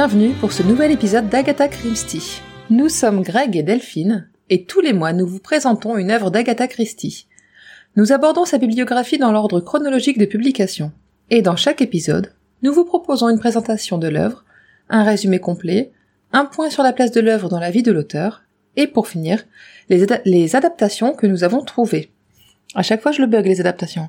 Bienvenue pour ce nouvel épisode d'Agatha Christie. Nous sommes Greg et Delphine, et tous les mois nous vous présentons une œuvre d'Agatha Christie. Nous abordons sa bibliographie dans l'ordre chronologique de publication, et dans chaque épisode, nous vous proposons une présentation de l'œuvre, un résumé complet, un point sur la place de l'œuvre dans la vie de l'auteur, et pour finir, les, ada- les adaptations que nous avons trouvées. À chaque fois je le bug les adaptations.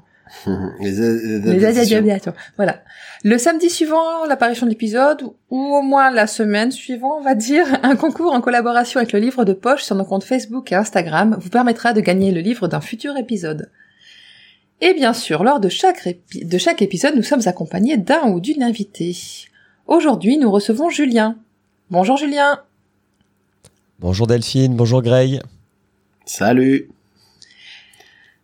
Les, Les adaptations. Voilà. Le samedi suivant l'apparition de l'épisode, ou au moins la semaine suivante, on va dire, un concours en collaboration avec le livre de poche sur nos comptes Facebook et Instagram vous permettra de gagner le livre d'un futur épisode. Et bien sûr, lors de chaque, épi- de chaque épisode, nous sommes accompagnés d'un ou d'une invitée. Aujourd'hui, nous recevons Julien. Bonjour Julien. Bonjour Delphine, bonjour Greg. Salut.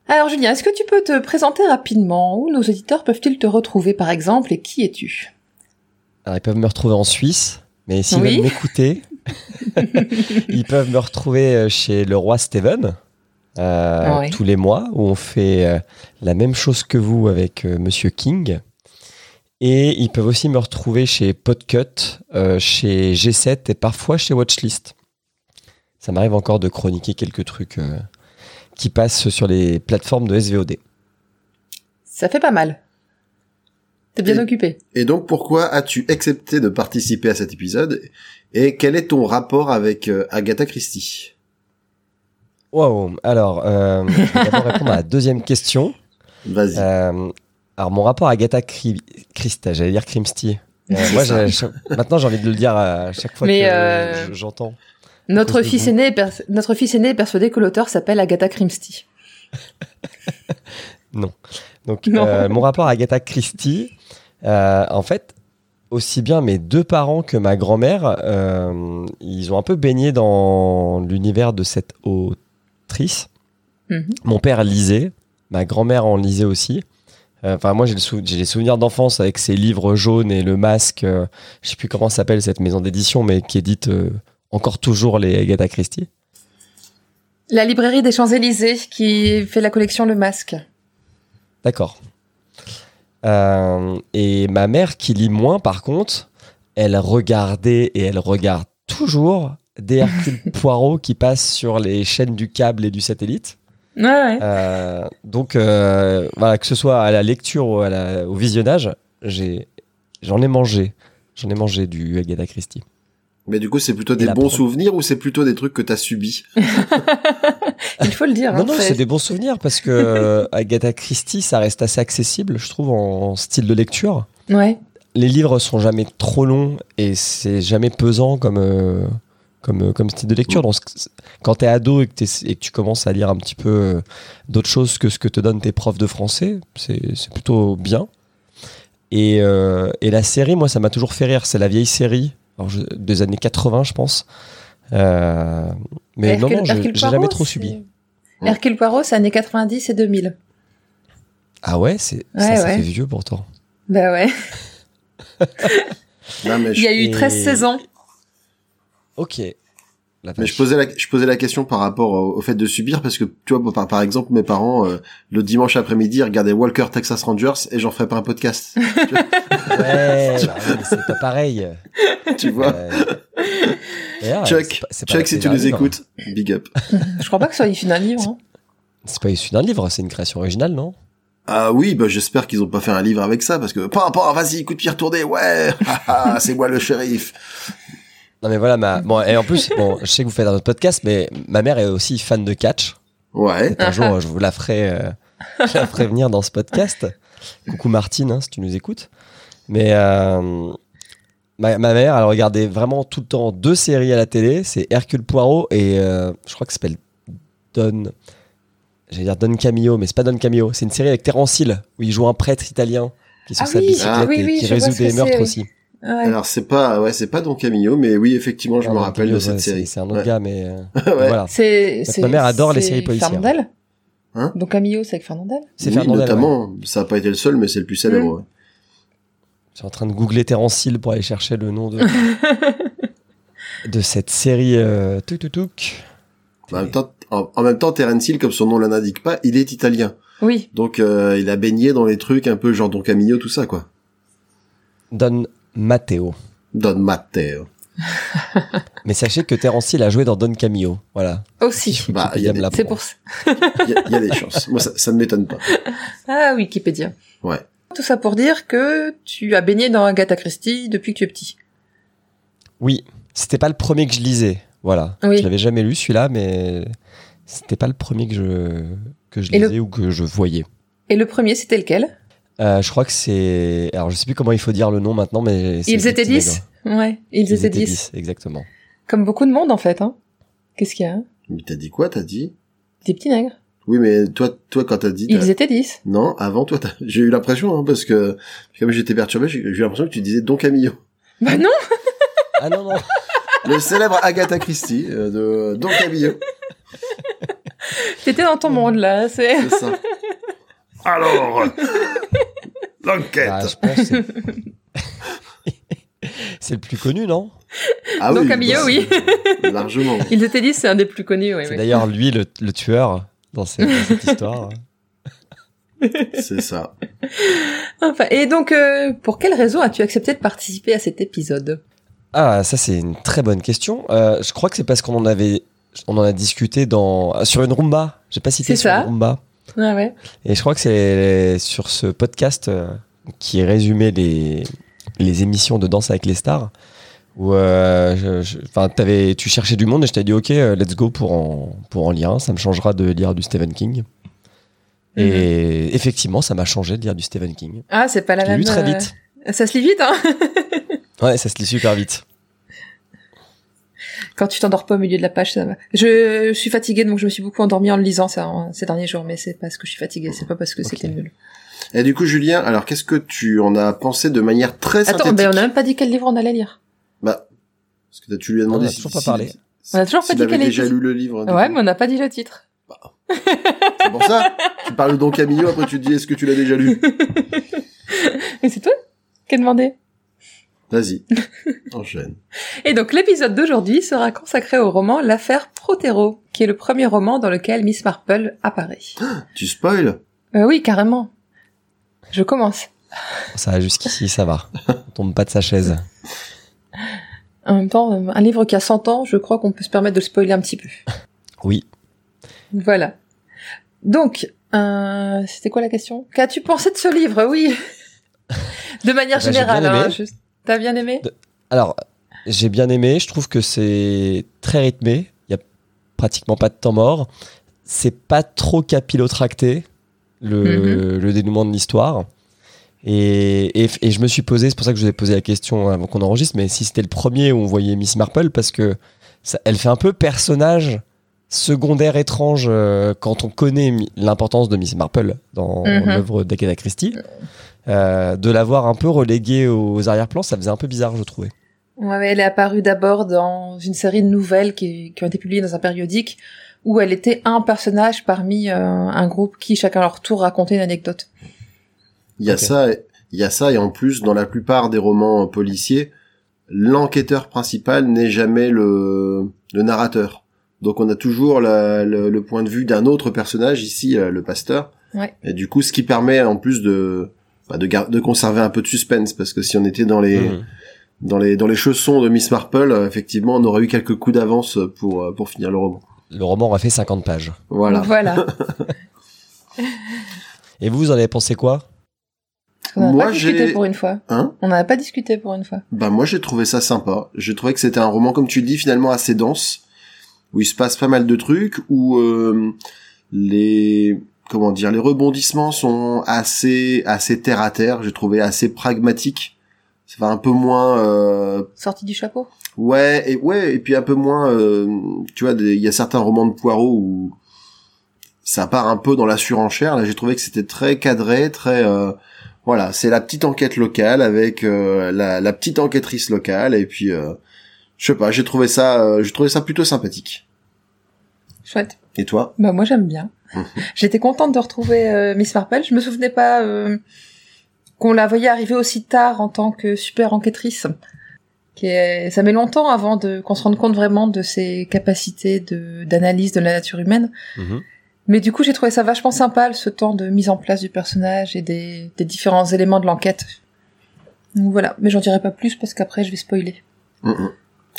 Alors Julien, est-ce que tu peux te présenter rapidement Où nos auditeurs peuvent-ils te retrouver par exemple et qui es-tu? Alors, ils peuvent me retrouver en Suisse, mais s'ils Oui. veulent m'écouter, ils peuvent me retrouver euh, chez le roi Steven euh, Ouais. tous les mois, où on fait euh, la même chose que vous avec euh, Monsieur King. Et ils peuvent aussi me retrouver chez Podcut, chez G7 et parfois chez Watchlist. Ça m'arrive encore de chroniquer quelques trucs qui passent sur les plateformes de SVOD. Ça fait pas mal. T'es bien Et- occupé. Et donc, pourquoi as-tu accepté de participer à cet épisode Et quel est ton rapport avec euh, Agatha Christie? Wow, alors, euh, je vais d'abord répondre à la deuxième question. Vas-y. Euh, alors, mon rapport à Agatha Cri- Christie, j'allais dire Crimsty. Euh, moi, maintenant, j'ai envie de le dire à chaque fois Mais, que euh, je- j'entends. Notre fils, aîné notre fils aîné est persuadé que l'auteur s'appelle Agatha Christie. Donc, Non. euh, mon rapport à Agatha Christie, euh, en fait, aussi bien mes deux parents que ma grand-mère, euh, ils ont un peu baigné dans l'univers de cette autrice. Mhm. Mon père lisait, ma grand-mère en lisait aussi. Euh, Enfin, moi, j'ai le sou- des souvenirs d'enfance avec ses livres jaunes et le masque. euh, je sais plus comment s'appelle cette maison d'édition, mais qui édite encore toujours les Agatha Christie. La librairie des Champs-Élysées qui fait la collection Le Masque. D'accord. Euh, et ma mère, qui lit moins, par contre, elle regardait et elle regarde toujours des Hercule Poirot qui passent sur les chaînes du câble et du satellite. Ouais, ouais. Euh, donc, euh, voilà, que ce soit à la lecture ou à la- au visionnage, j'en ai mangé. J'en ai mangé du Agatha Christie. Mais du coup, c'est plutôt des bons pro- souvenirs ou c'est plutôt des trucs que t'as subis Il faut le dire. Non, hein, non, c'est- des bons souvenirs parce que euh, Agatha Christie, ça reste assez accessible, je trouve, en style de lecture. Ouais. les livres sont jamais trop longs et c'est jamais pesant comme euh, comme euh, comme style de lecture. Donc c'est- quand t'es ado et que, t'es- et que tu commences à lire un petit peu euh, d'autres choses que ce que te donnent tes profs de français, c'est c'est plutôt bien. Et, euh, et la série, moi, ça m'a toujours fait rire. C'est la vieille série alors, je- des années 80, je pense. Euh, mais non, Hercule- non, je- j'ai Poirot, jamais trop subi. Hercule Poirot, c'est années 90 et 2000. Ah ouais, c'est ça, Ouais, ça ouais. fait vieux pourtant. Bah ouais. Non, mais Il y a eu Et- 13 saisons. Ok. La mais je posais la, je posais la question par rapport au, au fait de subir parce que tu vois, par, par exemple, mes parents, euh, le dimanche après-midi, regardaient Walker Texas Rangers et j'en ferais pas un podcast. Ouais, bah c'est pas pareil. tu vois Euh, Chuck, pas- Chuck, si tu les livre. écoutes, big up. Je crois pas que ce soit issu d'un livre. hein. C'est pas issu d'un livre, c'est une création originale, non? Ah oui, bah j'espère qu'ils ont pas fait un livre avec ça parce que pan pan, vas-y, coup de pied retourné, ouais, c'est moi le shérif. Non mais voilà, ma... bon, et en plus, bon, je sais que vous faites un autre podcast, mais ma mère est aussi fan de catch. Ouais. Un jour, je vous la ferai, euh, je la ferai venir dans ce podcast. Coucou Martine, hein, si tu nous écoutes. Mais euh, ma, ma mère, elle regardait vraiment tout le temps deux séries à la télé. C'est Hercule Poirot et euh, je crois que ça s'appelle Don. J'allais dire Don Camillo, mais c'est pas Don Camillo. C'est une série avec Terence Hill où il joue un prêtre italien qui est sur Ah sa oui, bicyclette ah oui, et qui résout des meurtres oui. aussi. Ouais. Alors c'est pas, ouais, c'est pas Don Camillo, mais oui, effectivement, je Non, me Don rappelle de cette ouais, série. C'est un autre Ouais. gars, mais euh, Ouais. voilà. C'est, ma mère adore les séries policières. Fernandel Hein Donc Camillo, c'est avec Fernandel C'est Oui, Fernandel. ouais. notamment. Ça a pas été le seul, mais c'est le plus célèbre. Mm. ouais. Je suis en train de googler Terence Hill pour aller chercher le nom de, de cette série euh, tuk tuk tuk. En même temps, en, en même temps, Terence Hill, comme son nom l'indique pas, il est italien. Oui. Donc euh, il a baigné dans les trucs un peu genre Don Camillo, tout ça quoi. Don Matteo. Don Matteo. Mais sachez que Terence Hill a joué dans Don Camillo. Voilà. Aussi. Bah, il y a Wikipédia me des- l'apprend. C'est pour ça. Il y, a- il y a des chances. Moi, ça, ça ne m'étonne pas. Ah, Wikipédia. Ouais. Tout ça pour dire que tu as baigné dans Agatha Christie depuis que tu es petit. Oui, c'était pas le premier que je lisais. Voilà. Oui. Je l'avais jamais lu celui-là, mais c'était pas le premier que je que je le- lisais ou que je voyais. Et le premier, c'était lequel? Euh, je crois que c'est. Alors, je sais plus comment il faut dire le nom maintenant, mais. c'est Ils étaient Petits 10 Nègres. Ouais, ils, étaient 10. 10, exactement. Comme beaucoup de monde, en fait. Hein. Qu'est-ce qu'il y a? Hein Mais t'as dit quoi? T'as dit? Des petits nègres. Oui, mais toi, toi, quand t'as dit, t'as- Ils étaient 10. non, avant toi, t'as- j'ai eu l'impression, hein, parce que comme j'étais perturbé, j'ai j'ai eu l'impression que tu disais Don Camillo, Bah non Ah non, non. le célèbre Agatha Christie euh, de Don Camillo. T'étais dans ton monde, là. C'est... C'est ça. Alors, l'enquête. Bah, je pense que c'est- le plus connu, non? Ah Don oui, Camillo, bah, oui. largement. Ils étaient 10, c'est un des plus connus, oui. C'est oui. d'ailleurs lui le, le tueur dans cette, dans cette histoire. C'est ça. Enfin, et donc, euh, pour quelle raison as-tu accepté de participer à cet épisode? Ah, ça c'est une très bonne question. Euh, je crois que c'est parce qu'on en avait, on en a discuté dans sur une rumba. J'ai pas cité C'est sur ça. une rumba. Ah ouais. Et je crois que c'est sur ce podcast euh, qui résumait les les émissions de Danse avec les stars où euh, je- tu cherchais du monde et je t'ai dit ok euh, let's go pour en pour en lire un. Ça me changera de lire du Stephen King. Et effectivement, ça m'a changé de lire du Stephen King. Ah, c'est pas la Je même... lu très euh, vite. Ça se lit vite, hein Ouais, ça se lit super vite. Quand tu t'endors pas au milieu de la page, ça va. Je, je suis fatiguée, donc je me suis beaucoup endormie en le lisant ça, en- ces derniers jours, mais c'est parce que je suis fatiguée, c'est pas parce que Ok. c'était nul. Et du coup, Julien, alors qu'est-ce que tu en as pensé de manière très Attends, synthétique ben on a même pas dit quel livre on allait lire. Bah, parce que tu lui as demandé On a si, toujours pas si- parlé. si- On a toujours pas s'il dit quel déjà lu le livre. Ouais, coup. mais on n'a pas dit le titre. C'est pour ça. tu parles de Don Camillo, après tu te dis est-ce que tu l'as déjà lu? Mais c'est toi qui as demandé. Vas-y, enchaîne. Et donc l'épisode d'aujourd'hui sera consacré au roman L'affaire Protero, qui est le premier roman dans lequel Miss Marple apparaît. Tu spoil? Euh, oui, carrément. Je commence. Ça va jusqu'ici, ça va. On tombe pas de sa chaise. En même temps, un livre qui a 100 ans, je crois qu'on peut se permettre de le spoiler un petit peu. Oui. Voilà. Donc, euh, c'était quoi la question? Qu'as-tu pensé de ce livre? Oui. de manière Bah, j'ai générale. hein, juste- T'as bien aimé Alors, j'ai bien aimé. Je trouve que c'est très rythmé. Il y a pratiquement pas de temps mort. C'est pas trop capillotracté le, Mhm. le dénouement de l'histoire. Et, et, et je me suis posé, c'est pour ça que je vous ai posé la question avant qu'on enregistre, mais si c'était le premier où on voyait Miss Marple, parce que ça, elle fait un peu personnage secondaire étrange euh, quand on connaît l'importance de Miss Marple dans Mhm. l'œuvre d'Agatha Christie. Euh, de l'avoir un peu reléguée aux arrière-plans, ça faisait un peu bizarre, je trouvais. Ouais, mais elle est apparue d'abord dans une série de nouvelles qui, qui ont été publiées dans un périodique où elle était un personnage parmi euh, un groupe qui, chacun à leur tour, racontait une anecdote. Il y a ça, il y a ça, et en plus, dans la plupart des romans policiers, l'enquêteur principal n'est jamais le, le narrateur. Donc on a toujours la- le, le point de vue d'un autre personnage, ici euh, le pasteur. Ouais. Et du coup, ce qui permet en plus de bah, de, gar- de conserver un peu de suspense, parce que si on était dans les Mhm. dans les dans les chaussons de Miss Marple, euh, effectivement, on aurait eu quelques coups d'avance pour euh, pour finir le roman. Le roman aurait fait 50 pages. Voilà. Voilà. Et vous, vous en avez pensé quoi? Parce qu'on n'en a Moi, pas discuté j'ai- pour une fois. Hein? On n'en a pas discuté pour une fois. Bah moi j'ai trouvé ça sympa. J'ai trouvé que c'était un roman comme tu le dis finalement assez dense où il se passe pas mal de trucs où euh, les comment dire, les rebondissements sont assez assez terre à terre. J'ai trouvé assez pragmatique. Ça va un peu moins. Euh, Sorti du chapeau? Ouais, et ouais, et puis un peu moins. euh, tu vois, il y a certains romans de Poirot où ça part un peu dans la surenchère. Là, j'ai trouvé que c'était très cadré, très. euh, voilà, c'est la petite enquête locale avec euh, la, la petite enquêtrice locale, et puis euh, je sais pas, j'ai trouvé ça, euh, j'ai trouvé ça plutôt sympathique. Chouette. Et toi? Bah moi j'aime bien. Mhm. J'étais contente de retrouver euh, Miss Marple. Je me souvenais pas euh, qu'on la voyait arriver aussi tard en tant que super enquêtrice. Qui est- Ça met longtemps avant de qu'on se rende compte vraiment de ses capacités de d'analyse de la nature humaine. Mhm. Mais du coup j'ai trouvé ça vachement sympa ce temps de mise en place du personnage et des, des différents éléments de l'enquête. Donc voilà, mais j'en dirai pas plus parce qu'après je vais spoiler. Mm.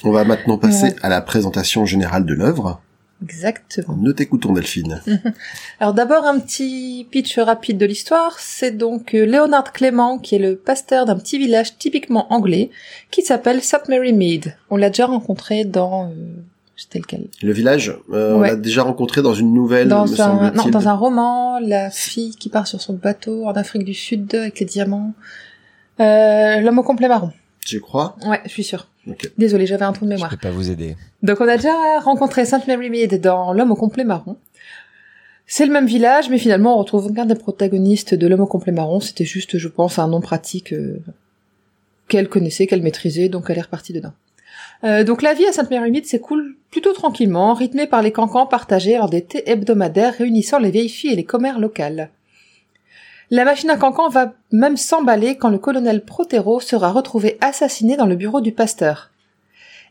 On va maintenant passer Ouais. à la présentation générale de l'œuvre. Exactement. Nous t'écoutons, Delphine. Alors d'abord un petit pitch rapide de l'histoire. C'est donc euh, Leonard Clément qui est le pasteur d'un petit village typiquement anglais qui s'appelle St Mary Mead. On l'a déjà rencontré dans euh, c'était lequel Le village, euh, on l'a déjà rencontré dans une nouvelle, Dans un non dans un roman, la fille qui part sur son bateau en Afrique du Sud avec les diamants. Euh, L'homme au complet marron. Je crois. Ouais, je suis sûre. Ok. Désolée, j'avais un trou de Je mémoire. peux pas vous aider. Donc on a déjà rencontré Sainte Mary Mead dans L'homme au complet marron. C'est le même village, mais finalement on retrouve aucun des protagonistes de L'homme au complet marron. C'était juste, je pense, un nom pratique euh, qu'elle connaissait, qu'elle maîtrisait, donc elle est repartie dedans. Euh, donc la vie à Sainte Mary Mead s'écoule plutôt tranquillement, rythmée par les cancans partagés lors des thés hebdomadaires réunissant les vieilles filles et les commères locales. La machine à cancan va même s'emballer quand le colonel Protero sera retrouvé assassiné dans le bureau du pasteur.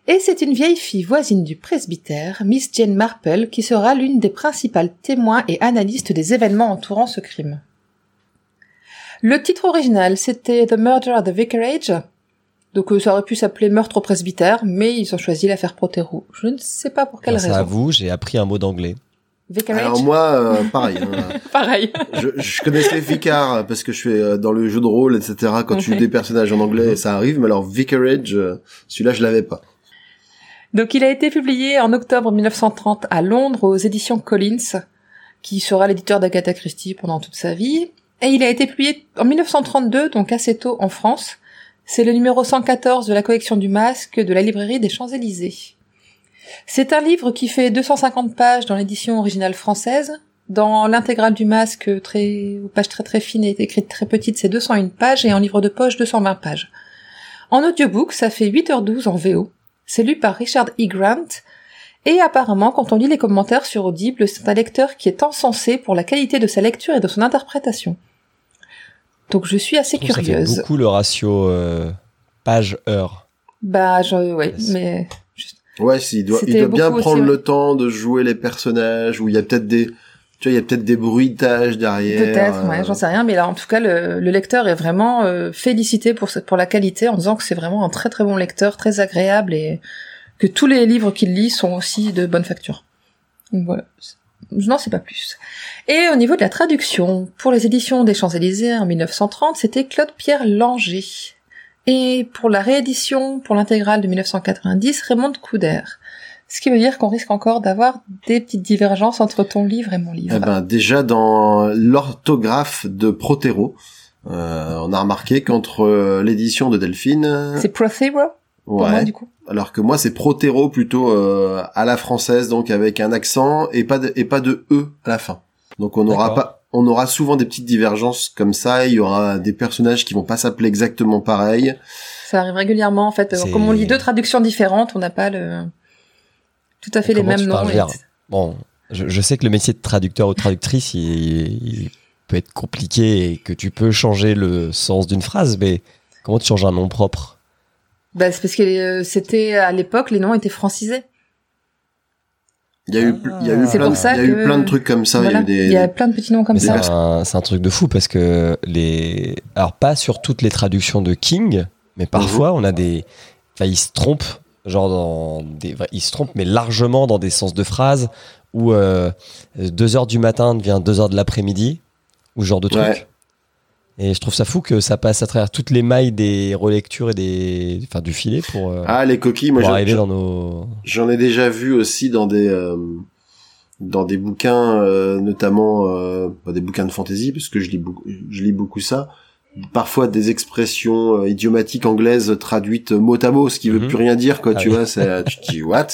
Et c'est une vieille fille voisine du presbytère, Miss Jane Marple, qui sera l'une des principales témoins et analystes des événements entourant ce crime. Le titre original, c'était The Murder at the Vicarage. Donc euh, ça aurait pu s'appeler Meurtre au presbytère, mais ils ont choisi l'affaire Protero. Je ne sais pas pour quelle raison. vous, j'ai appris un mot d'anglais. Vicarage Alors moi, euh, pareil. hein. Pareil. je, je connaissais Vicar parce que je fais euh, dans le jeu de rôle, etc. Quand tu joues des personnages en anglais, ça arrive. Mais alors Vicarage, euh, celui-là, je l'avais pas. Donc il a été publié en octobre 1930 à Londres aux éditions Collins, qui sera l'éditeur d'Agatha Christie pendant toute sa vie. Et il a été publié en 1932, donc assez tôt en France. C'est le numéro 114 de la collection du masque de la librairie des Champs-Élysées. C'est un livre qui fait 250 pages dans l'édition originale française. Dans l'intégrale du masque, très, aux pages très très fines et écrite très petite, c'est 201 pages et en livre de poche 220 pages. En audiobook, ça fait 8h12 en VO. C'est lu par Richard E. Grant. Et apparemment, quand on lit les commentaires sur Audible, c'est un lecteur qui est encensé pour la qualité de sa lecture et de son interprétation. Donc je suis assez que Ça fait curieuse. beaucoup le ratio euh, page-heure. Bah, je, Yes. mais Ouais, il doit, il doit bien prendre aussi, ouais. le temps de jouer les personnages. Où il y a peut-être des, tu vois, il y a peut-être des bruitages derrière. peut-être, euh, ouais, j'en sais rien. Mais là, en tout cas, le, le lecteur est vraiment euh, félicité pour ce- pour la qualité, en disant que c'est vraiment un très très bon lecteur, très agréable et que tous les livres qu'il lit sont aussi de bonne facture. Donc voilà. Je n'en sais pas plus. Et au niveau de la traduction, pour les éditions des Champs-Élysées en 1930, c'était Claude-Pierre Langer. Et pour la réédition, pour l'intégrale de 1990, Raymond Couder. Ce qui veut dire qu'on risque encore d'avoir des petites divergences entre ton livre et mon livre. Eh ben, déjà dans l'orthographe de Protero, euh, on a remarqué qu'entre euh, l'édition de Delphine, euh, C'est Prothero pour ouais, moi du coup. alors que moi c'est Protero plutôt euh, à la française, donc avec un accent et pas de, et pas de e à la fin. Donc on aura D'accord. pas, on aura souvent des petites divergences comme ça. Il y aura des personnages qui vont pas s'appeler exactement pareil. Ça arrive régulièrement en fait. Comme on lit deux traductions différentes, on n'a pas le tout à fait les mêmes noms. et- Bon, je, je sais que le métier de traducteur ou traductrice, il, il peut être compliqué et que tu peux changer le sens d'une phrase, mais comment tu changes un nom propre? Bah, c'est parce que euh, c'était à l'époque les noms étaient francisés. Il y a eu, Ah. il y a eu C'est plein, ça il y a eu que- plein de trucs comme ça. Voilà. Il y a eu Il des, y a plein de petits noms comme Mais ça. c'est un, truc de fou parce que les. Alors, pas sur toutes les traductions de King, mais parfois on a des. Enfin, ils se trompent, genre dans des. enfin, Ils se trompent, mais largement dans des sens de phrases où 2 heures du matin devient 2 heures de l'après-midi, ou ce genre de truc. Ouais. Et je trouve ça fou que ça passe à travers toutes les mailles des relectures et des. Enfin, du filet pour, euh, Ah, les coquilles, moi j'en- dans nos. j'en ai déjà vu aussi dans des, euh, dans des bouquins, euh, notamment euh, des bouquins de fantasy, parce que je lis beaucoup, je lis beaucoup ça. Parfois des expressions euh, idiomatiques anglaises traduites mot à mot, ce qui veut Mhm. plus rien dire, quoi. Ah tu oui. vois, c'est, tu te dis what,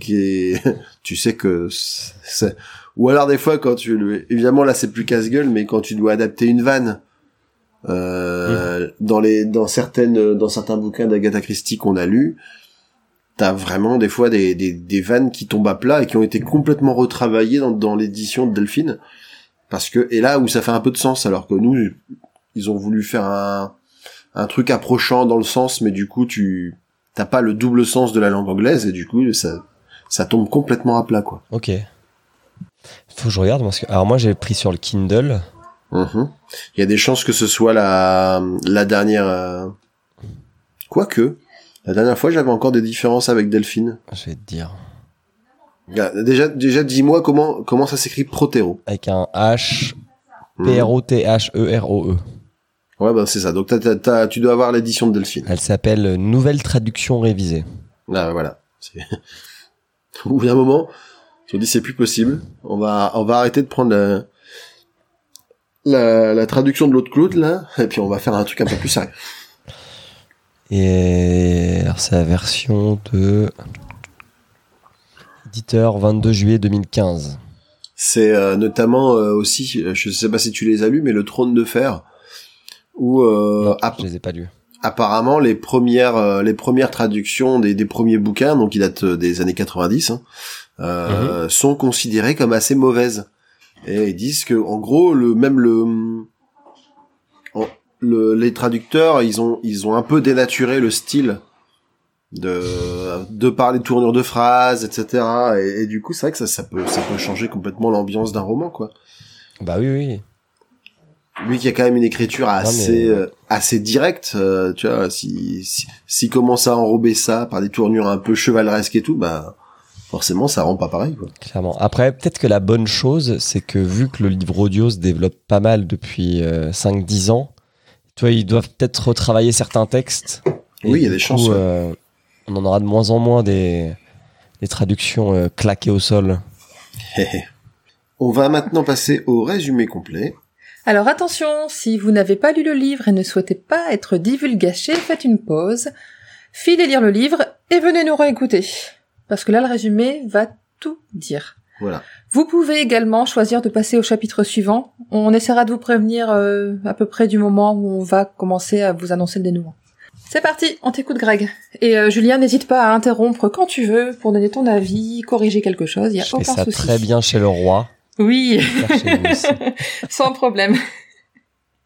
qui est, tu sais que c'est, ou alors des fois quand tu, évidemment là c'est plus casse-gueule, mais quand tu dois adapter une vanne. Euh, dans les dans certaines dans certains bouquins d'Agatha Christie qu'on a lus t'as vraiment des fois des, des, des vannes qui tombent à plat et qui ont été complètement retravaillées dans, dans l'édition de Delphine. Parce que, et là où ça fait un peu de sens, alors que nous, ils ont voulu faire un, un truc approchant dans le sens, mais du coup, tu, t'as pas le double sens de la langue anglaise et du coup, ça, ça tombe complètement à plat, quoi. Ok. Faut que je regarde parce que alors moi j'ai pris sur le Kindle. Mhm. Il y a des chances que ce soit la, la dernière, euh, quoique, la dernière fois, j'avais encore des différences avec Delphine. Je vais te dire Déjà, déjà, dis-moi comment, comment ça s'écrit Protero. avec un H Mhm. P R O T H E. Ouais, bah c'est ça. Donc tu dois avoir l'édition de Delphine. Elle s'appelle Nouvelle traduction révisée. Ah, voilà. Au bout d'un moment, je me dis c'est plus possible. On va, on va arrêter de prendre la, la, la traduction de l'autre Claude là, et puis on va faire un truc un peu plus sérieux. Et c'est la version de éditeur 22 juillet 2015. C'est euh, notamment euh, aussi, euh, je sais pas si tu les as lus, mais le Trône de Fer, où euh, Non, app- je les ai pas lus. apparemment les premières, euh, les premières traductions des, des premiers bouquins, donc qui datent euh, des années 90, hein, euh, sont considérées comme assez mauvaises. Et ils disent que, en gros, le même le, en- le- les traducteurs, ils ont, ils ont un peu dénaturé le style de, de par les tournures de phrases, etc. Et, et du coup, c'est vrai que ça, ça peut, ça peut changer complètement l'ambiance d'un roman, quoi. Bah oui, oui. Lui qui a quand même une écriture assez, mais- euh, assez directe, euh, tu vois, si, si, s'il commence à enrober ça par des tournures un peu chevaleresques et tout, bah, forcément, ça rend pas pareil, quoi. Clairement. Après, peut-être que la bonne chose, c'est que vu que le livre audio se développe pas mal depuis euh, 5-10 ans, tu vois, ils doivent peut-être retravailler certains textes. Oui, il y a des coup, chances, ouais. euh, on en aura de moins en moins des, des traductions euh, claquées au sol. On va maintenant passer au résumé complet. Alors attention, si vous n'avez pas lu le livre et ne souhaitez pas être divulgaché, faites une pause, filez lire le livre et venez nous réécouter. Parce que là, le résumé va tout dire. Voilà. Vous pouvez également choisir de passer au chapitre suivant. On essaiera de vous prévenir euh, à peu près du moment où on va commencer à vous annoncer le dénouement. C'est parti, on t'écoute Greg. Et euh, Julien, n'hésite pas à interrompre quand tu veux pour donner ton avis, corriger quelque chose, il y a Je fais ça souci. très bien chez le roi. Oui, chez aussi. sans problème.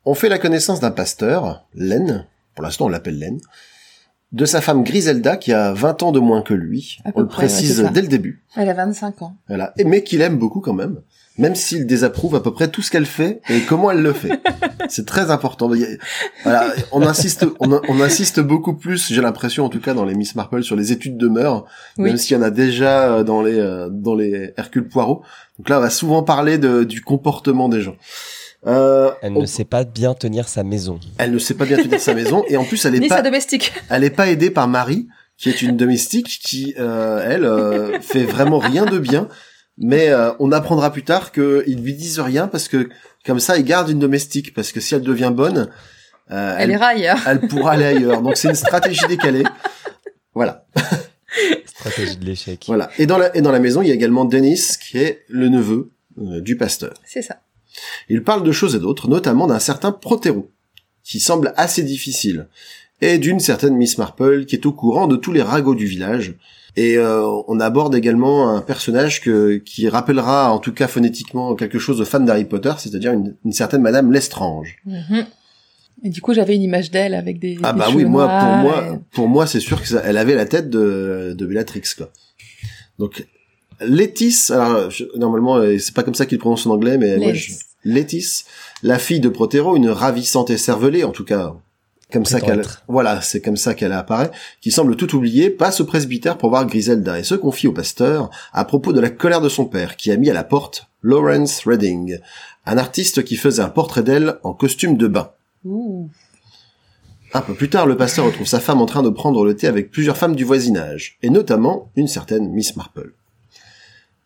On fait la connaissance d'un pasteur, Len, pour l'instant on l'appelle Len, de sa femme Griselda qui a 20 ans de moins que lui. On le près, précise dès le début. Elle a 25 ans. Voilà. Mais qu'il aime beaucoup quand même. Même s'il désapprouve à peu près tout ce qu'elle fait et comment elle le fait. C'est très important. Voilà, on insiste, on, on insiste beaucoup plus, j'ai l'impression en tout cas dans les Miss Marple sur les études de mœurs, Oui. même s'il y en a déjà euh, dans les euh, dans les Hercule Poirot. Donc là, on va souvent parler de, du comportement des gens. Euh, Elle on- ne sait pas bien tenir sa maison. elle ne sait pas bien tenir sa maison et en plus elle est Ni pas sa domestique. elle est pas aidée par Marie, qui est une domestique qui, euh, elle, euh, fait vraiment rien de bien. Mais euh, on apprendra plus tard qu'ils lui disent rien parce que comme ça, ils gardent une domestique parce que si elle devient bonne, euh, Elle elle, ira ailleurs. elle pourra aller ailleurs. Donc c'est une stratégie décalée. Voilà, Stratégie de l'échec. voilà. Et dans la et dans la maison, il y a également Dennis qui est le neveu euh, du pasteur. C'est ça. Il parle de choses et d'autres, notamment d'un certain Protéro, qui semble assez difficile, et d'une certaine Miss Marple qui est au courant de tous les ragots du village. Et euh, on aborde également un personnage que, qui rappellera, en tout cas phonétiquement, quelque chose de fan d'Harry Potter, c'est-à-dire une, une certaine Madame Lestrange. Mhm. Et du coup, j'avais une image d'elle avec des. Ah des bah cheveux oui, moi, pour moi, et- pour moi, c'est sûr que ça, elle avait la tête de, de Bellatrix, quoi. Donc, Létis, alors, je- normalement, euh, c'est pas comme ça qu'il prononce en anglais, mais moi, je, Létis, la fille de Protéro, une ravissante écervelée, en tout cas, comme ça qu'elle, voilà, c'est comme ça qu'elle apparaît, qui semble tout oublier, passe au presbytère pour voir Griselda et se confie au pasteur à propos de la colère de son père, qui a mis à la porte Lawrence Redding, un artiste qui faisait un portrait d'elle en costume de bain. Ouh. Un peu plus tard, le pasteur retrouve sa femme en train de prendre le thé avec plusieurs femmes du voisinage, et notamment une certaine Miss Marple.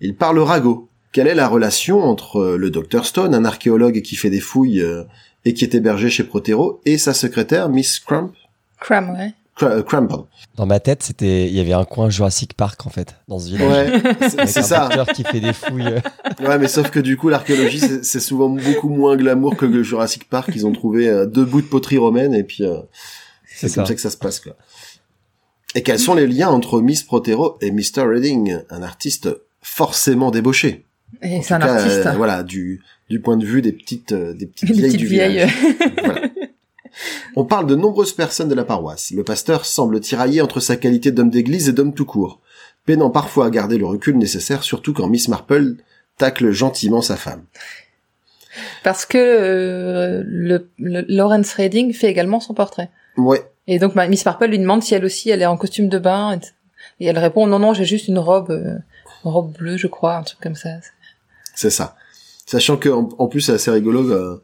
Il parle ragot, quelle est la relation entre euh, le docteur Stone, un archéologue qui fait des fouilles euh, et qui est hébergé chez Protero, et sa secrétaire, Miss Crump, Cram, ouais. Euh, Crump, pardon. Dans ma tête, c'était, il y avait un coin Jurassic Park en fait dans ce village. Ouais, c'est un ça. docteur qui fait des fouilles. Ouais, mais sauf que du coup, l'archéologie, c'est souvent beaucoup moins glamour que le Jurassic Park. Ils ont trouvé euh, deux bouts de poterie romaine et puis euh, c'est C'est comme ça. ça que ça se passe, quoi. Et quels sont les liens entre Miss Protero et Mr. Redding, un artiste forcément débauché? Et c'est un cas, artiste. euh, voilà, du du point de vue des petites euh, des petites Des vieilles petites du vieilles. village. Voilà. On parle de nombreuses personnes de la paroisse. Le pasteur semble tirailler entre sa qualité d'homme d'église et d'homme tout court, peinant parfois à garder le recul nécessaire, surtout quand Miss Marple tacle gentiment sa femme. Parce que euh, le, le- Lawrence Redding fait également son portrait. Ouais, Et donc Miss Marple lui demande si elle aussi elle est en costume de bain. et- Et elle répond non non j'ai juste une robe, euh, une robe bleue je crois, un truc comme ça. C'est ça. Sachant que en, en plus c'est assez rigolo euh,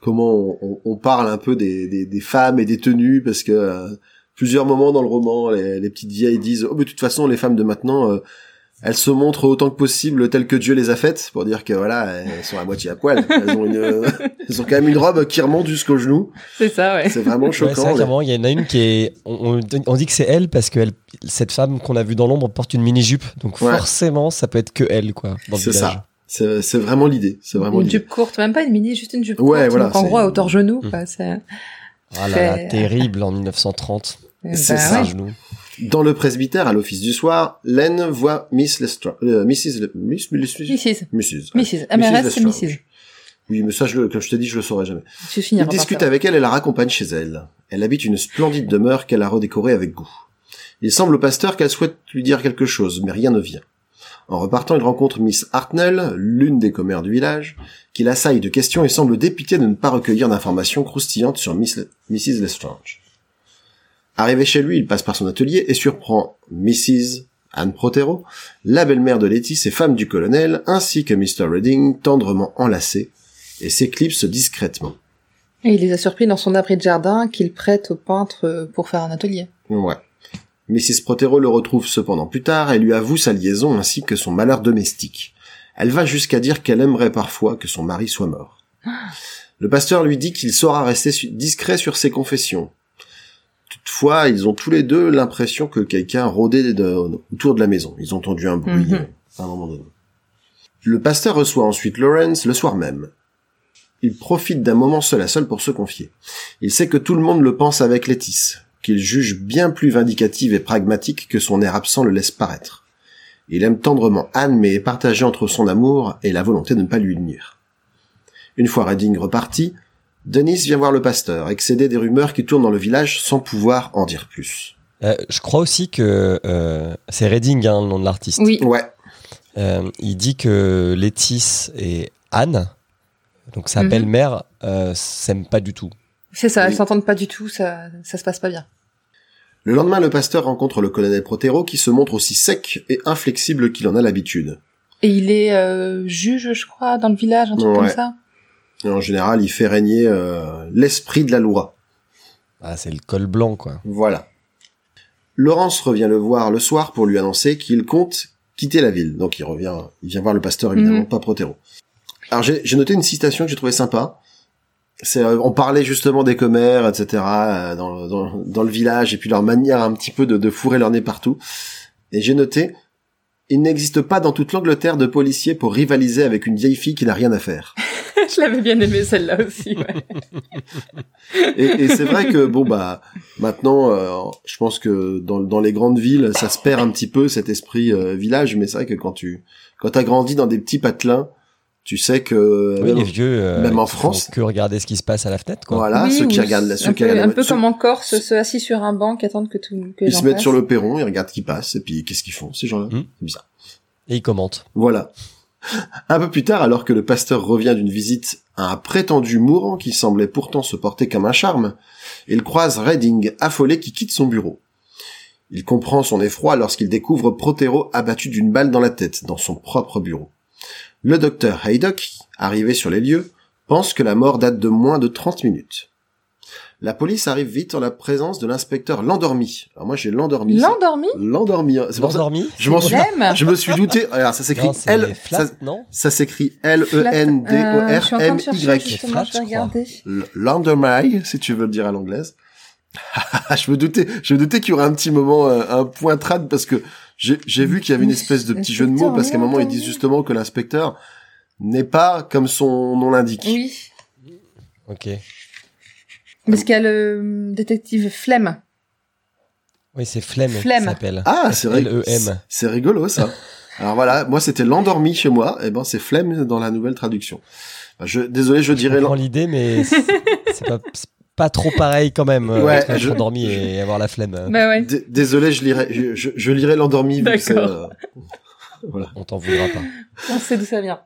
comment on, on- on parle un peu des, des, des femmes et des tenues parce que euh, plusieurs moments dans le roman les, les petites vieilles disent oh mais de toute façon les femmes de maintenant euh, elles se montrent autant que possible telles que Dieu les a faites pour dire que voilà elles sont à moitié à poil elles ont une elles ont quand même une robe qui remonte jusqu'au genou C'est ça ouais. c'est vraiment Ouais, choquant vrai il y en a une qui est. On, on- on dit que c'est elle parce que elle, cette femme qu'on a vue dans l'ombre porte une mini-jupe. Donc Ouais. forcément, ça peut être que elle, quoi, dans le c'est ça c'est c'est vraiment l'idée c'est vraiment Une jupe courte, même pas une mini, juste une jupe Ouais, courte. voilà, donc en gros à hauteur genou Mm. quoi. C'est Ah là là, terrible en 1930. C'est bah ça. ouais. Dans le presbytère à l'office du soir Len voit Miss Lestrange euh, Mrs. Le- Miss Miss Mrs. Mrs. Mrs. MRS c'est. Mrs. Oui, mais ça, je, le- comme je t'ai dit, je le saurais jamais. Je Il discute avec elle et la raccompagne chez elle. Elle habite une splendide demeure qu'elle a redécorée avec goût. Il semble au pasteur qu'elle souhaite lui dire quelque chose, mais rien ne vient. En repartant, il rencontre Miss Hartnell, l'une des commères du village, qui l'assaille de questions et semble dépitée de ne pas recueillir d'informations croustillantes sur Miss Le- Mrs. Lestrange. Arrivé chez lui, il passe par son atelier et surprend Mrs. Anne Protero, la belle-mère de Letty et femme du colonel, ainsi que Mr. Redding, tendrement enlacés, et s'éclipse discrètement. Et il les a surpris dans son abri de jardin qu'il prête au peintre pour faire un atelier. Ouais. Mrs. Protero le retrouve cependant plus tard et lui avoue sa liaison ainsi que son malheur domestique. Elle va jusqu'à dire qu'elle aimerait parfois que son mari soit mort. Le pasteur lui dit qu'il saura rester discret sur ses confessions. Toutefois, ils ont tous les deux l'impression que quelqu'un rôdait autour de la maison. Ils ont entendu un bruit Mhm. euh, à un moment donné. Le pasteur reçoit ensuite Lawrence le soir même. Il profite d'un moment seul à seul pour se confier. Il sait que tout le monde le pense avec Létis, qu'il juge bien plus vindicative et pragmatique que son air absent le laisse paraître. Il aime tendrement Anne, mais est partagé entre son amour et la volonté de ne pas lui nuire. Une fois Redding reparti, Denis vient voir le pasteur, excédé des rumeurs qui tournent dans le village sans pouvoir en dire plus. Euh, je crois aussi que euh, c'est Redding, hein, le nom de l'artiste. Oui. Ouais, Euh, il dit que Létis et Anne, donc sa Mhm. belle-mère, euh, s'aiment pas du tout. C'est ça, Oui. elles s'entendent pas du tout, ça, ça se passe pas bien. Le lendemain, le pasteur rencontre le colonel Protero qui se montre aussi sec et inflexible qu'il en a l'habitude. Et il est euh, juge, je crois, dans le village, un truc Ouais. comme ça. Et en général, il fait régner euh, l'esprit de la loi. Ah, c'est le col blanc, quoi. Voilà. Laurence revient le voir le soir pour lui annoncer qu'il compte quitter la ville. Donc il revient, il vient voir le pasteur évidemment, Mhm. pas Protero. Alors j'ai j'ai noté une citation que j'ai trouvée sympa. C'est, euh, on parlait justement des commères, etc. euh, dans, dans, dans le village et puis leur manière un petit peu de, de fourrer leur nez partout. Et j'ai noté, il n'existe pas dans toute l'Angleterre de policiers pour rivaliser avec une vieille fille qui n'a rien à faire. je l'avais bien aimé celle-là aussi, ouais. Et, et c'est vrai que bon bah maintenant, euh, je pense que dans, dans les grandes villes, ça se perd un petit peu cet esprit euh, village, mais c'est vrai que quand tu quand t'as grandi dans des petits patelins, tu sais que Oui, même- les vieux. euh, même en France. Que regarder ce qui se passe à la fenêtre, quoi. voilà, Oui, ceux qui regardent la, un ceux qui peu, regardent un peu ceux- comme en Corse, ceux assis sur un banc qui attendent que tout que ils se mettent passent. sur le perron, ils regardent qui passe, et puis qu'est-ce qu'ils font ces gens-là? C'est bizarre. Et ils commentent. Voilà. Un peu plus tard, alors que le pasteur revient d'une visite à un prétendu mourant qui semblait pourtant se porter comme un charme, il croise Redding affolé qui quitte son bureau. Il comprend son effroi lorsqu'il découvre Protero abattu d'une balle dans la tête dans son propre bureau. Le docteur Haydock, arrivé sur les lieux, pense que la mort date de moins de 30 minutes. La police arrive vite en la présence de l'inspecteur l'endormi. Alors moi j'ai l'endormi. ça- L'endormi L'endormi. hein. C'est pour ça. L'endormi Je m'en suis. Je me suis douté. Alors ça s'écrit L. flat, Ça, non? ça s'écrit L E N D O je suis en R train M de chercher, Y. L'endormi, si tu veux le dire à l'anglaise. je me doutais, je me doutais qu'il y aurait un petit moment, euh, un point trad parce que j'ai vu qu'il y avait une espèce de petit jeu de mots parce qu'à un moment ils disent justement que l'inspecteur n'est pas comme son nom l'indique. Oui. Ok. Parce qu'il y a le détective Flemme. Oui, c'est Flemme, Flemme. qui s'appelle. Ah, c'est ri- L-E-M. C'est rigolo ça. Alors voilà, moi c'était l'endormi chez moi, et ben c'est flemme dans la nouvelle traduction. Je, désolé, je Je dirais l'idée, mais c'est pas, c'est pas trop pareil quand même. euh, Ouais, entre être je- endormi et avoir la flemme. Bah ouais. Désolé, je lirai, je, je, je lirai l'endormi. vu que c'est, D'accord. euh, voilà. On t'en voudra pas. On sait d'où ça vient.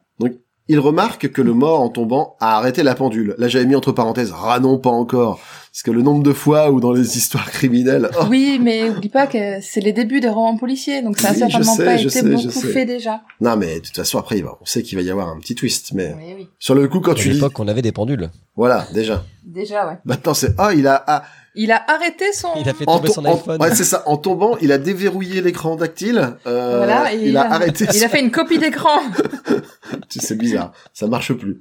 Il remarque que le mort en tombant a arrêté la pendule. Là, j'avais mis entre parenthèses, ah non, pas encore. Parce que le nombre de fois où dans les histoires criminelles, oh, Oui, mais oublie pas que c'est les débuts des romans policiers, donc ça a Oui, certainement sais, pas été sais, beaucoup fait déjà. non mais de toute façon après, on sait qu'il va y avoir un petit twist. Mais Oui, oui. sur le coup, quand À tu dis, l'époque, on avait des pendules. voilà, déjà. Déjà, ouais. Maintenant, c'est, ah, il a, ah, Il a arrêté son... Il a fait en, tomber to- son en- iPhone. ouais, c'est ça. En tombant, il a déverrouillé l'écran tactile. euh, Voilà, et il a arrêté. Il a fait une copie d'écran. C'est bizarre, ça marche plus.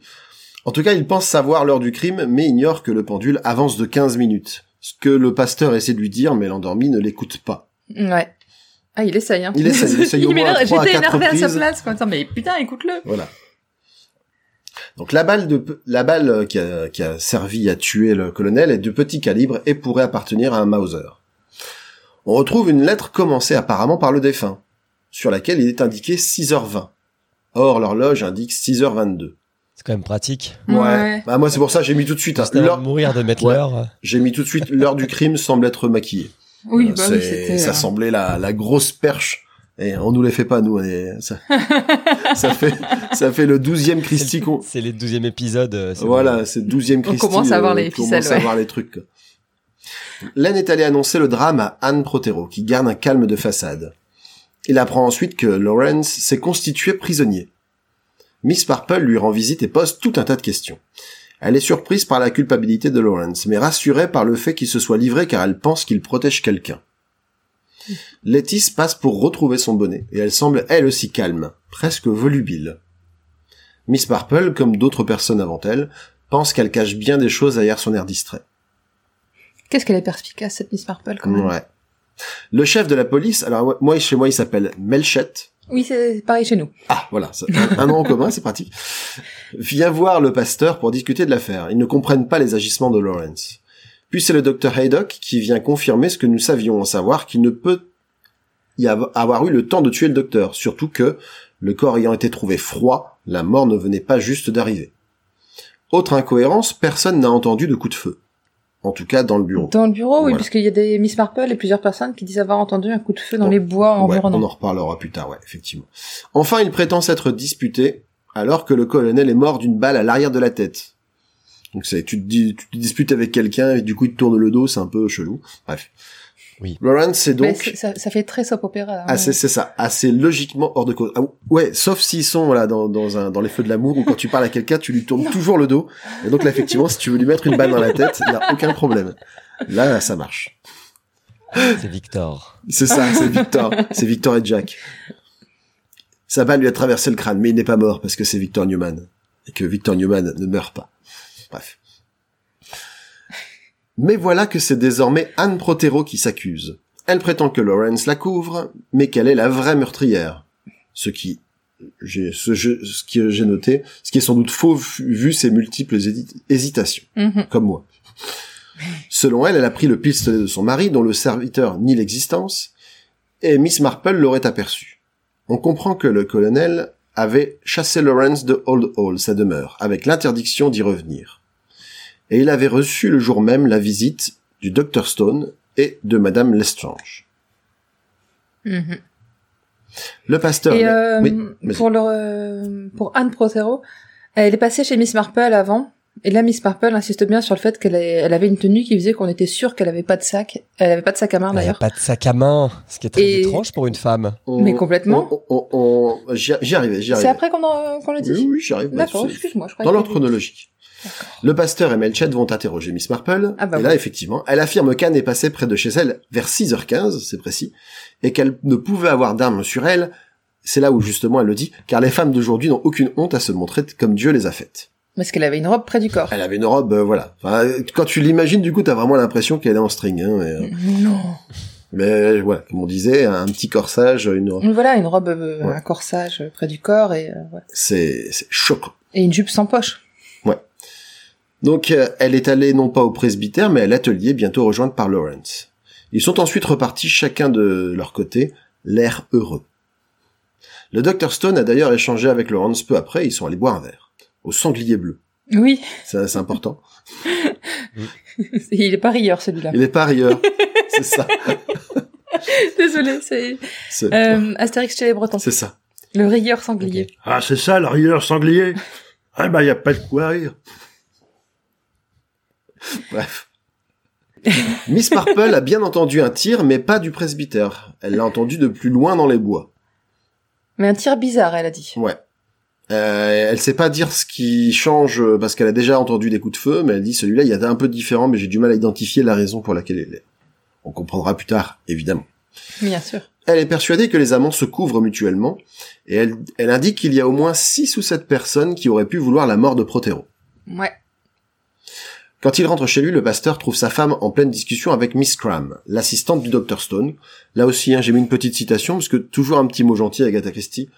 En tout cas, il pense savoir l'heure du crime, mais ignore que le pendule avance de 15 minutes. Ce que le pasteur essaie de lui dire, mais l'endormi ne l'écoute pas. Ouais. Ah, il essaye, hein. Il essaye, il essaye au moins à J'étais énervé à sa place, quoi. Attends, mais putain, écoute-le. Voilà. Donc la balle de la balle qui a, qui a servi à tuer le colonel est de petit calibre et pourrait appartenir à un Mauser. On retrouve une lettre commencée apparemment par le défunt, sur laquelle il est indiqué 6h20. Or l'horloge indique 6h22. C'est quand même pratique. Ouais. Bah moi c'est pour ça que j'ai mis tout de suite. hein, l'heure- de mourir de mettre Ouais. l'heure. J'ai mis tout de suite l'heure du crime semble être maquillée. Oui, Euh, bah oui, ça euh, semblait la, la grosse perche. Et on nous les fait pas, nous. on est- ça, ça fait, ça fait le douzième Christie qu'on... C'est les douzième épisodes. euh, c'est Voilà, c'est le douzième Christie. commence à voir les euh, commence ficelles, à ouais. voir les trucs. Len est allé annoncer le drame à Anne Protero, qui garde un calme de façade. Il apprend ensuite que Lawrence s'est constitué prisonnier. Miss Marple lui rend visite et pose tout un tas de questions. Elle est surprise par la culpabilité de Lawrence, mais rassurée par le fait qu'il se soit livré car elle pense qu'il protège quelqu'un. Lettice passe pour retrouver son bonnet, et elle semble elle aussi calme, presque volubile. Miss Marple, comme d'autres personnes avant elle, pense qu'elle cache bien des choses derrière son air distrait. Qu'est-ce qu'elle est perspicace, cette Miss Marple, quand même. Ouais. Le chef de la police, alors moi chez moi il s'appelle Melchette. Oui, c'est pareil chez nous. Ah voilà, un, nom en commun, c'est pratique. Vient voir le pasteur pour discuter de l'affaire. Ils ne comprennent pas les agissements de Lawrence. Puis c'est le docteur Haydock qui vient confirmer ce que nous savions, en savoir qu'il ne peut y av- avoir eu le temps de tuer le docteur, surtout que, le corps ayant été trouvé froid, la mort ne venait pas juste d'arriver. Autre incohérence, personne n'a entendu de coup de feu. En tout cas dans le bureau. Dans le bureau, oui, puisqu'il y a des Miss Marple et plusieurs personnes qui disent avoir entendu un coup de feu dans Bon. les bois Ouais, on environnants. en reparlera plus tard, ouais, effectivement. Enfin, il prétend s'être disputé alors que le colonel est mort d'une balle à l'arrière de la tête. Donc c'est, tu te dis, tu te disputes avec quelqu'un et du coup il te tourne le dos, c'est un peu chelou. Bref. Oui. Lawrence, c'est Mais donc c'est- ça, ça fait très soap opéra. hein. assez, c'est ça, assez logiquement hors de cause. Ah, ouais, sauf s'ils sont voilà dans dans un dans les feux de l'amour où quand tu parles à quelqu'un, tu lui tournes toujours le dos. Et donc là, effectivement, si tu veux lui mettre une balle dans la tête, il y a aucun problème. Là, ça marche. C'est Victor. C'est ça, c'est Victor. C'est Victor et Jack. Sa balle lui a traversé le crâne, mais il n'est pas mort parce que c'est Victor Newman. Et que Victor Newman ne meurt pas. Bref. Mais voilà que c'est désormais Anne Protero qui s'accuse. Elle prétend que Lawrence la couvre, mais qu'elle est la vraie meurtrière. Ce qui, j'ai, ce, je- ce que j'ai noté, ce qui est sans doute faux vu ses multiples hési- hésitations Mhm. comme moi. Selon elle, elle a pris le pistolet de son mari, dont le serviteur nie l'existence, et Miss Marple l'aurait aperçu. On comprend que le colonel avait chassé Lawrence de Old Hall, sa demeure, avec l'interdiction d'y revenir. Et il avait reçu le jour même la visite du Dr Stone et de Madame Lestrange. Mhm. Le pasteur... Et euh, oui, pour, le, pour Anne Protero, elle est passée chez Miss Marple avant, Et là, Miss Marple insiste bien sur le fait qu'elle elle avait une tenue qui faisait qu'on était sûr qu'elle avait pas de sac. Elle avait pas de sac à main d'ailleurs. pas de sac à main, ce qui est très Et- étrange pour une femme. On- Mais complètement. on- on- on- J'y j'y arrivais, j'y C'est arrivais. après qu'on qu'on le dit Oui, oui, j'y arrive. D'accord, C'est- excuse-moi. Dans l'ordre chronologique. Le pasteur et Melchett vont interroger Miss Marple, Ah bah et là, oui. effectivement, elle affirme qu'Anne est passée près de chez elle vers 6h15, c'est précis, et qu'elle ne pouvait avoir d'armes sur elle, c'est là où justement elle le dit, car les femmes d'aujourd'hui n'ont aucune honte à se montrer comme Dieu les a faites. Parce qu'elle avait une robe près du corps. Elle avait une robe, euh, voilà. Enfin, euh, quand tu l'imagines, du coup, t'as vraiment l'impression qu'elle est en string. Hein, euh, Non. mais voilà, comme on disait, un petit corsage, une, Voilà, une robe, euh, Ouais. un corsage près du corps et, euh, ouais. c'est choquant. et une jupe sans poche. Donc, euh, elle est allée non pas au presbytère, mais à l'atelier, bientôt rejointe par Lawrence. Ils sont ensuite repartis chacun de leur côté, l'air heureux. Le docteur Stone a d'ailleurs échangé avec Lawrence peu après, ils sont allés boire un verre. Au sanglier bleu. Oui, C'est c'est important. il est pas rieur celui-là. Il est pas ailleurs. c'est ça. Désolé, c'est C'est euh, Astérix chez les Bretons. c'est ça. Le rieur sanglier. Ah, c'est ça, le rieur sanglier Ah bah, y a pas de quoi rire. Bref. Miss Marple a bien entendu un tir, mais pas du presbytère. Elle l'a entendu de plus loin dans les bois. Mais un tir bizarre, elle a dit. Ouais. Euh, elle sait pas dire ce qui change euh, parce qu'elle a déjà entendu des coups de feu, mais elle dit celui-là il y a un peu différent, mais j'ai du mal à identifier la raison pour laquelle elle est. On comprendra plus tard, évidemment. Bien sûr. Elle est persuadée que les amants se couvrent mutuellement, et elle, elle indique qu'il y a au moins six ou sept personnes qui auraient pu vouloir la mort de Protero. Ouais. Quand il rentre chez lui, le pasteur trouve sa femme en pleine discussion avec Miss Cram, l'assistante du Dr Stone. Là aussi, hein, j'ai mis une petite citation, parce que toujours un petit mot gentil à Agatha Christie.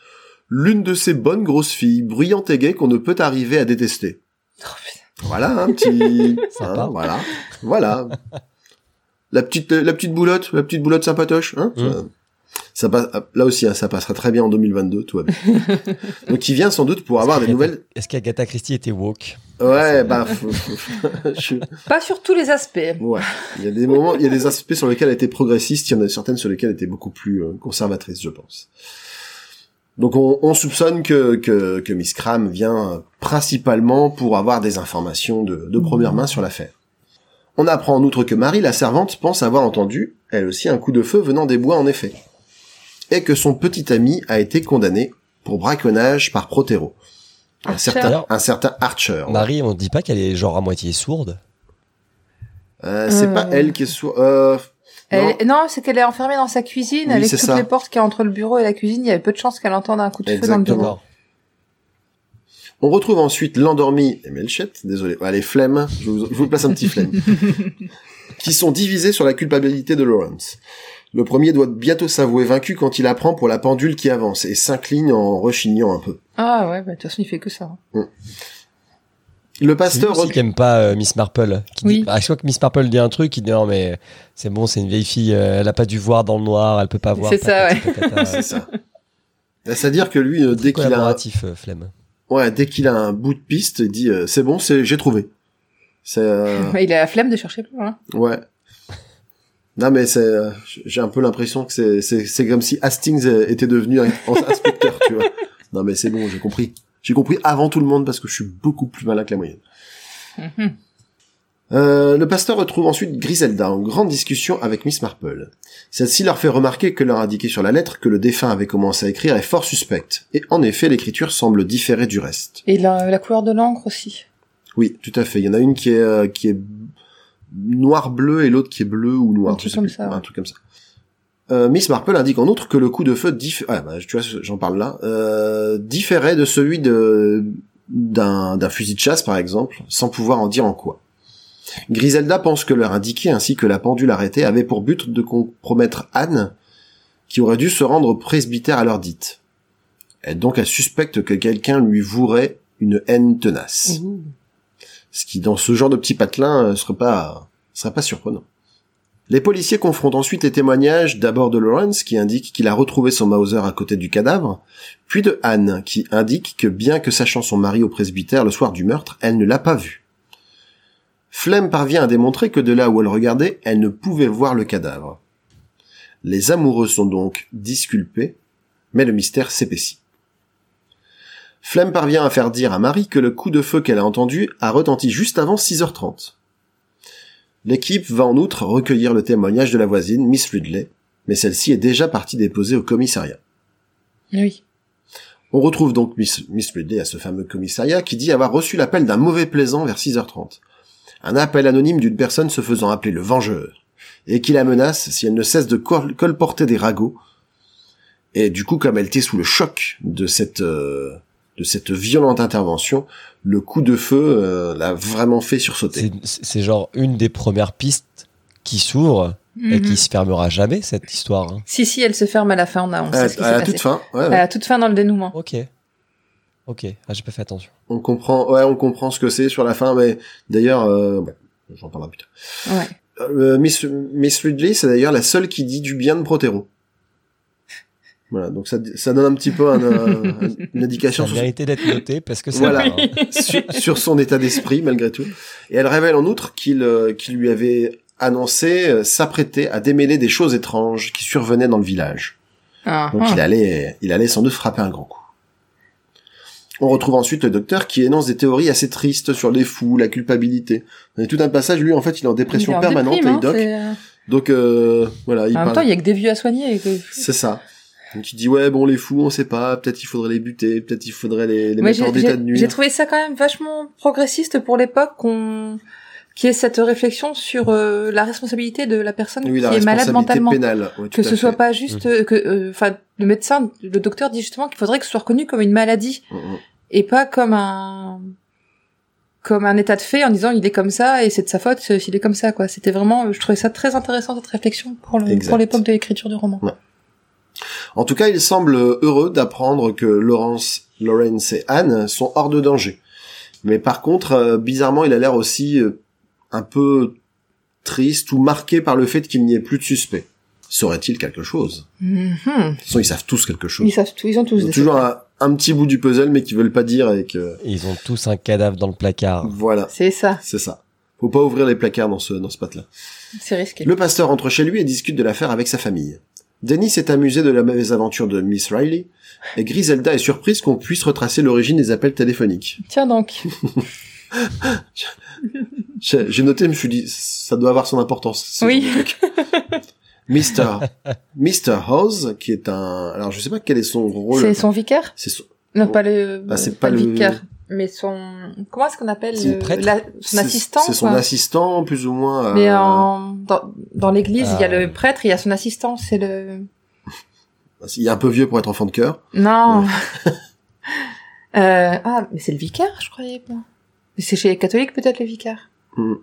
L'une de ces bonnes grosses filles, bruyantes et gaies qu'on ne peut arriver à détester. Oh, putain. Voilà, un petit... Sympa. hein, voilà, voilà. La petite, la petite boulotte, la petite boulotte sympatoche, hein. Mm. Ça, passe, là aussi, hein, ça passera très bien en 2022, tout va bien. Donc il vient sans doute pour avoir des nouvelles. Est-ce qu'Agatha Christie était woke? Ouais, bah, je- Pas sur tous les aspects. Ouais, il y a des moments, il y a des aspects sur lesquels elle était progressiste, il y en a certaines sur lesquelles elle était beaucoup plus euh, conservatrice, je pense. Donc on, on soupçonne que, que, que Miss Cram vient principalement pour avoir des informations de, de première main sur l'affaire. On apprend en outre que Marie, la servante, pense avoir entendu, elle aussi, un coup de feu venant des bois en effet. Et que son petit ami a été condamné pour braconnage par Protero. Un Archer. certain, un certain Archer. Marie, on dit pas qu'elle est genre à moitié sourde Euh, c'est Euh. pas elle qui est sourde. Euh, non. Elle- Non, c'est qu'elle est enfermée dans sa cuisine Oui, avec c'est toutes ça. les portes qu'il y a entre le bureau et la cuisine. Il y avait peu de chances qu'elle entende un coup de feu dans le bureau. On retrouve ensuite l'endormi et Melchette, désolé, allez, flemme, je vous, je vous place un petit flemme, qui sont divisés sur la culpabilité de Lawrence. Le premier doit bientôt s'avouer vaincu quand il apprend pour la pendule qui avance et s'incline en rechignant un peu. Ah ouais, bah, de toute façon, il fait que ça. hein. Le C'est lui pasteur... aussi qui aime pas euh, Miss Marple. Qui Oui. dit, à chaque fois que Miss Marple dit un truc, il dit non mais c'est bon, c'est une vieille fille, euh, elle a pas dû voir dans le noir, elle peut pas voir. C'est ça, patata. C'est ça. C'est-à-dire que lui, euh, dès qu'il a, un- Collaboratif, euh, flemme. ouais, dès qu'il a un bout de piste, il dit euh, c'est bon, c'est j'ai trouvé. C'est euh, Il a la flemme de chercher plus loin. ouais. Non mais c'est, euh, j'ai un peu l'impression que c'est c'est c'est comme si Hastings était devenu un, inspecteur, tu vois. Non mais c'est bon, j'ai compris. J'ai compris avant tout le monde parce que je suis beaucoup plus malin que la moyenne. Mhm. Euh, le pasteur retrouve ensuite Griselda en grande discussion avec Miss Marple. Celle-ci leur fait remarquer que leur indiqué sur la lettre que le défunt avait commencé à écrire est fort suspecte. Et en effet, l'écriture semble différer du reste. Et la, la couleur de l'encre aussi. Oui, tout à fait. Il y en a une qui est euh, qui est noir-bleu et l'autre qui est bleu ou noir. Un truc comme plus. ça, ouais. Un truc comme ça. Euh, Miss Marple indique en outre que le coup de feu diff... ah, bah, tu vois, j'en parle là, euh, différait de celui de d'un d'un fusil de chasse par exemple, sans pouvoir en dire en quoi. Griselda pense que leur indiqué ainsi que la pendule arrêtée avait pour but de compromettre Anne, qui aurait dû se rendre au presbytère à l'heure dite. Et donc elle suspecte que quelqu'un lui vouerait une haine tenace. Ce qui, dans ce genre de petit patelin, euh, serait pas, serait pas surprenant. Les policiers confrontent ensuite les témoignages d'abord de Lawrence, qui indique qu'il a retrouvé son Mauser à côté du cadavre, puis de Anne, qui indique que bien que sachant son mari au presbytère le soir du meurtre, elle ne l'a pas vu. Flemme parvient à démontrer que de là où elle regardait, elle ne pouvait voir le cadavre. Les amoureux sont donc disculpés, mais le mystère s'épaissit. Flemme parvient à faire dire à Marie que le coup de feu qu'elle a entendu a retenti juste avant 6h30. L'équipe va en outre recueillir le témoignage de la voisine, Miss Ridley, mais celle-ci est déjà partie déposer au commissariat. Oui. On retrouve donc Miss, Miss Ridley à ce fameux commissariat qui dit avoir reçu l'appel d'un mauvais plaisant vers 6h30. Un appel anonyme d'une personne se faisant appeler le Vengeur, et qui la menace si elle ne cesse de col- colporter des ragots. Et du coup, comme elle était sous le choc de cette euh, de cette violente intervention, le coup de feu euh, l'a vraiment fait sursauter. C'est genre une des premières pistes qui s'ouvre et Mhm. qui se fermera jamais, cette histoire. hein. Si, si, elle se ferme à la fin, on a, on À, sait ce qui à la passé. toute fin, ouais, À la toute fin dans le dénouement. Ok. Ok. Ah, j'ai pas fait attention. on comprend, ouais, on comprend ce que c'est sur la fin, mais d'ailleurs, euh, j'en parlerai plus tard. Ouais. Euh, Miss, Miss Ridley, c'est d'ailleurs la seule qui dit du bien de Protero. Voilà, donc ça, ça donne un petit peu un, euh, une indication Ça sur, méritait d'être noté parce que c'est Voilà. sur, sur son état d'esprit malgré tout. Et elle révèle en outre qu'il euh, qu'il lui avait annoncé euh, s'apprêter à démêler des choses étranges qui survenaient dans le village. Ah, Donc ah. il allait, il allait sans doute frapper un grand coup. On retrouve ensuite le docteur qui énonce des théories assez tristes sur les fous, la culpabilité. Il y a tout un passage, lui en fait il est en dépression Il est en permanente, déprime, le hein, doc. euh, Donc euh, voilà, il En même parle. temps, il y a que des vieux à soigner. et que- C'est ça. Donc il dit ouais bon les fous on sait pas, peut-être il faudrait les buter, peut-être il faudrait les, les Ouais, mettre hors d'état j'ai de nuire. j'ai trouvé ça quand même vachement progressiste pour l'époque qu'on qui ait cette réflexion sur euh, la responsabilité de la personne Oui, la qui est malade mentalement. pénale. ouais, Que ce soit pas juste euh, que euh, enfin le médecin, le docteur dit justement qu'il faudrait que ce soit reconnu comme une maladie Mm, mm. et pas comme un comme un état de fait en disant il est comme ça et c'est de sa faute s'il est comme ça quoi. C'était vraiment je trouvais ça très intéressant cette réflexion pour le pour l'époque de l'écriture du roman. En tout cas, il semble heureux d'apprendre que Laurence, Lawrence et Anne sont hors de danger. Mais par contre, euh, bizarrement, il a l'air aussi euh, un peu triste ou marqué par le fait qu'il n'y ait plus de suspect. Saurait-il quelque chose? Mhm. De toute façon, ils savent tous quelque chose. Ils savent tout, ils ont tous Ils ont des toujours un, un petit bout du puzzle, mais qu'ils veulent pas dire et que Ils ont tous un cadavre dans le placard. voilà, C'est ça, c'est ça. Faut pas ouvrir les placards dans ce dans ce pat-là. c'est risqué. Le pasteur entre chez lui et discute de l'affaire avec sa famille. Dennis est amusé de la mésaventure de Miss Riley, et Griselda est surprise qu'on puisse retracer l'origine des appels téléphoniques. Tiens donc. J'ai noté, je me suis dit, ça doit avoir son importance. ce Oui. Mr. Mr. Hawes, qui est un, alors je sais pas quel est son rôle. C'est son vicaire? C'est son- Non, pas le, Bah, c'est pas pas le- vicaire, mais son, comment est-ce qu'on appelle le la- son assistant C'est son quoi. assistant, plus ou moins. Mais euh, en, dans, dans l'église, il y a Ah. le prêtre, il y a son assistant, c'est le, Il est un peu vieux pour être enfant de cœur. non. euh, ah, mais c'est le vicaire, je croyais. moi. Mais c'est chez les catholiques peut-être le vicaire. Hmm.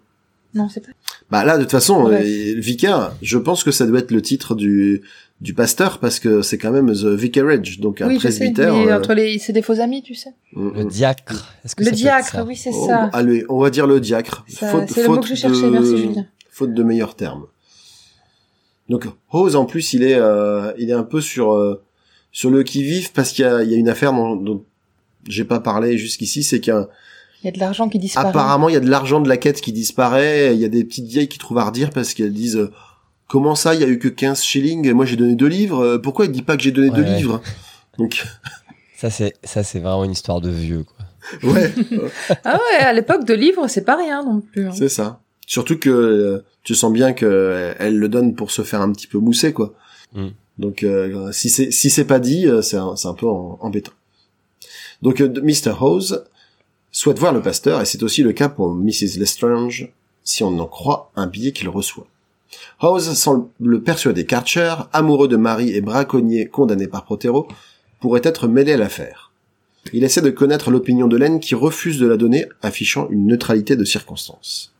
Non, c'est pas. Bah là, de toute façon, Ouais. euh, vicaire, je pense que ça doit être le titre du du pasteur parce que c'est quand même the vicarage, donc un oui, je sais. presbytère. Mais euh, entre les, c'est des faux amis, tu sais. mm, Le mm. diacre. Est-ce que Le diacre, ça oui, c'est Oh, ça. Allez, on va dire le diacre. Ça, Faute- c'est le mot faute que je cherchais, de- merci Julien. Faute de meilleurs termes. Donc Rose en plus il est euh, il est un peu sur euh, sur le qui vive parce qu'il y a, il y a une affaire dont, dont j'ai pas parlé jusqu'ici, c'est qu'un Il y a de l'argent qui disparaît. apparemment il y a de l'argent de la quête qui disparaît, il y a des petites vieilles qui trouvent à redire parce qu'elles disent euh, comment ça il y a eu que 15 shillings, moi j'ai donné deux livres, euh, pourquoi il dit pas que j'ai donné deux Ouais. livres? Donc Ça, c'est, ça, c'est vraiment une histoire de vieux, quoi. ouais, Ah ouais, à l'époque de livres, c'est pas rien non plus. hein. c'est ça. Surtout que euh, tu sens bien que euh, elle le donne pour se faire un petit peu mousser quoi. Mm. Donc euh, si c'est si c'est pas dit, euh, c'est un, c'est un peu en- embêtant. Donc euh, Mr. Hose souhaite voir le pasteur et c'est aussi le cas pour Mrs. Lestrange si on en croit un billet qu'il reçoit. Hose semble persuader qu'Archer, amoureux de Marie et braconnier condamné par Protero, pourrait être mêlé à l'affaire. Il essaie de connaître l'opinion de Len qui refuse de la donner, affichant une neutralité de circonstance.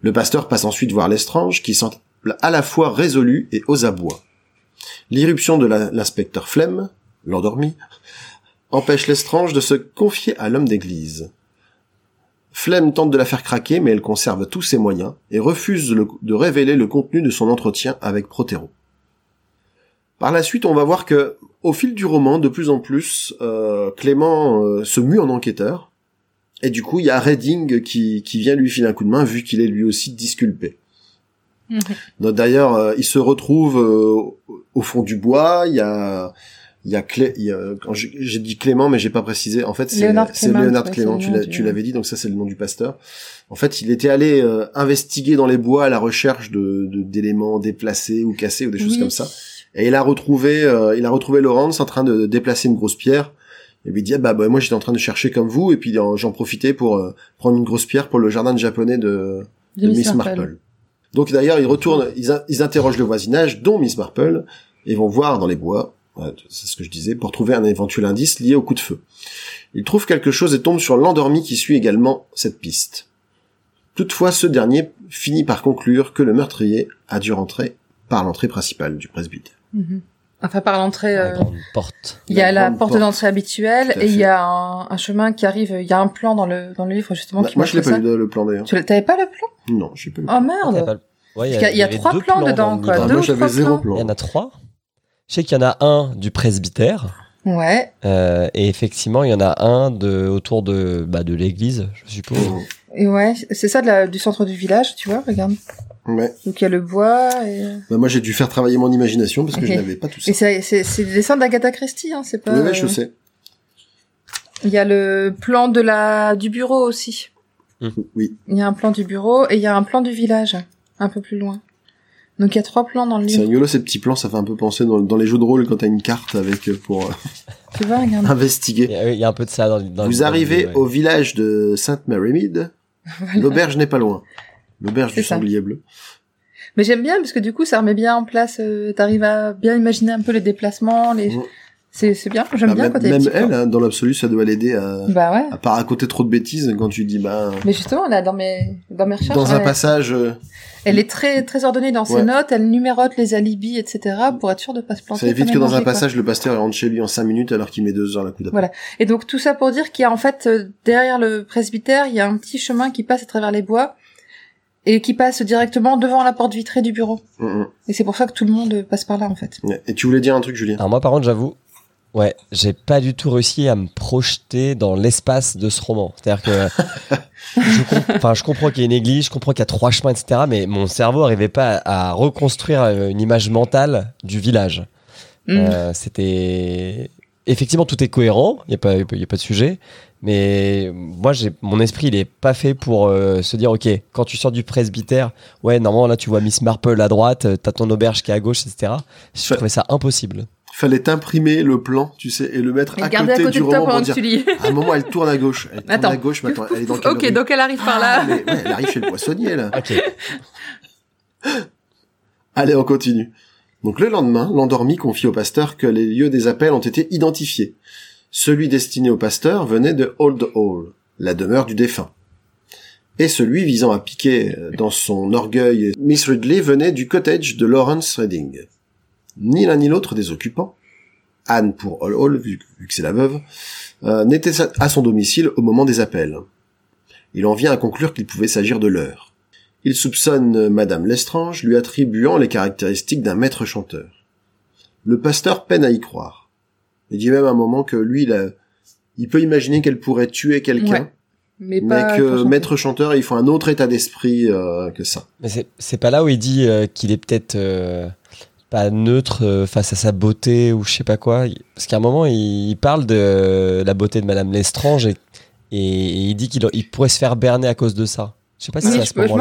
Le pasteur passe ensuite voir Lestrange qui semble à la fois résolu et aux abois. L'irruption de l'inspecteur Flemme, l'endormi, empêche Lestrange de se confier à l'homme d'église. Flemme tente de la faire craquer, mais elle conserve tous ses moyens et refuse le- de révéler le contenu de son entretien avec Protero. Par la suite, on va voir que, au fil du roman, de plus en plus, euh, Clément euh, se mue en enquêteur, et du coup, il y a Redding qui, qui vient lui filer un coup de main, vu qu'il est lui aussi disculpé. Mhm. D'ailleurs, euh, il se retrouve euh, au fond du bois. Il y a, Il y a Clé, il y a- quand j'ai dit Clément, mais j'ai pas précisé. En fait, c'est Léonard Clément, Léonard Tu l'avais dit, donc ça c'est le nom du pasteur. En fait, il était allé euh, investiguer dans les bois à la recherche de de- d'éléments déplacés ou cassés ou des choses Oui. comme ça. Et il a retrouvé, euh, il a retrouvé Laurence en train de déplacer une grosse pierre. Il lui dit ah bah, bah, moi j'étais en train de chercher comme vous et puis j'en profitais pour euh, prendre une grosse pierre pour le jardin japonais de, de Miss Marple. Donc d'ailleurs ils retournent, ils, ils interrogent le voisinage, dont Miss Marple, et vont voir dans les bois, c'est ce que je disais, pour trouver un éventuel indice lié au coup de feu. Ils trouvent quelque chose et tombent sur l'endormi qui suit également cette piste. Toutefois, ce dernier finit par conclure que le meurtrier a dû rentrer par l'entrée principale du presbytère. Mhm. Enfin, par l'entrée, La euh, grande porte. il y a La porte porte. d'entrée habituelle et il y a un, un chemin qui arrive. Il y a un plan dans le dans le livre justement Bah, qui moi je l'ai pas vu le, plan d'ailleurs. Tu pas le plan? Non, j'ai pas vu. Oh merde Ouais, y il y a trois plans dans dedans, quoi. Ah, deux moi ou j'avais zéro plan. Il y en a trois? Je sais qu'il y en a un du presbytère. Ouais. euh, et effectivement, il y en a un de, autour de, bah, de l'église, je suppose. Et ouais, c'est ça de la- du centre du village, tu vois, regarde. Ouais. Donc il y a le bois et, Bah, moi j'ai dû faire travailler mon imagination parce que je n'avais pas tout ça. et c'est des dessins d'Agatha Christie, hein, c'est pas. Oui, oui, je sais. Il y a le plan de la du bureau aussi. Oui. Il y a un plan du bureau et il y a un plan du village, un peu plus loin. Donc il y a trois plans dans le C'est livre. rigolo ces petits plans, ça fait un peu penser dans, dans les jeux de rôle quand t'as une carte avec euh, pour euh, Tu vois, regarde. investiguer. Il y, a, il y a un peu de ça dans, dans Vous dans le arrivez livre, ouais. au village de Sainte-Marie-Mide. L'auberge n'est pas loin. L'auberge C'est du ça. sanglier bleu. Mais j'aime bien parce que du coup ça remet bien en place. euh, T'arrives à bien imaginer un peu les déplacements, les. Mhm. C'est c'est bien. J'aime Bah, bien quand même elle, hein, dans l'absolu, ça doit l'aider à, Bah ouais. à pas raconter trop de bêtises quand tu dis, bah, Mais justement là dans mes dans mes recherches. dans un elle- passage, euh, Elle est très très ordonnée dans ses notes, elle numérote les alibis, etc. pour être sûre de pas se planter. ça évite que dans un quoi. passage, le pasteur rentre chez lui en cinq minutes alors qu'il met deux heures la coup d'après. Voilà. Et donc tout ça pour dire qu'il y a en fait euh, derrière le presbytère, il y a un petit chemin qui passe à travers les bois et qui passe directement devant la porte vitrée du bureau. Mm, Et c'est pour ça que tout le monde passe par là en fait. Et tu voulais dire un truc, Julien? Alors moi, par contre, j'avoue, ouais, j'ai pas du tout réussi à me projeter dans l'espace de ce roman. C'est-à-dire que je, comp- je comprends qu'il y a une église, je comprends qu'il y a trois chemins, etc. Mais mon cerveau arrivait pas à, à reconstruire euh, une image mentale du village. Mm. Euh, C'était effectivement tout est cohérent, il y a pas, y a pas de sujet. Mais moi, mon esprit, il est pas fait pour euh, se dire, ok, quand tu sors du presbytère, ouais, normalement là, tu vois Miss Marple à droite, t'as ton auberge qui est à gauche, etc. Je trouvais ça impossible. Fallait t'imprimer le plan, tu sais, et le mettre Et à côté, à côté du de toi roman pendant pour que dire, tu lis. à un moment, elle tourne à gauche. Elle tourne Attends. à gauche, attends, elle est dans quelle ok, rue donc elle arrive par là. Ah, mais, ouais, elle arrive chez le poissonnier, là. Ok. Allez, on continue. Donc le lendemain, l'endormi confie au pasteur que les lieux des appels ont été identifiés. Celui destiné au pasteur venait de Old Hall, la demeure du défunt. Et celui visant à piquer dans son orgueil Miss Ridley venait du cottage de Lawrence Redding. Ni l'un ni l'autre des occupants, Anne pour Old Hall, vu, vu que c'est la veuve, euh, n'était à son domicile au moment des appels. Il en vient à conclure qu'il pouvait s'agir de l'heure. Il soupçonne Madame Lestrange, lui attribuant les caractéristiques d'un maître chanteur. Le pasteur peine à y croire. Il dit même à un moment que lui, il, a- il peut imaginer qu'elle pourrait tuer quelqu'un, Ouais, Mais, mais pas que maître chanteur, il faut un autre état d'esprit euh, que ça. Mais c'est- c'est pas là où il dit euh, qu'il est peut-être euh, pas neutre euh, face à sa beauté ou je sais pas quoi. Parce qu'à un moment, il, il parle de la beauté de Madame Lestrange et, et, il dit qu'il il pourrait se faire berner à cause de ça. Je sais pas si Oui,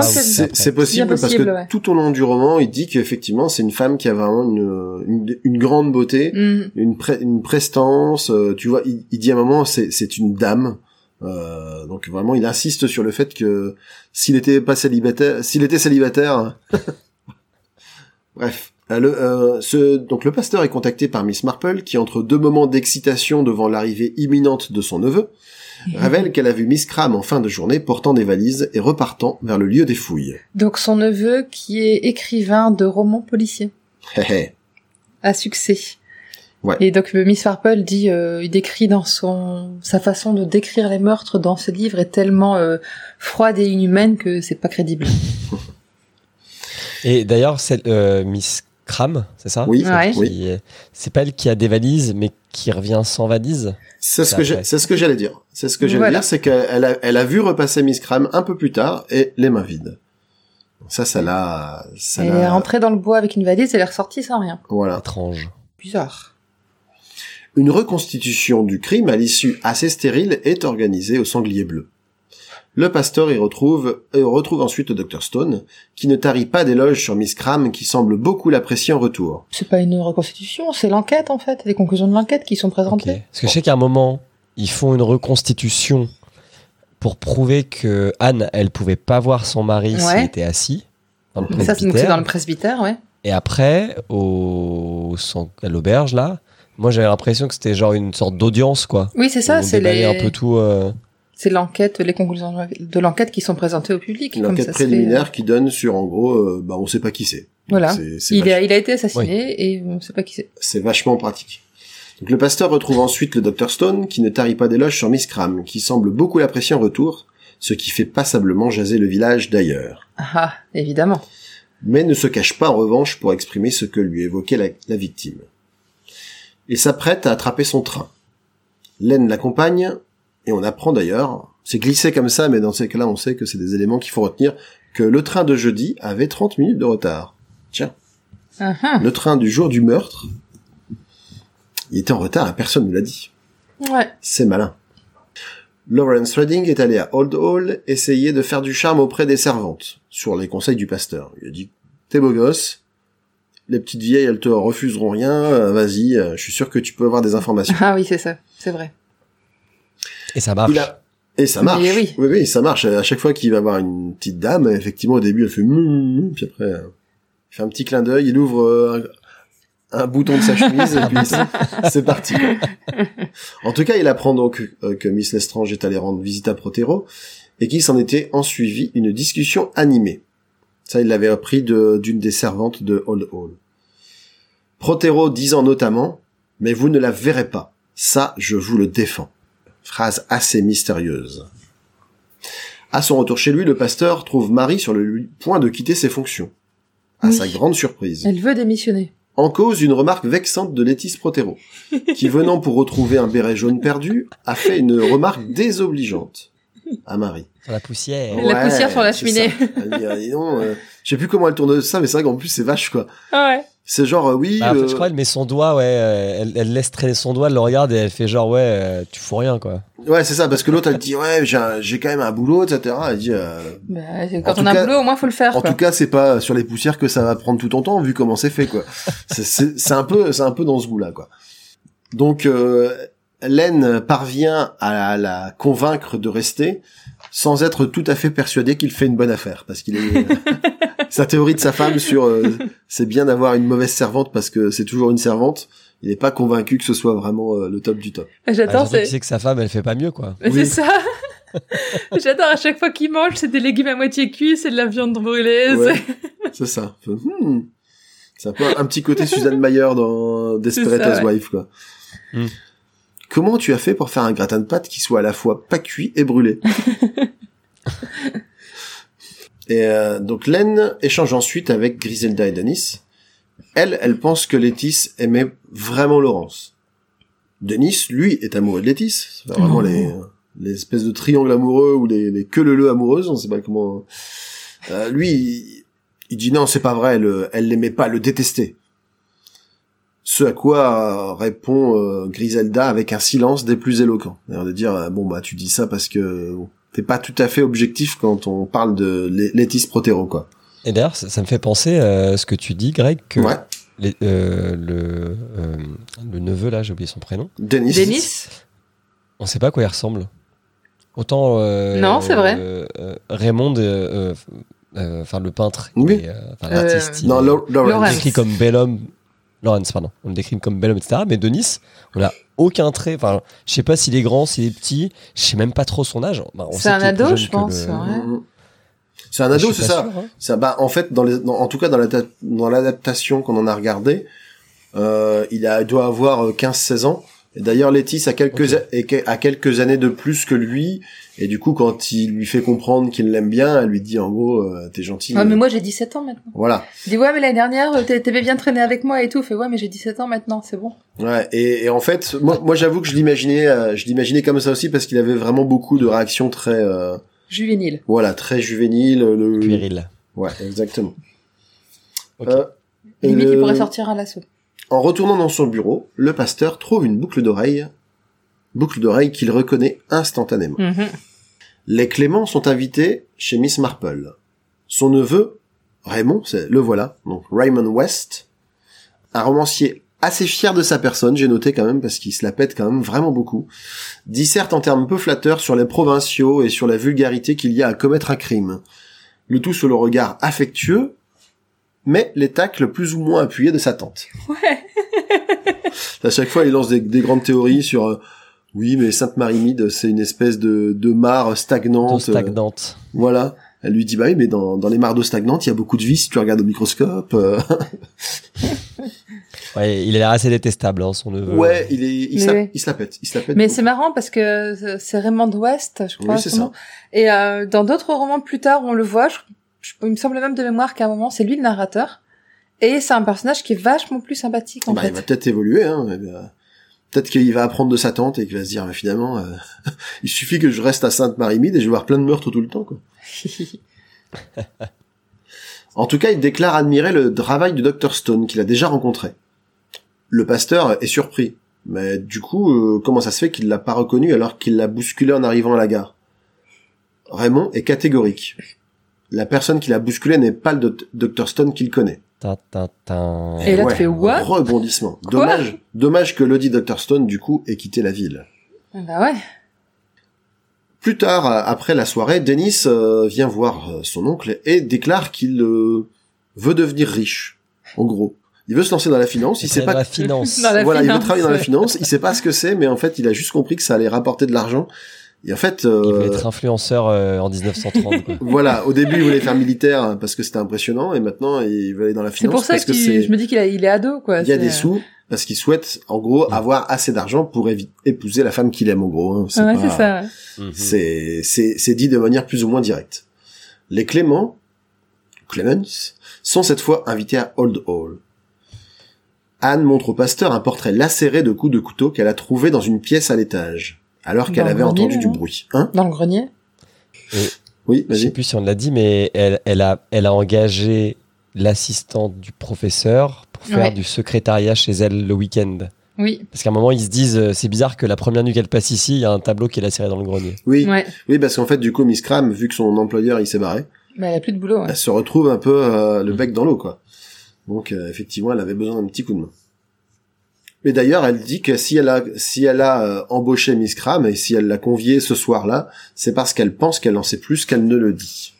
c'est ce C'est possible, parce que ouais. tout au long du roman, il dit qu'effectivement, c'est une femme qui a vraiment une, une, une grande beauté, Mm. une, pre- une prestance. euh, tu vois, il, il dit à un moment, c'est c'est une dame. Euh, donc vraiment, il insiste sur le fait que s'il était pas célibataire, s'il était célibataire, bref. Euh, Le, euh, ce, donc le pasteur est contacté par Miss Marple qui, entre deux moments d'excitation devant l'arrivée imminente de son neveu, révèle qu'elle a vu Miss Cram en fin de journée portant des valises et repartant vers le lieu des fouilles. Donc son neveu qui est écrivain de romans policiers à succès. Ouais. Et donc euh, Miss Farple dit, euh, il décrit dans son sa façon de décrire les meurtres dans ce livre est tellement euh, froide et inhumaine que c'est pas crédible. Et d'ailleurs, euh, Miss Cram, c'est ça Oui, Ouais. oui. C'est pas elle qui a des valises, mais qui revient sans valise. C'est ce que j'ai, après. c'est ce que j'allais dire. C'est ce que j'allais Voilà. dire, c'est qu'elle a, elle a vu repasser Miss Cram un peu plus tard et les mains vides. Ça, ça l'a, Elle est rentrée dans le bois avec une valise, elle est ressortie sans rien. voilà. Étrange. Bizarre. Une reconstitution du crime à l'issue assez stérile est organisée au sanglier bleu. Le pasteur y retrouve, euh, retrouve ensuite le docteur Stone, qui ne tarit pas d'éloges sur Miss Cram, qui semble beaucoup l'apprécier en retour. C'est pas une reconstitution, c'est l'enquête en fait, les conclusions de l'enquête qui sont présentées. Parce que je sais qu'à un moment, ils font une reconstitution pour prouver que Anne, elle pouvait pas voir son mari s'il Ouais. était assis dans le Ça, c'est donc c'est presbytère. dans le presbytère, ouais. Et après, au, à l'auberge, là, moi j'avais l'impression que c'était genre une sorte d'audience, quoi. Oui, c'est ça, c'est les... un peu tout. euh, c'est l'enquête, les conclusions de l'enquête qui sont présentées au public. Une comme enquête ça se fait. préliminaire qui donne sur, en gros, euh, bah, on sait pas qui c'est. Voilà. Il a, vach- il a été assassiné et on sait pas qui c'est. C'est vachement pratique. Donc le pasteur retrouve ensuite le docteur Stone, qui ne tarit pas d'éloges sur Miss Cram, qui semble beaucoup l'apprécier en retour, ce qui fait passablement jaser le village d'ailleurs. Ah, ah, évidemment. mais ne se cache pas en revanche pour exprimer ce que lui évoquait la, la victime. Il s'apprête à attraper son train. Len l'accompagne, et on apprend d'ailleurs, c'est glissé comme ça, mais dans ces cas-là, on sait que c'est des éléments qu'il faut retenir, que le train de jeudi avait 30 minutes de retard. Tiens, ah. le train du jour du meurtre, il était en retard et personne ne l'a dit. Ouais. C'est malin. Lawrence Redding est allé à Old Hall essayer de faire du charme auprès des servantes, sur les conseils du pasteur. Il a dit, t'es beau gosse, les petites vieilles, elles te refuseront rien, euh, vas-y, euh, je suis sûr que tu peux avoir des informations. Ah oui, c'est ça. C'est vrai. Et ça marche. Il a... Et ça marche. Mais oui. oui, oui, ça marche. À chaque fois qu'il va voir une petite dame, effectivement, au début, elle fait mmm, puis après, euh, il fait un petit clin d'œil, il ouvre euh, un, un bouton de sa chemise, et puis c'est- parti. quoi. En tout cas, il apprend donc euh, que Miss Lestrange est allée rendre visite à Protero, et qu'il s'en était ensuivi une discussion animée. Ça, il l'avait appris de- d'une des servantes de Old Hall. Protero disant notamment, mais vous ne la verrez pas. Ça, je vous le défends. Phrase assez mystérieuse. À son retour chez lui, le pasteur trouve Marie sur le point de quitter ses fonctions. À Oui. sa grande surprise. Elle veut démissionner. En cause, une remarque vexante de Létis Protero, qui venant pour retrouver un béret jaune perdu, a fait une remarque désobligeante à Marie. Sur la poussière. La poussière sur la cheminée. Elle dit, ah, dis donc, euh, je sais plus comment elle tourne ça, mais c'est vrai qu'en plus c'est vache quoi. Ah ouais. C'est genre, euh, oui, Bah, en fait, euh, je crois qu'elle met son doigt, ouais, euh, elle, elle laisse traîner son doigt, elle le regarde et elle fait genre, ouais, euh, tu fous rien, quoi. ouais, c'est ça, parce que l'autre elle dit, ouais, j'ai un- j'ai quand même un boulot, etc. Elle dit, euh, Bah, quand on a cas- un boulot, au moins faut le faire. En quoi. tout cas, c'est pas sur les poussières que ça va prendre tout ton temps, vu comment c'est fait, quoi. C'est- c'est c'est un peu, c'est un peu dans ce goût-là, quoi. Donc, euh, Len parvient à la convaincre de rester, sans être tout à fait persuadé qu'il fait une bonne affaire, parce qu'il est sa théorie de sa femme sur euh, c'est bien d'avoir une mauvaise servante parce que c'est toujours une servante. Il n'est pas convaincu que ce soit vraiment euh, le top du top. Bah, J'adore, qu'il c'est sait que sa femme, elle fait pas mieux, quoi. c'est ça. J'adore à chaque fois qu'il mange, c'est des légumes à moitié cuits, c'est de la viande brûlée. Ouais. c'est- C'est ça. Hmm. C'est un peu un petit côté Suzanne Mayer dans Desperate ça, ouais. Housewives, quoi. Hmm. Comment tu as fait pour faire un gratin de pâtes qui soit à la fois pas cuit et brûlé? Et euh, donc Len échange ensuite avec Griselda et Denis. Elle, elle pense que Létis aimait vraiment Laurence. Denis, lui, est amoureux de Létis. C'est vraiment Oh. les, les espèces de triangles amoureux ou les, les queues leu amoureuses, on sait pas comment. Euh, lui, il, il dit non, c'est pas vrai, elle, elle l'aimait pas, elle le détestait. Ce à quoi répond euh, Griselda avec un silence des plus éloquents. C'est-à-dire de dire euh, bon bah tu dis ça parce que bon, t'es pas tout à fait objectif quand on parle de Létis Protero quoi. Et d'ailleurs, ça, ça me fait penser à ce que tu dis, Greg, que Ouais. les- euh, le, euh, le neveu, là, j'ai oublié son prénom, Denis. Denis on sait pas à quoi il ressemble. Autant. euh, Non, c'est vrai. euh, euh, Raymond, euh, euh, euh, enfin, le peintre, Oui. et, euh, Euh, l'artiste, il Non, Lawrence. décrit comme bel homme. Lawrence, pardon. On le décrit comme bel homme, etc. Mais Denis, on a aucun trait. Enfin, je sais pas s'il est grand, s'il est petit. Je sais même pas trop son âge. Bah, C'est un ado, je pense, le- ouais. C'est un ado, c'est ça. sûr, hein. Ça, bah, en fait, dans les, dans- en tout cas, dans la dans l'adaptation qu'on en a regardé, euh, il a, il doit avoir euh, 15-16 ans. Et d'ailleurs, Létis a quelques, a quelques années de plus que lui. Et du coup, quand il lui fait comprendre qu'il l'aime bien, elle lui dit, en gros, euh, t'es gentil. Ouais, mais euh, moi j'ai 17 ans maintenant. Voilà. Il dit ouais, mais l'année dernière, euh, t'a- t'avais bien traîné avec moi et tout. Fait ouais, mais j'ai 17 ans maintenant, c'est bon. Ouais. Et, et en fait, moi, moi, j'avoue que je l'imaginais, euh, je l'imaginais comme ça aussi parce qu'il avait vraiment beaucoup de réactions très, euh, Juvénile. voilà, très juvéniles. Le... Puéril. Ouais, exactement. Euh, Limite, il pourrait sortir à l'assaut. En retournant dans son bureau, le pasteur trouve une boucle d'oreille, boucle d'oreille qu'il reconnaît instantanément. Mhm. Les Cléments sont invités chez Miss Marple. Son neveu, Raymond, c'est le voilà, donc Raymond West, un romancier assez fier de sa personne, j'ai noté quand même, parce qu'il se la pète quand même vraiment beaucoup, disserte en termes peu flatteurs sur les provinciaux et sur la vulgarité qu'il y a à commettre un crime. Le tout sous le regard affectueux, mais les tacles plus ou moins appuyés de sa tante. Ouais. À chaque fois, il lance des, des grandes théories sur... oui, mais Sainte-Marie-Mide, c'est une espèce de, de mare stagnante. Euh, stagnante. voilà. Elle lui dit, bah oui, mais dans, dans les mares d'eau stagnantes, il y a beaucoup de vie si tu regardes au microscope. euh. Ouais, il a l'air assez détestable, hein, son neveu. ouais, il est, il, se il se la pète. Il se la pète Mais c'est marrant parce que c'est Raymond West, je crois. Oui, c'est ça. nom. Et euh, dans d'autres romans plus tard, on le voit. Je, je- il me semble même de mémoire qu'à un moment, c'est lui le narrateur. Et c'est un personnage qui est vachement plus sympathique en Bah, fait. il va peut-être évoluer, hein. mais, euh, Peut-être qu'il va apprendre de sa tante et qu'il va se dire, finalement, euh, il suffit que je reste à Sainte-Marie-Mide et je vais voir plein de meurtres tout le temps, quoi. En tout cas, il déclare admirer le travail du Dr Stone qu'il a déjà rencontré. Le pasteur est surpris. Mais du coup, euh, comment ça se fait qu'il l'a pas reconnu alors qu'il l'a bousculé en arrivant à la gare? Raymond est catégorique. La personne qui l'a bousculé n'est pas le Dr Stone qu'il connaît. Et là, tu fais what? Rebondissement. Quoi? Dommage, dommage que Lodi Dr Stone, du coup, ait quitté la ville. bah ouais. Plus tard, euh, après la soirée, Dennis euh, vient voir euh, son oncle et déclare qu'il euh, veut devenir riche. En gros, il veut se lancer dans la finance. Il C'est sait dans pas. la finance. Dans la voilà, il veut finance, travailler dans la finance. Il sait pas ce que c'est, mais en fait, il a juste compris que ça allait rapporter de l'argent. Et en fait, Il euh, voulait être influenceur euh, en 1930. quoi. voilà, au début, il voulait faire militaire parce que c'était impressionnant, et maintenant, il veut aller dans la C'est finance pour ça parce que, c'est je me dis qu'il il est ado quoi. il y a C'est- des sous parce qu'il souhaite, en gros, avoir assez d'argent pour épouser la femme qu'il aime, en gros. hein. C'est Ouais, pas- c'est ça. ouais. Mhm. C'est, c'est, c'est dit de manière plus ou moins directe. Les Clément, Clemens, sont cette fois invités à Old Hall. Anne montre au pasteur un portrait lacéré de coups de couteau qu'elle a trouvé dans une pièce à l'étage, alors qu'elle avait grenier, entendu du bruit. Hein? Dans le grenier? Oui, Je sais vas-y. plus si on l'a dit, mais elle, elle, a, elle a engagé l'assistante du professeur pour faire Ouais. du secrétariat chez elle le week-end. Oui. Parce qu'à un moment, ils se disent, euh, c'est bizarre que la première nuit qu'elle passe ici, il y a un tableau qui est lacéré dans le grenier. Oui, Ouais. oui, parce qu'en fait, du coup, Miss Cram, vu que son employeur il s'est barré, Mais elle a plus de boulot. Ouais. elle se retrouve un peu euh, le Mm. bec dans l'eau, quoi. Donc, euh, effectivement, elle avait besoin d'un petit coup de main. Mais d'ailleurs, elle dit que si elle a, si elle a euh, embauché Miss Cram et si elle l'a conviée ce soir-là, c'est parce qu'elle pense qu'elle en sait plus qu'elle ne le dit.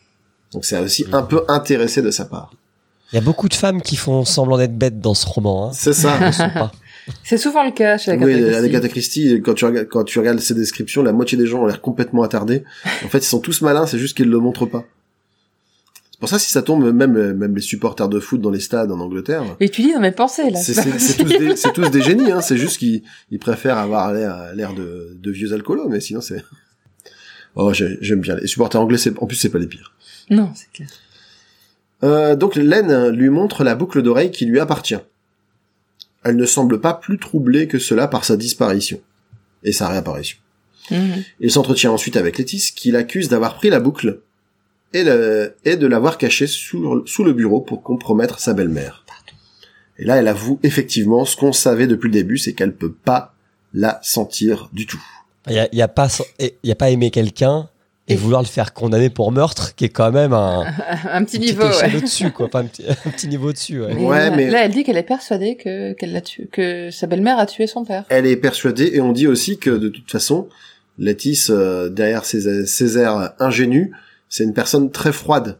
Donc, c'est aussi un peu intéressé de sa part. Il y a beaucoup de femmes qui font semblant d'être bêtes dans ce roman. Hein. C'est ça. Elles sont pas. C'est souvent le cas chez la oui, Christie. avec Agatha Christie, quand tu regardes, quand tu regardes ses descriptions, la moitié des gens ont l'air complètement attardés. En fait, ils sont tous malins, c'est juste qu'ils le montrent pas. C'est pour ça, si ça tombe, même, même les supporters de foot dans les stades en Angleterre, Et tu lis dans mes pensées là. C'est tous, des- c'est tous des génies, hein. C'est juste qu'ils ils préfèrent avoir l'air l'air de, de vieux alcoolos, mais sinon c'est. Oh, j'ai- j'aime bien les supporters anglais. En plus, c'est pas les pires. Non, c'est clair. Euh, donc Len lui montre la boucle d'oreille qui lui appartient. Elle ne semble pas plus troublée que cela par sa disparition et sa réapparition. Mhm. Il s'entretient ensuite avec Létis, qui l'accuse d'avoir pris la boucle et, le- et de l'avoir cachée sous, sous le bureau pour compromettre sa belle-mère. Et là, elle avoue effectivement ce qu'on savait depuis le début, c'est qu'elle peut pas la sentir du tout. Il y a, y a pas, il y a pas aimer quelqu'un et vouloir le faire condamner pour meurtre, qui est quand même un, un petit niveau. Ouais. au-dessus, quoi. Un petit, un petit niveau au-dessus, ouais. Mais Ouais, là, mais- là, elle dit qu'elle est persuadée que qu'elle l'a tué, que sa belle-mère a tué son père. Elle est persuadée, et on dit aussi que de toute façon, Létis, euh, derrière ses, ses airs ingénus, c'est une personne très froide,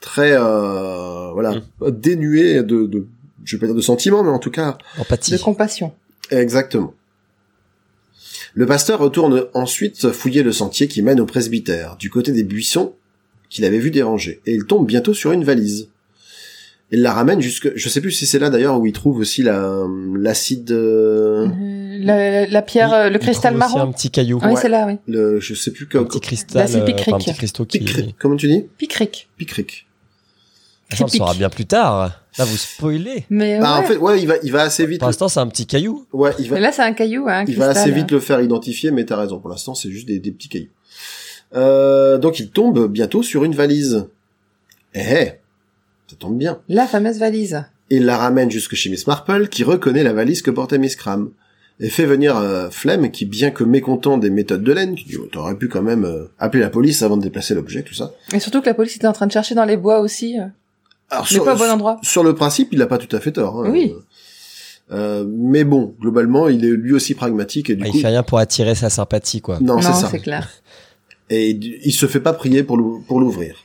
très euh, voilà, dénuée de, de, je vais pas dire de sentiments, mais en tout cas Empathie. De compassion. Exactement. Le pasteur retourne ensuite fouiller le sentier qui mène au presbytère, du côté des buissons qu'il avait vu déranger, et il tombe bientôt sur une valise. Il la ramène jusque, je sais plus si c'est là d'ailleurs où il trouve aussi la, l'acide, euh, Euh, La, la pierre, euh, le cristal trouve aussi marron. un petit caillou. Ah oui, Ouais. c'est là, oui. le, je sais plus Un comment, petit cristal. Là, c'est euh, picric. enfin, un petit cristaux qui. Picri- comment tu dis? Picric. Picric. Ah, ça, on le saura bien plus tard. Là, vous spoilez. Mais Bah, ouais. en fait, ouais, il va, il va assez vite, Pour l'instant, c'est un petit caillou. ouais, il va, Mais là, c'est un caillou, hein, un il va assez vite le faire identifier, mais t'as raison. Pour l'instant, c'est juste des, des petits cailloux. Euh, donc il tombe bientôt sur une valise. Eh, eh, ça tombe bien. La fameuse valise. Il la ramène jusque chez Miss Marple, qui reconnaît la valise que portait Miss Cram, et fait venir euh, Flem, qui, bien que mécontent des méthodes de laine, qui dit oh, « T'aurais pu quand même euh, appeler la police avant de déplacer l'objet, tout ça. Et surtout que la police était en train de chercher dans les bois aussi. euh. » Alors, Mais pas au bon endroit. Sur le principe, il a pas tout à fait tort. hein. Oui. Euh, mais bon, globalement, il est lui aussi pragmatique et du Bah, coup, il fait rien pour attirer sa sympathie, quoi. non, c'est non, ça. c'est clair. Et il il se fait pas prier pour l'ou- pour l'ouvrir.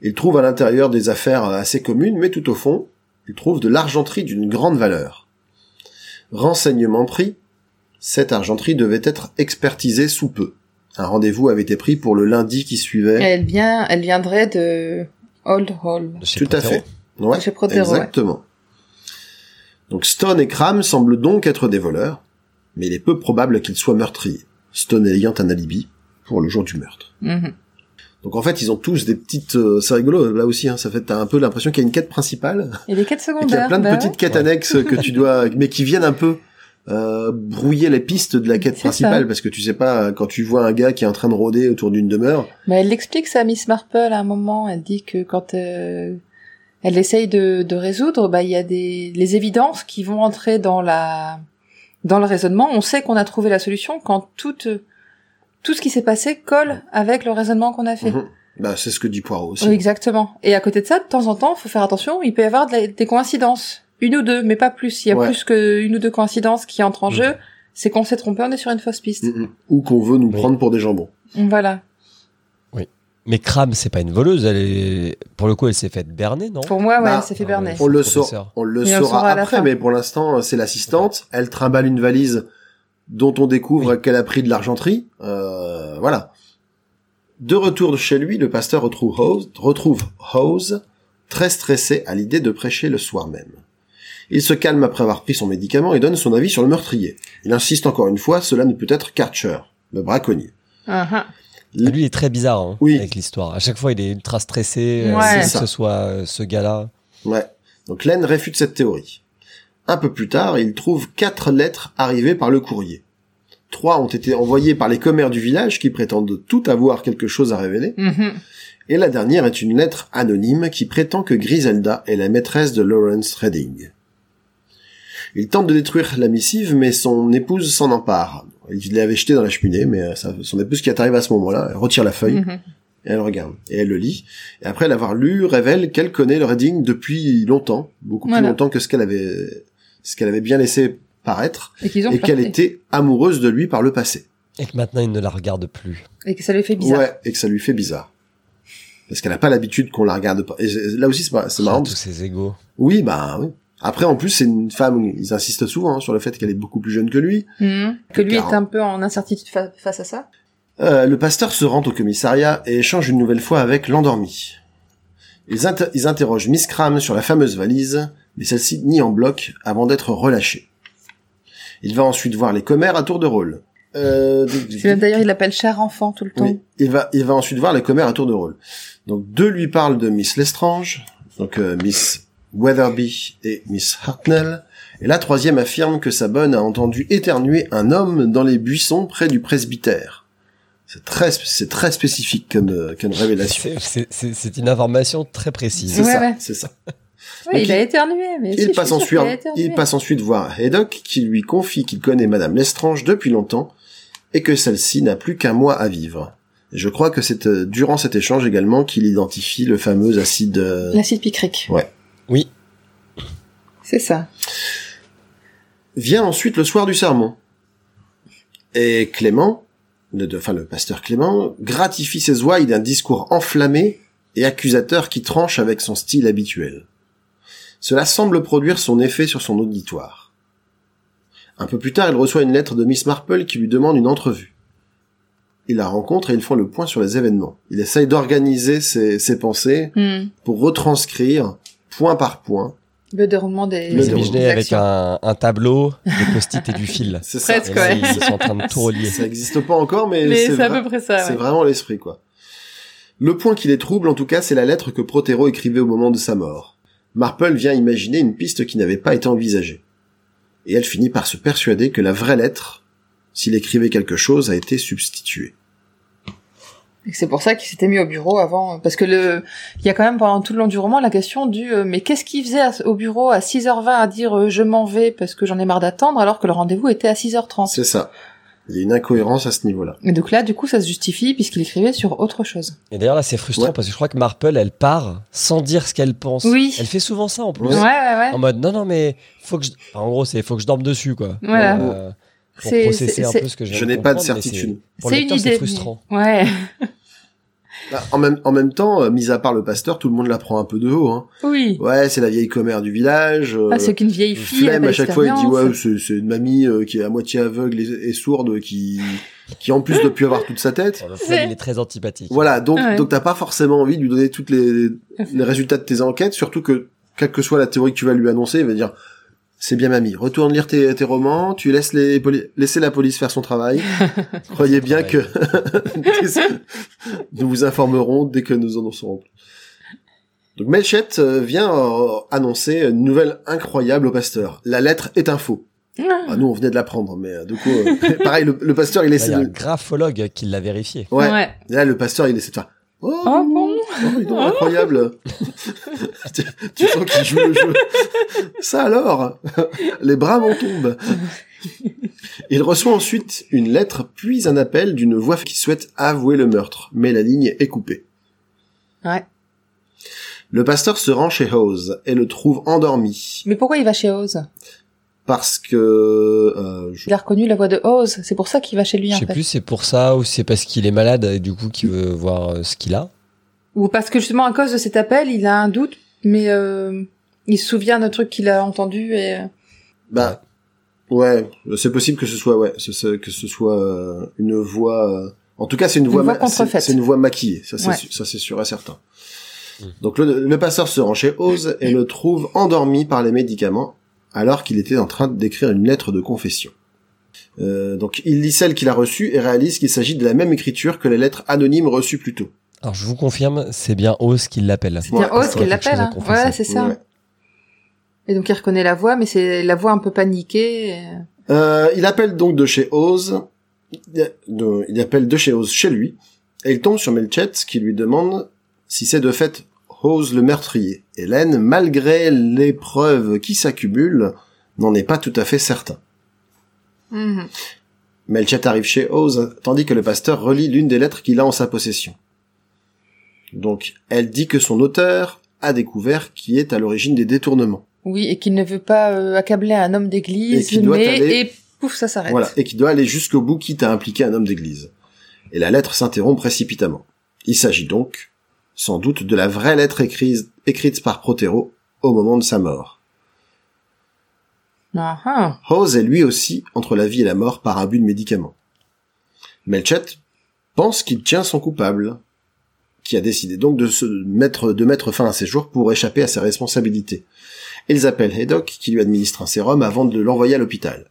Il trouve à l'intérieur des affaires assez communes, mais tout au fond, il trouve de l'argenterie d'une grande valeur. Renseignement pris, cette argenterie devait être expertisée sous peu. Un rendez-vous avait été pris pour le lundi qui suivait. Elle vient, elle viendrait de Old Hall. Tout à fait. Ouais, Chez Protero, ouais. exactement. Donc Stone et Cram semblent donc être des voleurs, mais il est peu probable qu'ils soient meurtriers. Stone ayant un alibi pour le jour du meurtre. Mhm. Donc en fait, ils ont tous des petites... euh, c'est rigolo, là aussi, hein, ça fait t'as un peu l'impression qu'il y a une quête principale, Et les quêtes et qu'il y a secondaires. plein de bah petites quêtes annexes que tu dois... mais qui viennent un peu euh, brouiller les pistes de la quête principale, ça. parce que tu sais pas, quand tu vois un gars qui est en train de rôder autour d'une demeure. Mais elle l'explique ça à Miss Marple à un moment. Elle dit que quand euh, elle essaye de, de résoudre, bah il y a des les évidences qui vont entrer dans la dans le raisonnement. On sait qu'on a trouvé la solution quand tout euh, tout ce qui s'est passé colle avec le raisonnement qu'on a fait. mhm, bah, c'est ce que dit Poirot aussi. Oui, exactement. Et à côté de ça, de temps en temps, faut faire attention, il peut y avoir de la- des coïncidences. Une ou deux, mais pas plus. Il y a Ouais. plus que une ou deux coïncidences qui entrent en Mhm. jeu. C'est qu'on s'est trompé, on est sur une fausse piste. Mhm. Ou qu'on veut nous Oui. prendre pour des jambons. Voilà. Mais Cram, c'est pas une voleuse. Elle est, pour le coup, elle s'est faite berner, non? Pour moi, ouais, Bah, elle s'est fait berner. On le saura, on le Et on le saura après, mais pour l'instant, c'est l'assistante. Elle trimballe une valise dont on découvre qu'elle a pris de l'argenterie. Euh, voilà. De retour de chez lui, le pasteur retrouve Hose, retrouve Hose très stressé à l'idée de prêcher le soir même. Il se calme après avoir pris son médicament et donne son avis sur le meurtrier. Il insiste encore une fois, cela ne peut être qu'Archer, le braconnier. Ah, Lui, il est très bizarre hein, Oui. avec l'histoire. À chaque fois, il est ultra stressé. euh, Ouais. que ce soit euh, ce gars-là. Ouais. Donc Len réfute cette théorie. Un peu plus tard, il trouve quatre lettres arrivées par le courrier. Trois ont été envoyées par les commères du village qui prétendent tout avoir quelque chose à révéler. Mhm. Et la dernière est une lettre anonyme qui prétend que Griselda est la maîtresse de Lawrence Redding. Il tente de détruire la missive, mais son épouse s'en empare. Il l'avait jetée dans la cheminée, mais euh, son épouse qui est arrivée à ce moment-là, elle retire la feuille. Mhm. Et elle regarde. Et elle le lit. Et après l'avoir lu, révèle qu'elle connaît le Redding depuis longtemps. Beaucoup Voilà. plus longtemps que ce qu'elle avait, ce qu'elle avait bien laissé paraître. Et qu'ils ont Et qu'elle était amoureuse de lui par le passé. Et que maintenant, il ne la regarde plus. Et que ça lui fait bizarre. Ouais. Et que ça lui fait bizarre. Parce qu'elle n'a pas l'habitude qu'on la regarde pas. Et là aussi, c'est marrant. Ah, tous ses égaux. Oui, bah oui. Après, en plus, c'est une femme, ils insistent souvent hein, sur le fait qu'elle est beaucoup plus jeune que lui. Mhm. Que lui est un peu en incertitude fa- face à ça. Euh, le pasteur se rend au commissariat et échange une nouvelle fois avec l'endormi. Ils, inter- ils interrogent Miss Cram sur la fameuse valise, mais celle-ci nie en bloc avant d'être relâchée. Il va ensuite voir les commères à tour de rôle. Euh, D'ailleurs, il l'appelle cher enfant tout le temps. oui, il va, il va ensuite voir les commères à tour de rôle. Donc deux lui parlent de Miss Lestrange, donc euh, Miss Weatherby et Miss Hartnell, et la troisième affirme que sa bonne a entendu éternuer un homme dans les buissons près du presbytère. C'est très, c'est très spécifique comme, euh, comme révélation. C'est- C'est c'est- c'est une information très précise. C'est Ouais, ça, ouais. c'est ça. Il a éternué, mais si, Il je passe, ensuite, qu'il a éternué. il passe ensuite voir Haydock qui lui confie qu'il connaît Madame Lestrange depuis longtemps et que celle-ci n'a plus qu'un mois à vivre. Je crois que c'est euh, durant cet échange également qu'il identifie le fameux acide. euh, L'acide picrique. Ouais. Oui. C'est ça. Vient ensuite le soir du sermon. Et Clément, le, de- enfin le pasteur Clément, gratifie ses ouailles d'un discours enflammé et accusateur qui tranche avec son style habituel. Cela semble produire son effet sur son auditoire. Un peu plus tard, il reçoit une lettre de Miss Marple qui lui demande une entrevue. Il la rencontre et ils font le point sur les événements. Il essaye d'organiser ses, ses pensées Hmm. pour retranscrire, point par point, Le déroulement des, Le déroulement. avec un, un tableau, des post-it et du fil. C'est ça. Presque, ouais. ils sont en train de tout relier. Ça existe pas encore, mais, Mais c'est c'est à vrai- peu près ça, C'est ouais. vraiment l'esprit, quoi. Le point qui les trouble, en tout cas, c'est la lettre que Protero écrivait au moment de sa mort. Marple vient imaginer une piste qui n'avait pas été envisagée. Et elle finit par se persuader que la vraie lettre, s'il écrivait quelque chose, a été substituée. C'est pour ça qu'il s'était mis au bureau avant, parce que le, il y a quand même pendant tout le long du roman la question du, euh, mais qu'est-ce qu'il faisait à- au bureau à 6h20 à dire euh, je m'en vais parce que j'en ai marre d'attendre alors que le rendez-vous était à 6h30. C'est ça. Il y a une incohérence à ce niveau-là. Et donc là, du coup, ça se justifie puisqu'il écrivait sur autre chose. Et d'ailleurs là c'est frustrant Ouais. parce que je crois que Marple elle part sans dire ce qu'elle pense. Oui. Elle fait souvent ça en plus. Ouais, ouais, ouais. En mode non non mais faut que je... enfin, en gros c'est faut que je dorme dessus quoi. Voilà. Euh, pour C'est- processer un peu ce que je Je n'ai pas de certitude. c'est- Pour une idée. c'est frustrant. Ouais. Bah, en même en même temps, euh, mis à part le pasteur, tout le monde la prend un peu de haut. Hein. Oui. Ouais, c'est la vieille commère du village. euh, Ah, c'est qu'une vieille fille. flemme à chaque fois, il dit ouais, c'est c'est une mamie euh, qui est à moitié aveugle et, et sourde, qui qui en plus doit plus avoir toute sa tête. Le flemme, il est très antipathique. Voilà, donc Ouais. donc t'as pas forcément envie de lui donner toutes les les résultats de tes enquêtes, surtout que quelle que soit la théorie que tu vas lui annoncer, il va dire c'est bien mamie, retourne lire tes, tes romans, tu laisses les poli- laisser la police faire son travail. Croyez bien que nous vous informerons dès que nous en saurons plus. Donc Melchette euh, vient euh, annoncer une nouvelle incroyable au pasteur. La lettre est un faux. Ah, nous on venait de l'apprendre, mais euh, du coup, euh, pareil, le, le pasteur il Là, Il essaie y a un graphologue qui l'a vérifié. Ouais. Ouais. Et là le pasteur il essaie de faire... Oh, Oh bon. Oh, donc, incroyable. tu, tu sens qu'il joue le jeu. Ça alors, les bras m'en tombent. Il reçoit ensuite une lettre, puis un appel d'une voix qui souhaite avouer le meurtre, mais la ligne est coupée. Ouais. Le pasteur se rend chez Hose et le trouve endormi, Mais pourquoi il va chez Oz parce que... euh, je- Il a reconnu la voix de Oz. C'est pour ça qu'il va chez lui Je en sais fait. plus c'est pour ça ou c'est parce qu'il est malade et du coup qu'il veut voir euh, ce qu'il a. Ou parce que justement à cause de cet appel, il a un doute, mais euh, il se souvient d'un truc qu'il a entendu et. Bah, ouais, c'est possible que ce soit, ouais, que ce soit euh, une voix. euh, En tout cas, c'est une, Une voix, voix c'est contrefaite. c'est une voix maquillée. Ça, c'est Ouais. su- ça, c'est sûr et certain. Mm. Donc le, le passeur se rend chez Oz et le trouve endormi par les médicaments alors qu'il était en train d'écrire une lettre de confession. Euh, donc il lit celle qu'il a reçue et réalise qu'il s'agit de la même écriture que les lettres anonymes reçues plus tôt. Alors je vous confirme, c'est bien Oz qui l'appelle. C'est bien Oz c'est qui l'appelle. Hein. Ouais, c'est ça. Ouais. Et donc il reconnaît la voix, mais c'est la voix un peu paniquée. et- Euh, il appelle donc de chez Oz, de- il appelle de chez Oz chez lui, et il tombe sur Melchett qui lui demande si c'est de fait Oz le meurtrier. Hélène, malgré les preuves qui s'accumulent, n'en est pas tout à fait certain. Melchett arrive chez Oz, tandis que le pasteur relit l'une des lettres qu'il a en sa possession. Donc, elle dit que son auteur a découvert qui est à l'origine des détournements. Oui, et qu'il ne veut pas euh, accabler un homme d'église, mais aller- et pouf, ça s'arrête. Voilà, et qui doit aller jusqu'au bout quitte à impliquer un homme d'église. Et la lettre s'interrompt précipitamment. Il s'agit donc, sans doute, de la vraie lettre écrite, écrite par Protero au moment de sa mort. Ah. Rose est lui aussi entre la vie et la mort par abus de médicaments. Melchett pense qu'il tient son coupable, qui a décidé donc de se mettre, de mettre fin à ses jours pour échapper à ses responsabilités. Ils appellent Haydock, qui lui administre un sérum avant de l'envoyer à l'hôpital.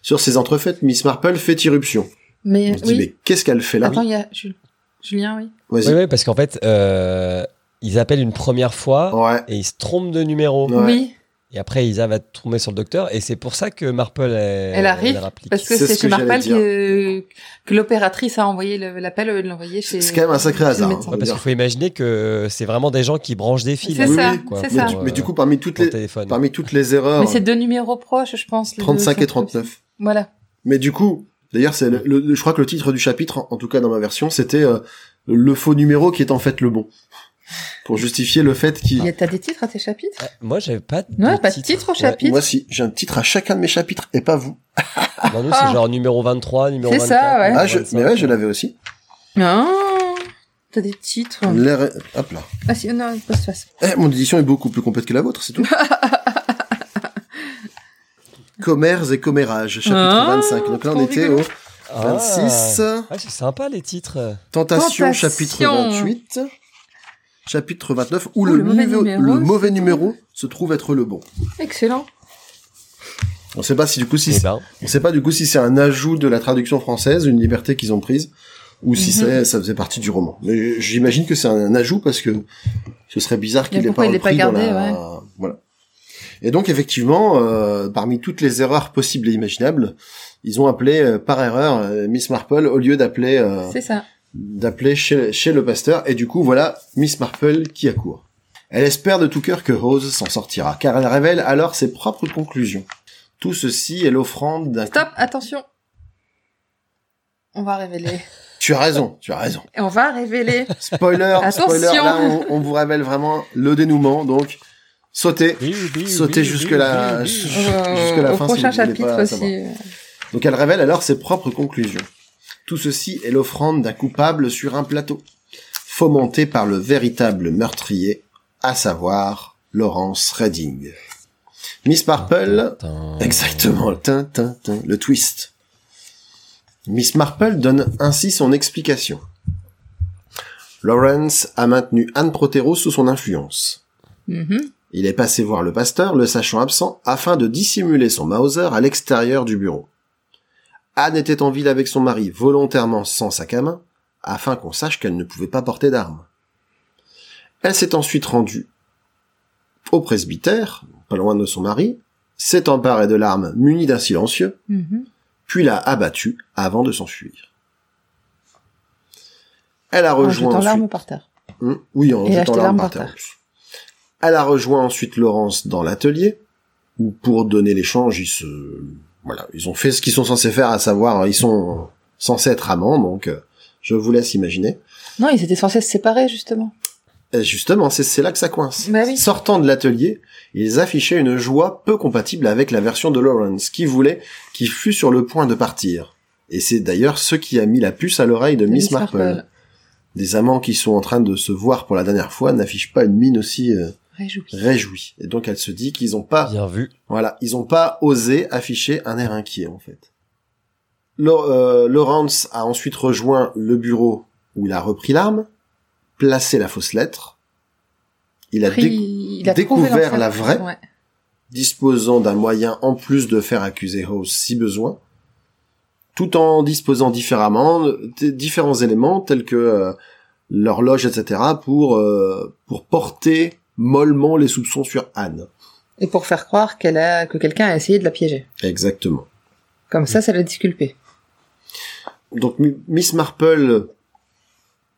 Sur ces entrefaites, Miss Marple fait irruption. Mais On se dit, oui. mais qu'est-ce qu'elle fait là? Attends, il y a Jul- Julien, oui. Vas-y. Oui, oui, parce qu'en fait, euh, ils appellent une première fois Ouais. et ils se trompent de numéro. Ouais. Oui, Et après, ils arrivent à tomber sur le docteur et c'est pour ça que Marple elle, elle arrive parce que C'est c'est ce chez dire. que, que l'opératrice a envoyé le- l'appel au lieu de l'envoyer chez. C'est quand même un sacré hasard. Ouais, parce qu'il faut imaginer que c'est vraiment des gens qui branchent des fils. C'est Oui, ça, oui, quoi, c'est pour, ça. Mais, euh, du- mais du coup, parmi toutes les, téléphone. parmi toutes les erreurs, Mais c'est deux numéros proches, je pense. les 35 deux et sont- 39. Voilà. Mais du coup, d'ailleurs, c'est le, le- je crois que le titre du chapitre, en, tout cas dans ma version, c'était euh, le faux numéro qui est en fait le bon, pour justifier le fait qu'il. Il y a- T'as des titres à tes chapitres? Ah, Moi, j'avais pas de Non, pas de titre au Ouais, chapitre? moi si, j'ai un titre à chacun de mes chapitres et pas vous. Non, nous, c'est genre numéro 23, numéro C'est 24. ça, ouais. Ah, je, 25. mais ouais, je l'avais aussi. Ah, t'as des titres. L'air- Hop là. Ah si, non, pas se face. Eh, mon édition est beaucoup plus complète que la vôtre, c'est tout. Commères et commérages, chapitre Ah, 25. Donc là, on était rigolo. au Ah. 26. Ouais, c'est sympa les titres. Tentation, Tentation. chapitre 28. Chapitre 29, où Où le, le mauvais numéro le se mauvais trouve. numéro se trouve être le bon. Excellent. On sait pas si du coup si Eh c'est- ben, on sait pas du coup si c'est un ajout de la traduction française, une liberté qu'ils ont prise, ou si Mhm. ça faisait partie du roman. Mais j'imagine que c'est un ajout parce que ce serait bizarre qu'il Mais ait pas pas dans gardé, la... voilà. Et donc effectivement, euh, parmi toutes les erreurs possibles et imaginables, ils ont appelé euh, par erreur euh, Miss Marple au lieu d'appeler chez, chez le pasteur, et du coup, voilà Miss Marple qui accourt. Elle espère de tout cœur que Rose s'en sortira, car elle révèle alors ses propres conclusions. Tout ceci est l'offrande d'un... Stop, attention. On va révéler. Tu as raison, tu as raison. Et on va révéler. Spoiler, Attention. spoiler, là on, on vous révèle vraiment le dénouement, donc sautez, sautez jusque là, jusque la au fin. prochain chapitre pas savoir. aussi. Donc elle révèle alors ses propres conclusions. Tout ceci est l'offrande d'un coupable sur un plateau, fomenté par le véritable meurtrier, à savoir Laurence Redding. Miss Marple, exactement, le twist. Miss Marple donne ainsi son explication. Lawrence a maintenu Anne Protero sous son influence. Mhm. Il est passé voir le pasteur, le sachant absent, afin de dissimuler son Mauser à l'extérieur du bureau. Anne était en ville avec son mari, volontairement sans sac à main, afin qu'on sache qu'elle ne pouvait pas porter d'armes. Elle s'est ensuite rendue au presbytère, pas loin de son mari, s'est emparée de l'arme munie d'un silencieux, Mhm. puis l'a abattue avant de s'enfuir. Elle a En rejoint jetant ensuite... l'arme par terre. Hum, Oui, en Et jetant l'arme par terre. Elle a rejoint ensuite Laurence dans l'atelier, où pour donner l'échange, ils se, voilà, ils ont fait ce qu'ils sont censés faire, à savoir, ils sont censés être amants, donc euh, je vous laisse imaginer. Non, ils étaient censés se séparer, justement. Et justement, c'est là que ça coince. Bah oui. Sortant de l'atelier, ils affichaient une joie peu compatible avec la version de Lawrence, qui voulait qu'il fût sur le point de partir. Et c'est d'ailleurs ce qui a mis la puce à l'oreille de Miss, Marple. Des amants qui sont en train de se voir pour la dernière fois n'affichent pas une mine aussi euh, Réjoui. réjouie. Et donc elle se dit qu'ils ont pas, Bien vu. voilà, ils ont pas osé afficher un air inquiet en fait. Lau- euh, Lawrence a ensuite rejoint le bureau où il a repris l'arme, placé la fausse lettre. Il a Pris- dé- il a trouvé découvert la vraie. Ouais. disposant d'un moyen en plus de faire accuser Rose si besoin, tout en disposant différemment différents éléments tels que euh, l'horloge, etc., pour euh, pour porter mollement les soupçons sur Anne. Et pour faire croire qu'elle a, que quelqu'un a essayé de la piéger. Exactement. Comme ça, ça l'a disculpé. Donc Mi- Miss Marple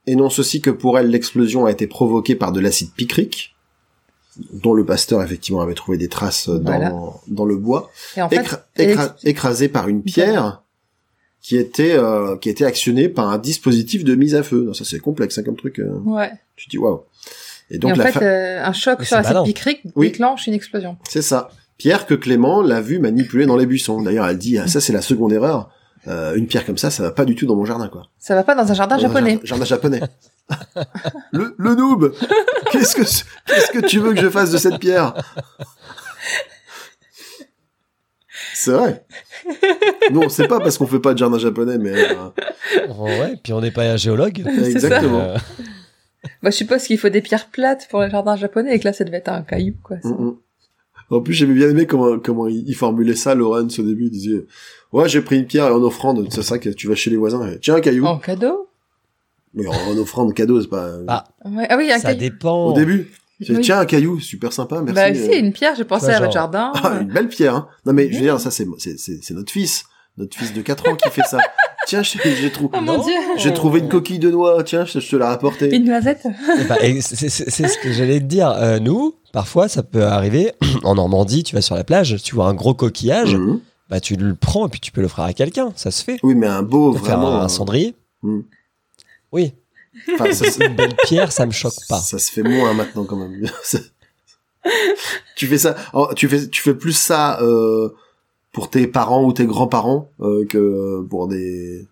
énonce aussi que pour elle l'explosion a été provoquée par de l'acide picrique, dont le pasteur effectivement avait trouvé des traces dans Voilà. dans le bois. Et en fait, Écra- elle écra- explique- écrasé par une pierre qui était euh, qui était actionnée par un dispositif de mise à feu. Ça c'est complexe hein, comme truc. euh. ouais. Tu dis waouh. Et Et donc en la fait, fa- euh, un choc Mais sur c'est l'acide malin. picrique Oui. déclenche une explosion. c'est ça. Pierre que Clément l'a vu manipuler dans les buissons. D'ailleurs, elle dit ah, ça c'est la seconde erreur. Euh, une pierre comme ça, ça va pas du tout dans mon jardin quoi. Ça va pas dans un jardin Dans un japonais. jardin, jardin japonais. le, le noob. Qu'est-ce que qu'est-ce que tu veux que je fasse de cette pierre? C'est vrai. Nous, on sait pas parce qu'on fait pas de jardin japonais, mais euh, Ouais, puis on n'est pas un géologue. C'est exactement. Euh, Bah, je suppose qu'il faut des pierres plates pour le jardin japonais et que là, ça devait être un caillou, quoi. ça. Mm. En plus, j'avais bien aimé comment, comment il, formulait ça, Lawrence, au début. Il disait, ouais, j'ai pris une pierre en offrande. C'est ça que tu vas chez les voisins. et, Tiens, un caillou. En cadeau? Mais en, en offrande, cadeau, c'est pas... Ah. Ouais. Ah oui, un ça caillou. dépend. Au début. Oui. Tiens, un caillou, super sympa, merci. Bah, euh. si, une pierre, j'ai pensé Ouais, à votre jardin. Ah, une belle pierre, hein. Non, mais je veux dire, ça, c'est, c'est, c'est, c'est notre fils. Notre fils de 4 ans qui fait ça. Tiens, j'ai, j'ai trouvé... Oh J'ai trouvé une coquille de noix, tiens, je, te l'ai rapporté. Une noisette Eh ben, c'est ce que j'allais te dire. Euh, nous, parfois, ça peut arriver. En Normandie, tu vas sur la plage, tu vois un gros coquillage, Mhm. bah tu le prends et puis tu peux l'offrir à quelqu'un. Ça se fait. Oui, mais un beau, peux faire vraiment... un, un cendrier. Mhm. Oui, Enfin, ça, se- une belle pierre, ça me choque pas. Ça se fait moins maintenant quand même. Tu fais ça, oh, tu fais, tu fais plus ça euh, pour tes parents ou tes grands-parents euh, que pour des.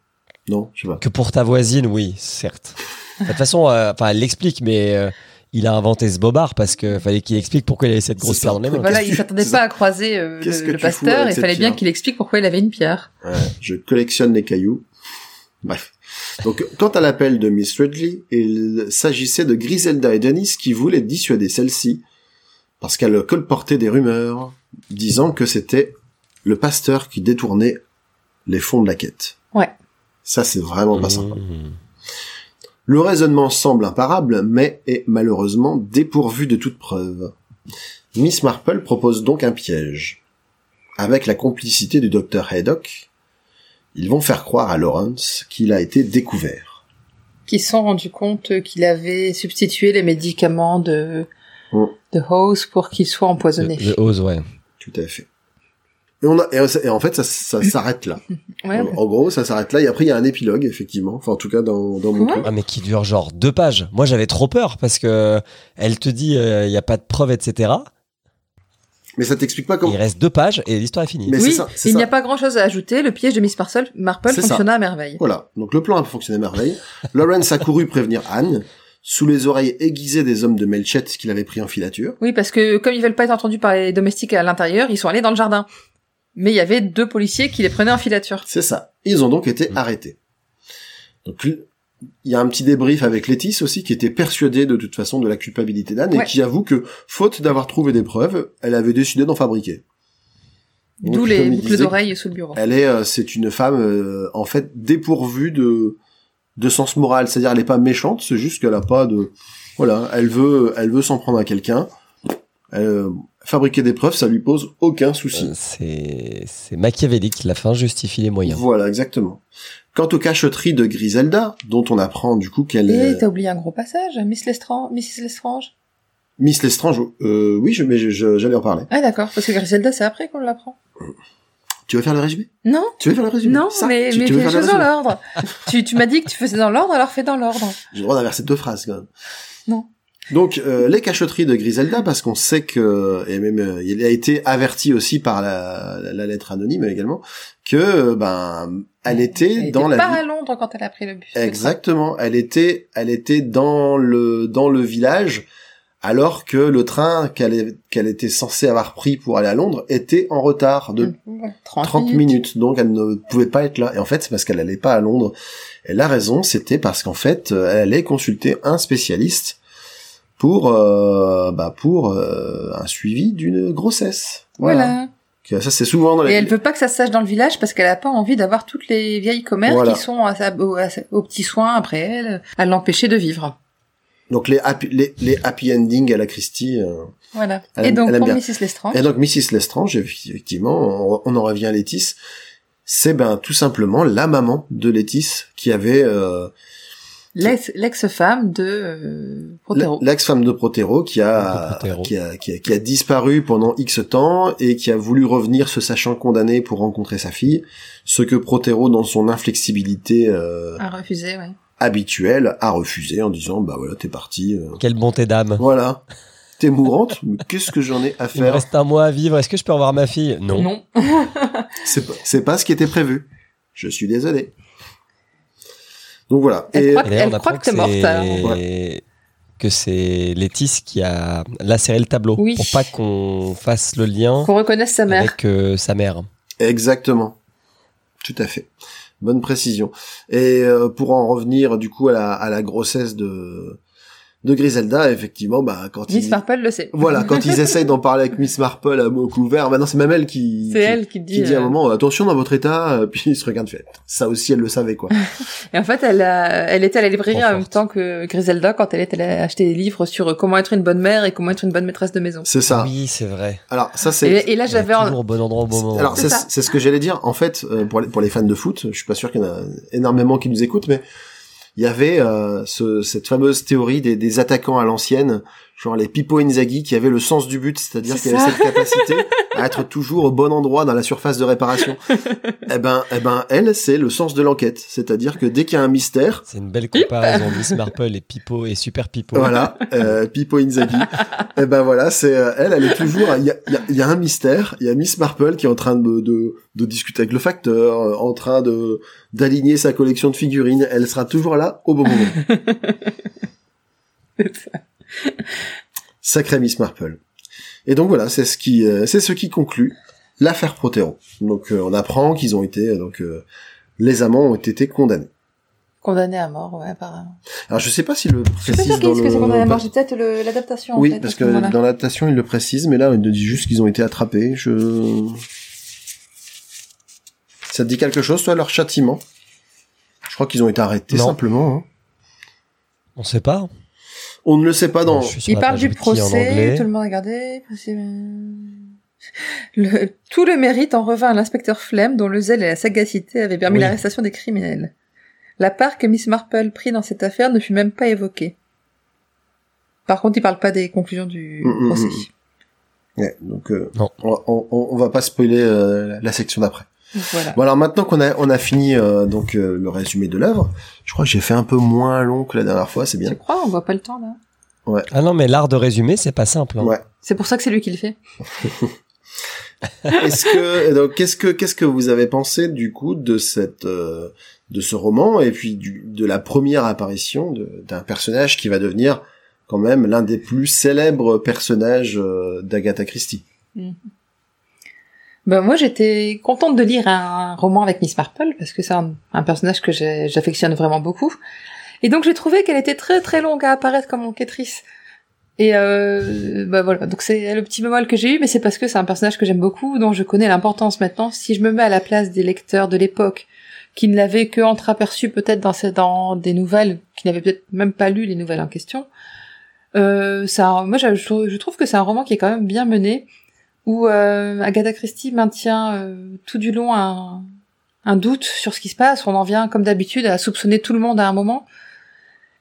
Non, je sais pas. Que pour ta voisine, oui, certes. De toute façon, euh, enfin, elle l'explique, mais euh, il a inventé ce bobard parce que fallait qu'il explique pourquoi il avait cette grosse pierre dans les mains. Voilà, qu'est-ce il s'attendait pas à croiser euh, le, pasteur, il fallait bien qu'il explique pourquoi il avait une pierre. Ouais, je collectionne les cailloux. Bref. Donc, quant à l'appel de Miss Ridley, il s'agissait de Griselda et Dennis qui voulaient dissuader celle-ci parce qu'elle colportait des rumeurs disant que c'était le pasteur qui détournait les fonds de la quête. Ouais. Ça, c'est vraiment pas sympa. Mmh. Le raisonnement semble imparable, mais est malheureusement dépourvu de toute preuve. Miss Marple propose donc un piège. Avec la complicité du docteur Haydock, ils vont faire croire à Lawrence qu'il a été découvert. qui se sont rendus compte qu'il avait substitué les médicaments de, Mm. de House pour qu'ils soient empoisonnés. Le, le Oz, ouais. Tout à fait. Et, on a, et, et en fait, ça, ça s'arrête là. Ouais, en, ouais. en gros, ça s'arrête là. Et après, il y a un épilogue, effectivement. Enfin, en tout cas, dans, dans mon Ouais. truc. Ah, mais qui dure genre deux pages. Moi, j'avais trop peur parce que elle te dit il y a pas de preuves, etc. Mais ça t'explique pas comment. il reste deux pages et l'histoire est finie. Mais c'est oui, ça, c'est il n'y ça. a pas grand chose à ajouter. Le piège de Miss Marple, Marple ça. fonctionna à merveille. Voilà. Donc, le plan a fonctionné à merveille. Lawrence a couru prévenir Anne. Sous les oreilles aiguisées des hommes de Melchett qu'il avait pris en filature. Oui, parce que comme ils veulent pas être entendus par les domestiques à l'intérieur, ils sont allés dans le jardin. Mais il y avait deux policiers qui les prenaient en filature. C'est ça. Ils ont donc été Mm. arrêtés. Donc, il y a un petit débrief avec Létis aussi, qui était persuadée de toute façon de la culpabilité d'Anne Ouais. et qui avoue que, faute d'avoir trouvé des preuves, elle avait décidé d'en fabriquer. D'où les boucles d'oreilles sous le bureau. Elle est, euh, c'est une femme euh, en fait dépourvue de de sens moral, c'est-à-dire elle est pas méchante, c'est juste qu'elle a pas de, voilà, elle veut, elle veut s'en prendre à quelqu'un. Euh, fabriquer des preuves, ça lui pose aucun souci. Euh, C'est machiavélique. La fin justifie les moyens. Voilà, exactement. Quant aux cacheteries de Griselda, dont on apprend du coup qu'elle Et est t'as oublié un gros passage, Miss Lestrange, Mrs. Lestrange? Miss Lestrange, euh, oui, je, mais j'allais en parler. Ah d'accord, parce que Griselda c'est après qu'on l'apprend. Tu veux faire le résumé? Non, Tu veux faire le résumé? Non, Ça mais, tu, mais tu veux fais les choses dans l'ordre. tu tu m'as dit que tu faisais dans l'ordre, alors fais dans l'ordre. J'ai le droit d'inverser deux phrases quand même. Non. Donc euh, les cacheteries de Griselda, parce qu'on sait que et même euh, il a été averti aussi par la, la, la lettre anonyme également que euh, ben elle était Elle dans était la pas à Londres quand elle a pris le bus. Exactement. Elle était, elle était dans le dans le village, alors que le train qu'elle qu'elle était censée avoir pris pour aller à Londres était en retard de Ouais, 30, 30 minutes. Donc elle ne pouvait pas être là. Et en fait, c'est parce qu'elle allait pas à Londres. Et la raison, c'était parce qu'en fait, euh, elle allait consulter un spécialiste pour euh, bah pour euh, un suivi d'une grossesse. Voilà. Ça c'est souvent dans Et les elle veut pas que ça se sache dans le village parce qu'elle a pas envie d'avoir toutes les vieilles commères Voilà. qui sont à sa, au, à sa- aux petits soins après elle, à l'empêcher de vivre. donc les happy, les, les happy endings à la Christie. euh, Voilà. Elle et donc pour bien. Mrs. Lestrange, Et donc Mrs. Lestrange, effectivement, on, on en revient à Létis, c'est ben tout simplement la maman de Létis qui avait euh, l'ex-femme de euh, Protero. l'ex-femme de Protero qui a, De Protero. qui a qui a qui a disparu pendant X temps et qui a voulu revenir se sachant condamné pour rencontrer sa fille, ce que Protero dans son inflexibilité euh, A refusé, ouais. habituelle a refusé en disant bah voilà t'es parti, euh, Quelle bonté d'âme. voilà t'es mourante, mais qu'est-ce que j'en ai à Il me faire? reste un mois à vivre. Est-ce que je peux revoir ma fille? Non. Non. C'est pas, c'est pas ce qui était prévu. Je suis désolé. Donc voilà. Elle Et croit Elle que t'es morte. Que c'est Létis qui a lacéré le tableau Oui. pour pas qu'on fasse le lien Qu'on reconnaisse sa mère. avec euh, sa mère. exactement. Tout à fait. Bonne précision. Et euh, pour en revenir du coup à la, à la grossesse de de Griselda, effectivement, bah quand Miss ils Marple le sait. voilà, quand ils essayent d'en parler avec Miss Marple à mots couverts, maintenant c'est même elle qui elle qui dit. qui dit à un euh, moment attention dans votre état, euh, puis il se regarde fait. Ça aussi elle le savait quoi. Et en fait, elle, a, elle était à la librairie en même temps que Griselda quand elle était allée acheter des livres sur euh, comment être une bonne mère et comment être une bonne maîtresse de maison. C'est ça. Oui, c'est vrai. Alors ça c'est Et, et là, j'avais en- toujours au bon endroit au bon moment. Alors C'est ce que j'allais dire. En fait, euh, pour les, pour les fans de foot, je suis pas sûr qu'il y en a énormément qui nous écoutent, mais il y avait euh, ce, cette fameuse théorie des attaquants à l'ancienne, genre les Pippo Inzaghi, qui avaient le sens du but, c'est-à-dire C'est qu'ils avaient ça. cette capacité à être toujours au bon endroit dans la surface de réparation. eh ben, eh ben, elle, c'est le sens de l'enquête, c'est-à-dire que dès qu'il y a un mystère, C'est une belle comparaison. Miss Marple et Pipo et Super Pipo. voilà, euh, Pippo Inzaghi. eh ben voilà, c'est euh, elle, elle est toujours. Il y a, il y a- il y a un mystère. Il y a Miss Marple qui est en train de, de, de discuter avec le facteur, euh, en train de d'aligner sa collection de figurines. Elle sera toujours là au bon moment. Sacré Miss Marple. Et donc voilà, c'est ce qui euh, c'est ce qui conclut l'affaire Protero. Donc euh, on apprend qu'ils ont été donc euh, les amants ont été condamnés. condamnée à mort, ouais, apparemment. Alors je sais pas si le Je sais pas précise sûr dans qu'est-ce le que c'est condamné à mort, j'ai peut-être l'adaptation. en Oui, fait, parce que dans l'adaptation, il le précise, mais là, il dit juste qu'ils ont été attrapés. Je... Ça te dit quelque chose, toi, leur châtiment? Je crois qu'ils ont été arrêtés, Non. simplement. hein. On sait pas. On ne le sait pas dans... Il parle du procès, tout le monde a regardé. procès, Le, tout le mérite en revint à l'inspecteur Flem, dont le zèle et la sagacité avaient permis Oui. l'arrestation des criminels. La part que Miss Marple prit dans cette affaire ne fut même pas évoquée. Par contre, il parle pas des conclusions du Mm, mm, procès. mm. Ouais, donc euh, Non. on, on, on va pas spoiler euh, la section d'après. Voilà. Bon alors maintenant qu'on a on a fini euh, donc euh, le résumé de l'œuvre, je crois que j'ai fait un peu moins long que la dernière fois, c'est bien. Tu crois On voit pas le temps là? Ah non, mais l'art de résumer, c'est pas simple. hein. Ouais. C'est pour ça que c'est lui qui le fait. Est-ce que donc qu'est-ce que qu'est-ce que vous avez pensé du coup de cette euh, de ce roman et puis du, de la première apparition d'un personnage qui va devenir quand même l'un des plus célèbres personnages euh, d'Agatha Christie? Ben moi j'étais contente de lire un roman avec Miss Marple parce que c'est un, personnage que j'affectionne vraiment beaucoup. Et donc j'ai trouvé qu'elle était très très longue à apparaître comme enquêtrice. Et euh, bah voilà, donc c'est le petit bémol que j'ai eu, mais c'est parce que c'est un personnage que j'aime beaucoup, dont je connais l'importance maintenant. Si je me mets à la place des lecteurs de l'époque, qui ne l'avaient que entreaperçu peut-être dans, dans des nouvelles, qui n'avaient peut-être même pas lu les nouvelles en question, euh, ça, moi je, je trouve que c'est un roman qui est quand même bien mené, où euh, Agatha Christie maintient euh, tout du long un, doute sur ce qui se passe. On en vient, comme d'habitude, à soupçonner tout le monde à un moment.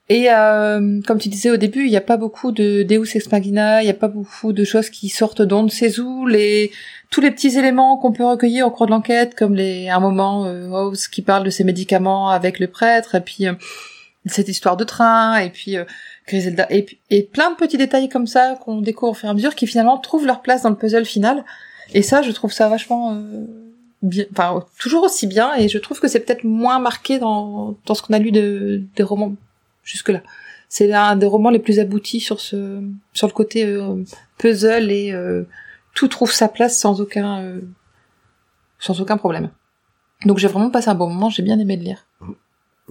Et euh, comme tu disais au début, il n'y a pas beaucoup de Deus ex machina, il n'y a pas beaucoup de choses qui sortent d'on ne sait où. Les tous les petits éléments qu'on peut recueillir au cours de l'enquête, comme les un moment euh, House qui parle de ses médicaments avec le prêtre, et puis euh, cette histoire de train, et puis Griselda, et, plein de petits détails comme ça qu'on découvre au fur et à mesure, qui finalement trouvent leur place dans le puzzle final. Et ça, je trouve ça vachement euh, bien, enfin toujours aussi bien, et je trouve que c'est peut-être moins marqué dans dans ce qu'on a lu de des romans jusque-là. C'est l'un des romans les plus aboutis sur ce sur le côté euh, puzzle et euh, tout trouve sa place sans aucun sans aucun problème. Donc j'ai vraiment passé un bon moment, j'ai bien aimé le lire.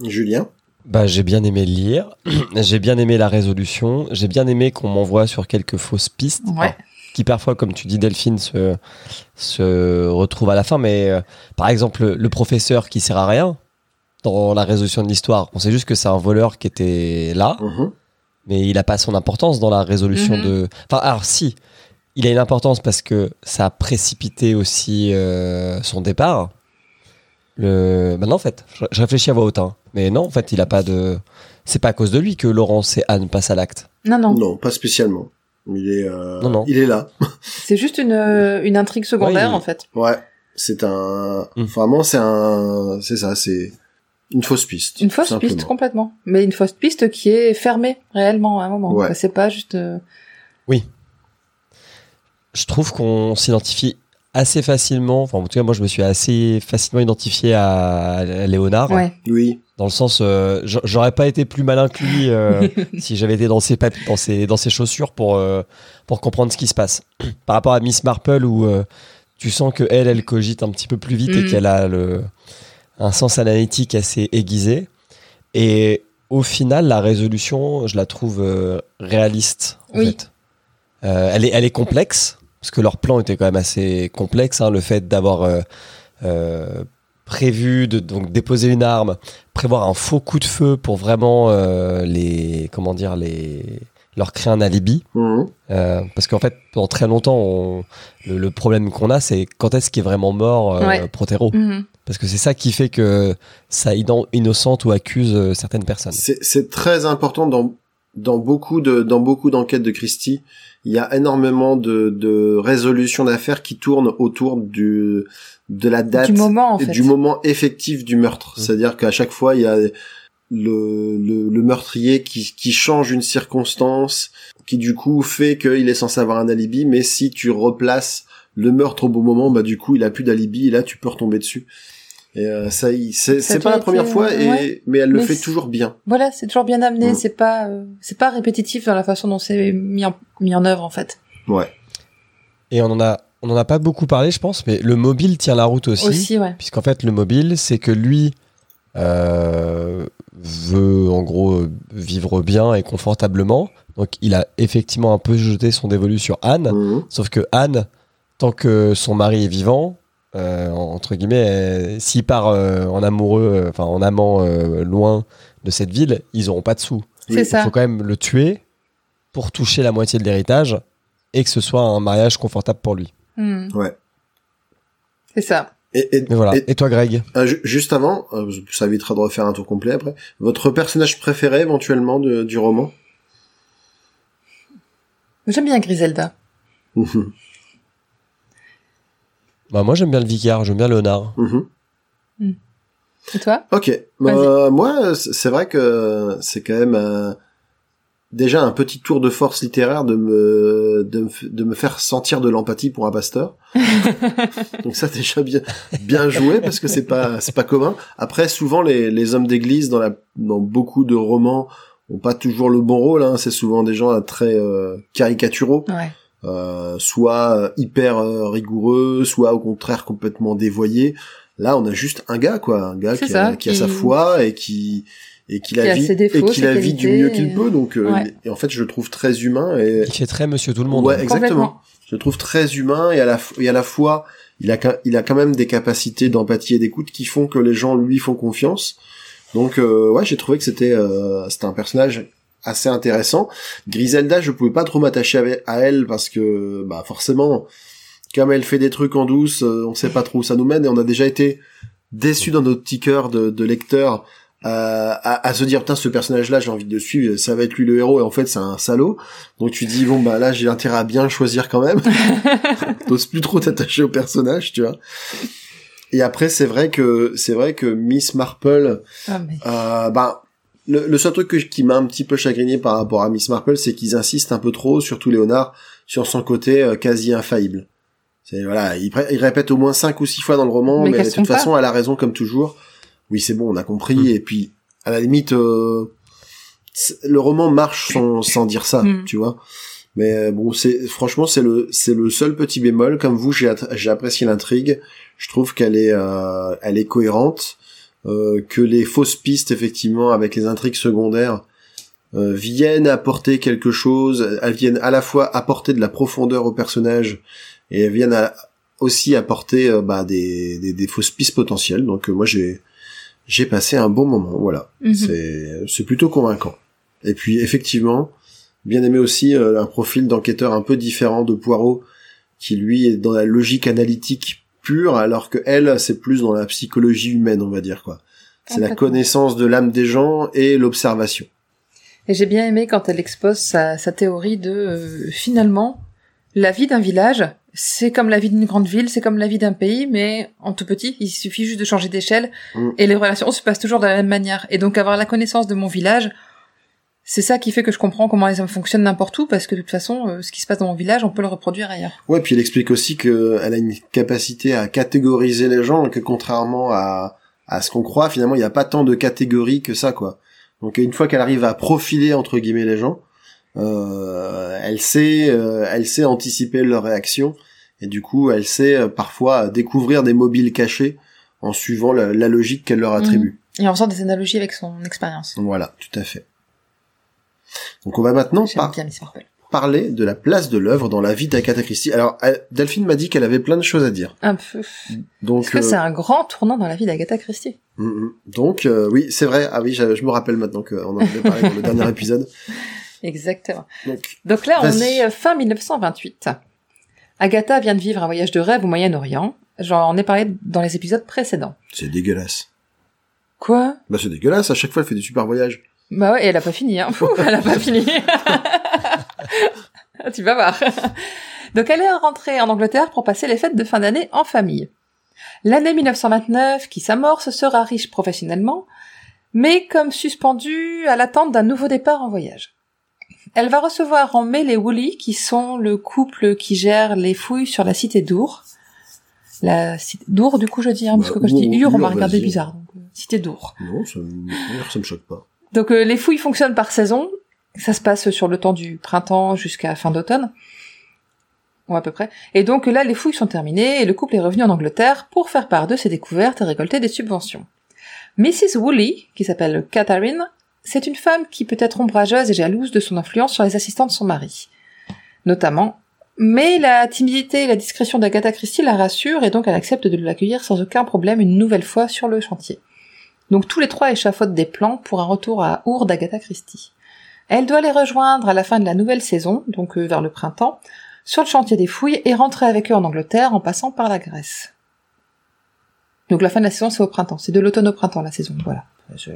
Julien? Bah, j'ai bien aimé le lire, j'ai bien aimé la résolution, j'ai bien aimé qu'on m'envoie sur quelques fausses pistes, Ouais. Qui parfois, comme tu dis, Delphine, se, se retrouve à la fin. Mais euh, par exemple, le professeur qui sert à rien dans la résolution de l'histoire, on sait juste que c'est un voleur qui était là, Mhm. mais il n'a pas son importance dans la résolution Mhm. de. Enfin, alors si, il a une importance parce que ça a précipité aussi euh, son départ. Le... Bah en fait, je, réfléchis à voix haute, hein. mais non, en fait, il a pas de. C'est pas à cause de lui que Laurence et Anne passent à l'acte. Non non, Non, pas spécialement. Il est euh, Non, non. il est là. c'est juste une euh, une intrigue secondaire Ouais, il- en fait. Ouais, c'est un Mm. vraiment c'est un c'est ça, c'est une fausse piste. Une fausse simplement. piste complètement, mais une fausse piste qui est fermée réellement à un moment. Ouais. C'est pas juste. euh, Je trouve qu'on s'identifie assez facilement. Enfin, en tout cas, moi, je me suis assez facilement identifié à, à Léonard. Ouais. Oui. Dans le sens, euh, j'a- j'aurais pas été plus malin que lui euh, si j'avais été dans ses, dans ses, dans ses chaussures pour, euh, pour comprendre ce qui se passe. Par rapport à Miss Marple, où euh, tu sens que elle, elle cogite un petit peu plus vite et Mhm. qu'elle a le, un sens analytique assez aiguisé. Et au final, la résolution, je la trouve euh, réaliste. En Oui. fait. Euh, elle, est, elle est complexe, parce que leur plan était quand même assez complexe. hein, le fait d'avoir euh, euh, prévu de donc déposer une arme, prévoir un faux coup de feu pour vraiment euh, les comment dire les leur créer un alibi. Mhm. Euh, parce qu'en fait, pendant très longtemps, on- le, le problème qu'on a, c'est quand est-ce qu'il est vraiment mort euh, Ouais. Protero. Mhm. Parce que c'est ça qui fait que ça innocente ou accuse euh, certaines personnes. C'est c'est très important dans dans beaucoup de dans beaucoup d'enquêtes de Christie. Il y a énormément de de résolutions d'affaires qui tournent autour du de la date Du moment en et fait. du moment effectif du meurtre. Mm. C'est-à-dire qu'à chaque fois, il y a le, le, le meurtrier qui, qui change une circonstance, qui du coup fait qu'il est censé avoir un alibi, mais si tu replaces le meurtre au bon moment, bah du coup, il a plus d'alibi, et là, tu peux retomber dessus. Et euh, ça, c'est Ça c'est a pas la première été, fois, et, ouais. mais elle le Mais fait toujours bien. Voilà, c'est toujours bien amené. Mm. C'est pas euh, c'est pas répétitif dans la façon dont c'est mis en mis en œuvre en fait. Ouais. Et on en a on en a pas beaucoup parlé, je pense, mais le mobile tient la route aussi. Aussi, ouais. Puisqu'en fait, le mobile, c'est que lui euh, veut en gros vivre bien et confortablement. Donc, il a effectivement un peu jeté son dévolu sur Anne. Mhm. Sauf que Anne, tant que son mari est vivant, euh, entre guillemets, euh, s'il part euh, en amoureux, euh, enfin en amant euh, loin de cette ville, ils auront pas de sous. Il ça. faut quand même le tuer pour toucher la moitié de l'héritage et que ce soit un mariage confortable pour lui. Mm. Ouais. C'est ça. Et, et, Mais voilà. et- Et toi, Greg? euh, ju- juste avant, euh, ça évitera de refaire un tour complet après. Votre personnage préféré éventuellement de- du roman? J'aime bien Griselda. Bah moi j'aime bien le Vicar, j'aime bien Léonard. Mhm. Et toi? Ok. Vas-y. Euh, moi, c'est vrai que c'est quand même euh, déjà un petit tour de force littéraire de me de me, f- de me faire sentir de l'empathie pour un pasteur. Donc ça déjà bien bien joué parce que c'est pas c'est pas commun. Après, souvent les les hommes d'église dans la dans beaucoup de romans ont pas toujours le bon rôle. Hein. C'est souvent des gens euh, très euh, caricaturaux. Ouais. Euh, soit euh, hyper euh, rigoureux, soit au contraire complètement dévoyé. Là, on a juste un gars, quoi, un gars qui, a, qui a sa foi et qui et qui Qui la a vit défauts, et qui la vit du mieux qu'il peut. Donc, euh, Ouais. et en fait, je le trouve très humain et Il fait très Monsieur Tout le Monde. ouais, hein. exactement. Je le trouve très humain et à la et à la fois, il a quand- il a quand même des capacités d'empathie et d'écoute qui font que les gens lui font confiance. Donc, euh, ouais, j'ai trouvé que c'était euh, c'était un personnage assez intéressant. Griselda, je pouvais pas trop m'attacher à elle parce que, bah, forcément, comme elle fait des trucs en douce, euh, on sait pas trop où ça nous mène. Et on a déjà été déçus dans notre petit cœur de, de lecteur euh, à, à se dire putain ce personnage là j'ai envie de le suivre ça va être lui le héros. Et en fait c'est un salaud. Donc tu dis bon bah là j'ai intérêt à bien le choisir quand même. T'oses plus trop t'attacher au personnage tu vois. Et après c'est vrai que c'est vrai que Miss Marple mais... euh, bah, le, le seul truc que, je- qui m'a un petit peu chagriné par rapport à Miss Marple, c'est qu'ils insistent un peu trop, surtout Léonard, sur son côté euh, quasi infaillible. C'est voilà, il, répète au moins cinq ou six fois dans le roman, Mais de toute pas. façon, elle a raison comme toujours. Oui, c'est bon, on a compris. Mm. Et puis, à la limite, euh, le roman marche sans, sans dire ça, Mm. tu vois. Mais euh, bon, c'est franchement, c'est le c'est le seul petit bémol. Comme vous, j'ai j'ai apprécié l'intrigue. Je trouve qu'elle est euh, elle est cohérente euh, que les fausses pistes effectivement avec les intrigues secondaires euh, viennent apporter quelque chose, elles viennent à la fois apporter de la profondeur au personnage et elles viennent à- aussi apporter euh, bah, des, des, des fausses pistes potentielles. Donc euh, moi j'ai j'ai passé un bon moment, voilà. Mhm. C'est c'est plutôt convaincant. Et puis effectivement, bien aimé aussi euh, un profil d'enquêteur un peu différent de Poirot qui lui est dans la logique analytique pure alors que elle c'est plus dans la psychologie humaine on va dire quoi. C'est la connaissance de l'âme des gens et l'observation. Et j'ai bien aimé quand elle expose sa, sa théorie de euh, finalement la vie d'un village, c'est comme la vie d'une grande ville, c'est comme la vie d'un pays, mais en tout petit, il suffit juste de changer d'échelle Mm. et les relations se passent toujours de la même manière. Et donc avoir la connaissance de mon village, c'est ça qui fait que je comprends comment les hommes fonctionnent n'importe où, parce que de toute façon, euh, ce qui se passe dans mon village, on peut le reproduire ailleurs. Ouais, puis il explique aussi que elle a une capacité à catégoriser les gens et que contrairement à, à ce qu'on croit, finalement, il n'y a pas tant de catégories que ça, quoi. Donc une fois qu'elle arrive à profiler entre guillemets les gens, euh, elle sait, euh, elle sait anticiper leurs réactions et du coup, elle sait euh, parfois découvrir des mobiles cachés en suivant la, la logique qu'elle leur attribue. Et en faisant des analogies avec son expérience. Voilà, tout à fait. Donc on va maintenant par- parler de la place de l'œuvre dans la vie d'Agatha Christie. Alors, euh, Delphine m'a dit qu'elle avait plein de choses à dire. Un peu. Donc, Parce que euh, c'est un grand tournant dans la vie d'Agatha Christie? mm, mm. donc euh, oui, c'est vrai. Ah oui, je, je me rappelle maintenant qu'on en avait parlé dans le dernier épisode. Exactement. Donc, Donc là, on est euh, fin 1928. Agatha vient de vivre un voyage de rêve au Moyen-Orient. J'en ai parlé dans les épisodes précédents. c'est dégueulasse. Quoi? Bah c'est dégueulasse. À chaque fois, elle fait des super voyages. Bah ouais, et elle a pas fini, hein. Elle a pas fini. tu vas voir. Donc elle est rentrée en Angleterre pour passer les fêtes de fin d'année en famille. L'année 1929, qui s'amorce, sera riche professionnellement, mais comme suspendue à l'attente d'un nouveau départ en voyage. Elle va recevoir en mai les Woolley, qui sont le couple qui gère les fouilles sur la cité d'Our. La cité d'Our, du coup, je dis, hein, parce Bah, que quand je dis Our, Ur, on m'a regardé bizarre. Donc, euh, cité d'Our. Non, ça, ça me choque pas. Donc euh, les fouilles fonctionnent par saison. Ça se passe sur le temps du printemps jusqu'à fin d'automne. Ou à peu près. Et donc là, les fouilles sont terminées et le couple est revenu en Angleterre pour faire part de ses découvertes et récolter des subventions. Mrs. Woolley, qui s'appelle Catherine, c'est une femme qui peut être ombrageuse et jalouse de son influence sur les assistants de son mari. Notamment. Mais la timidité et la discrétion d'Agatha Christie la rassurent et donc elle accepte de l'accueillir sans aucun problème une nouvelle fois sur le chantier. Donc tous les trois échafaudent des plans pour un retour à Our d'Agatha Christie. Elle doit les rejoindre à la fin de la nouvelle saison, donc euh, vers le printemps, sur le chantier des fouilles et rentrer avec eux en Angleterre en passant par la Grèce. Donc la fin de la saison, c'est au printemps. C'est de l'automne au printemps, la saison. Voilà. Je,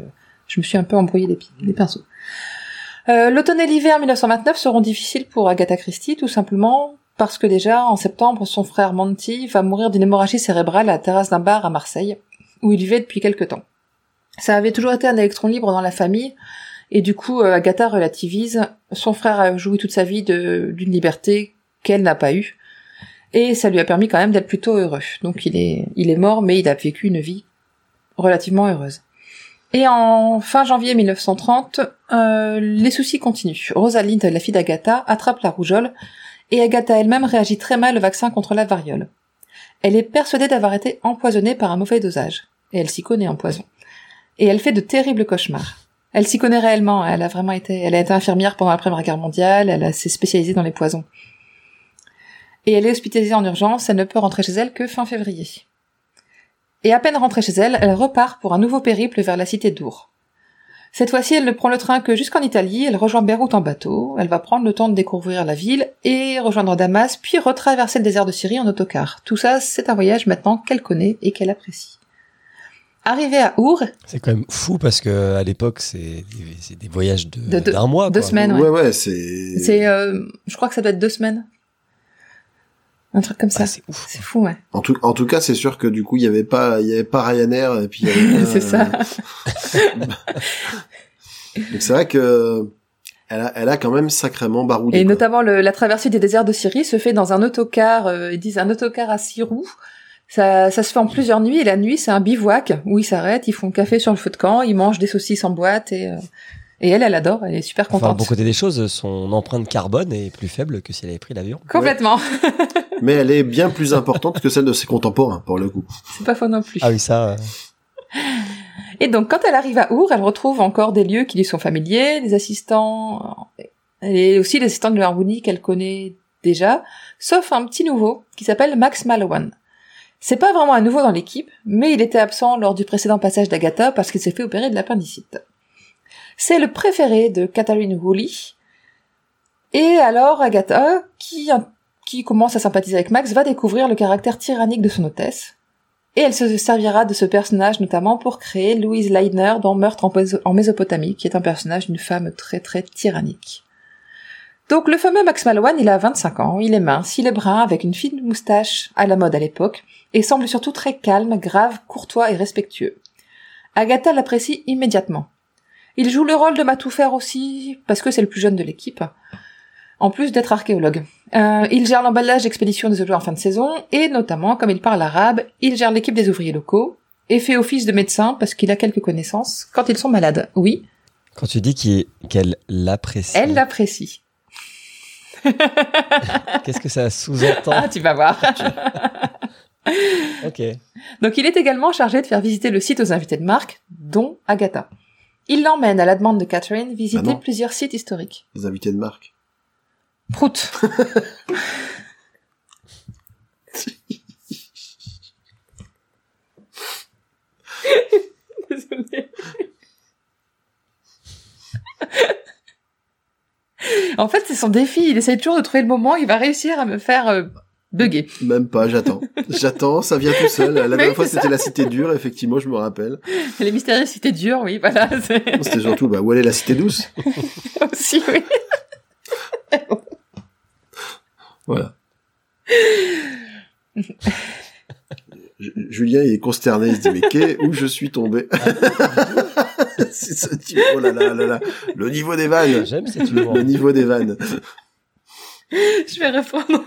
me suis un peu embrouillé les, pi- les pinceaux. Euh, L'automne et l'hiver 1929 seront difficiles pour Agatha Christie, tout simplement parce que déjà, en septembre, son frère Monty va mourir d'une hémorragie cérébrale à la terrasse d'un bar à Marseille, où il vivait depuis quelque temps. Ça avait toujours été un électron libre dans la famille, et du coup, euh, Agatha relativise. Son frère a joui toute sa vie d'une liberté qu'elle n'a pas eue, et ça lui a permis quand même d'être plutôt heureux. Donc il est, il est mort, mais il a vécu une vie relativement heureuse. Et en fin janvier 1930, euh, les soucis continuent. Rosalind, la fille d'Agatha, attrape la rougeole, et Agatha elle-même réagit très mal au vaccin contre la variole. Elle est persuadée d'avoir été empoisonnée par un mauvais dosage, et elle s'y connaît en poison. Et elle fait de terribles cauchemars. Elle s'y connaît réellement, elle a vraiment été, elle a été infirmière pendant la Première Guerre mondiale, elle s'est spécialisée dans les poisons. Et elle est hospitalisée en urgence, elle ne peut rentrer chez elle que fin février. Et à peine rentrée chez elle, elle repart pour un nouveau périple vers la cité d'Our. Cette fois-ci, elle ne prend le train que jusqu'en Italie, elle rejoint Beyrouth en bateau, elle va prendre le temps de découvrir la ville et rejoindre Damas, puis retraverser le désert de Syrie en autocar. Tout ça, c'est un voyage maintenant qu'elle connaît et qu'elle apprécie. Arrivée à Our, C'est quand même fou parce que à l'époque, c'est des, c'est des voyages de- De deux- d'un mois. deux quoi. semaines, ouais. Ouais, ouais, c'est... c'est, euh, je crois que ça doit être deux semaines. Un truc comme ça. Ah, c'est ouf. c'est fou, ouais. En tout, en tout cas, c'est sûr que du coup, il y avait pas, il y avait pas Ryanair, et puis c'est ça. Donc c'est vrai que elle a, elle a quand même sacrément baroudé. Et quoi. notamment le- la traversée des déserts de Syrie se fait dans un autocar, euh, ils disent un autocar à six roues. Ça, ça se fait en plusieurs nuits et la nuit c'est un bivouac où ils s'arrêtent, ils font café sur le feu de camp, ils mangent des saucisses en boîte et, euh, et elle, elle adore, elle est super Enfin, contente. bon côté des choses, son empreinte carbone est plus faible que si elle avait pris l'avion. Complètement. Mais elle est bien plus importante que celle de ses contemporains, pour le coup. c'est pas faux non plus. Ah oui, ça. euh, Et donc, quand elle arrive à Our, elle retrouve encore des lieux qui lui sont familiers, des assistants, et aussi les assistants de l'harmonie qu'elle connaît déjà, sauf un petit nouveau qui s'appelle Max Malawan. C'est pas vraiment un nouveau dans l'équipe, mais il était absent lors du précédent passage d'Agatha parce qu'il s'est fait opérer de l'appendicite. C'est le préféré de Catherine Woolley. Et alors, Agatha, qui, commence à sympathiser avec Max, va découvrir le caractère tyrannique de son hôtesse, et elle se servira de ce personnage notamment pour créer Louise Leidner dans Meurtre en, Mésopotamie, qui est un personnage d'une femme très très tyrannique. Donc le fameux Max Malone, il a 25 ans, il est mince, il est brun, avec une fine moustache à la mode à l'époque, et semble surtout très calme, grave, courtois et respectueux. Agatha l'apprécie immédiatement. Il joue le rôle de Matoufer aussi, parce que c'est le plus jeune de l'équipe, en plus d'être archéologue. Euh, il gère l'emballage d'expédition des objets en fin de saison, et notamment, comme il parle arabe, il gère l'équipe des ouvriers locaux, et fait office de médecin parce qu'il a quelques connaissances quand ils sont malades. Oui, Quand tu dis qu'il- qu'elle l'apprécie, elle l'apprécie. qu'est-ce que ça sous-entend? Ah, tu vas voir. Ok. Donc il est également chargé de faire visiter le site aux invités de marque, dont Agatha. Il l'emmène à la demande de Catherine visiter Ah non. plusieurs sites historiques. Les invités de marque. Prout. Désolée. en fait, c'est son défi. Il essaye toujours de trouver le moment où il va réussir à me faire bugger. Même pas, j'attends. j'attends, ça vient tout seul. La dernière fois, c'était la cité dure, effectivement, je me rappelle. Les mystérieuses cités dures, oui, voilà. c'est- C'était surtout, bah, où elle est la cité douce? aussi, oui. Voilà. Ju- Julien il est consterné, il se dit mais qu'est où je suis tombé? C'est ce type, oh là là là là, le niveau des vannes, J'aime cet humour. le niveau des vannes. Je vais répondre.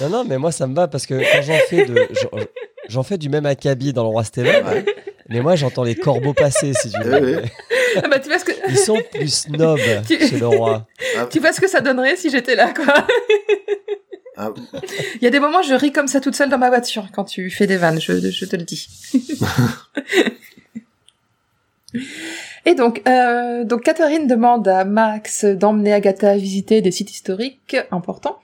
Non, non, mais moi ça me va parce que quand j'en fais de, j'en- j'en fais du même acabit dans le roi Ouais. mais moi j'entends les corbeaux passer si tu veux. Eh. Ah bah, tu vois ce que, Ils sont plus snobs Tu- chez le roi. tu vois ce que ça donnerait si j'étais là, quoi? Ah, Il y a des moments, je ris comme ça toute seule dans ma voiture quand tu fais des vannes, je, je te le dis. Et donc, euh, donc Catherine demande à Max d'emmener Agatha visiter des sites historiques importants.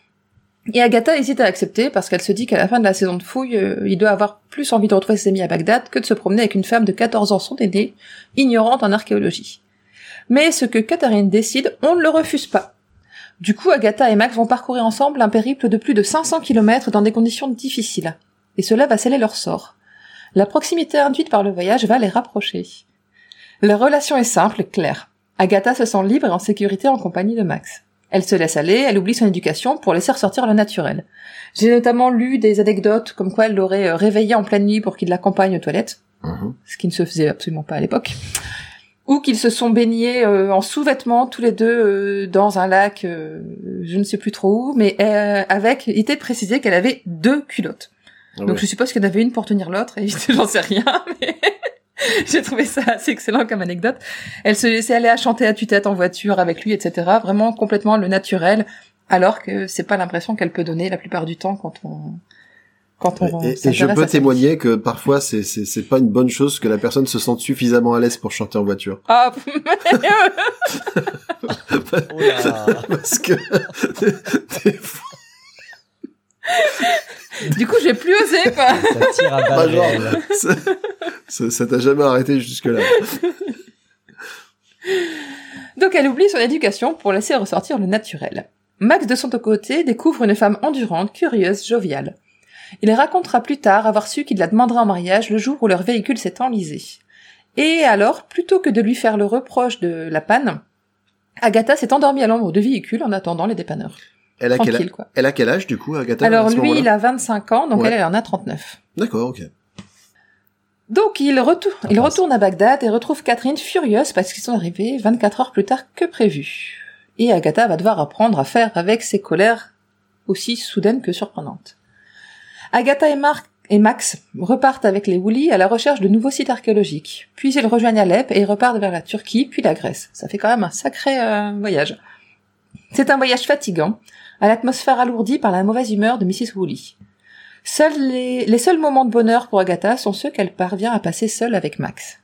Et Agatha hésite à accepter parce qu'elle se dit qu'à la fin de la saison de fouille, euh, il doit avoir plus envie de retrouver ses amis à Bagdad que de se promener avec une femme de 14 ans son aînée, ignorante en archéologie. Mais ce que Catherine décide, on ne le refuse pas. Du coup, Agatha et Max vont parcourir ensemble un périple de plus de 500 km dans des conditions difficiles. et cela va sceller leur sort. La proximité induite par le voyage va les rapprocher. Leur relation est simple, claire. Agatha se sent libre et en sécurité en compagnie de Max. Elle se laisse aller, elle oublie son éducation pour laisser ressortir le naturel. J'ai notamment lu des anecdotes comme quoi elle l'aurait euh, réveillé en pleine nuit pour qu'il l'accompagne aux toilettes, Mhm. ce qui ne se faisait absolument pas à l'époque. Ou qu'ils se sont baignés euh, en sous-vêtements tous les deux euh, dans un lac, euh, je ne sais plus trop où, mais avec, il était précisé qu'elle avait deux culottes. Ah Donc je suppose en avait une pour tenir l'autre, et j'en sais rien, mais j'ai trouvé ça assez excellent comme anecdote. Elle se laissait aller à chanter à tue-tête en voiture avec lui, etc. Vraiment complètement le naturel, alors que c'est pas l'impression qu'elle peut donner la plupart du temps quand on quand on Et, et je peux témoigner que parfois c'est c'est c'est pas une bonne chose que la personne se sente suffisamment à l'aise pour chanter en voiture Ah, Oh là. parce que des fois, du coup, j'ai plus osé, quoi. Ça tire à Bah, balles ça ça- ça t'a jamais arrêté jusque là. Donc elle oublie son éducation pour laisser ressortir le naturel. Max, de son côté, découvre une femme endurante, curieuse, joviale. Il racontera plus tard avoir su qu'il la demandera en mariage le jour où leur véhicule s'est enlisé. Et alors, plutôt que de lui faire le reproche de la panne, Agatha s'est endormie à l'ombre du véhicule en attendant les dépanneurs. Elle a quel âge quoi. Elle a quel âge du coup Agatha Alors à ce lui, il a 25 ans, donc Ouais. elle, elle en a 39. D'accord, ok. Donc il, retour- il passe. retourne à Bagdad et retrouve Catherine furieuse parce qu'ils sont arrivés 24 heures plus tard que prévu. Et Agatha va devoir apprendre à faire avec ses colères aussi soudaines que surprenantes. Agatha et, Marc et Max repartent avec les Woolies à la recherche de nouveaux sites archéologiques. Puis ils rejoignent Alep et repartent vers la Turquie, puis la Grèce. Ça fait quand même un sacré euh, voyage. C'est un voyage fatigant, à l'atmosphère alourdie par la mauvaise humeur de Mrs. Woolley. Seuls les, les seuls moments de bonheur pour Agatha sont ceux qu'elle parvient à passer seule avec Max.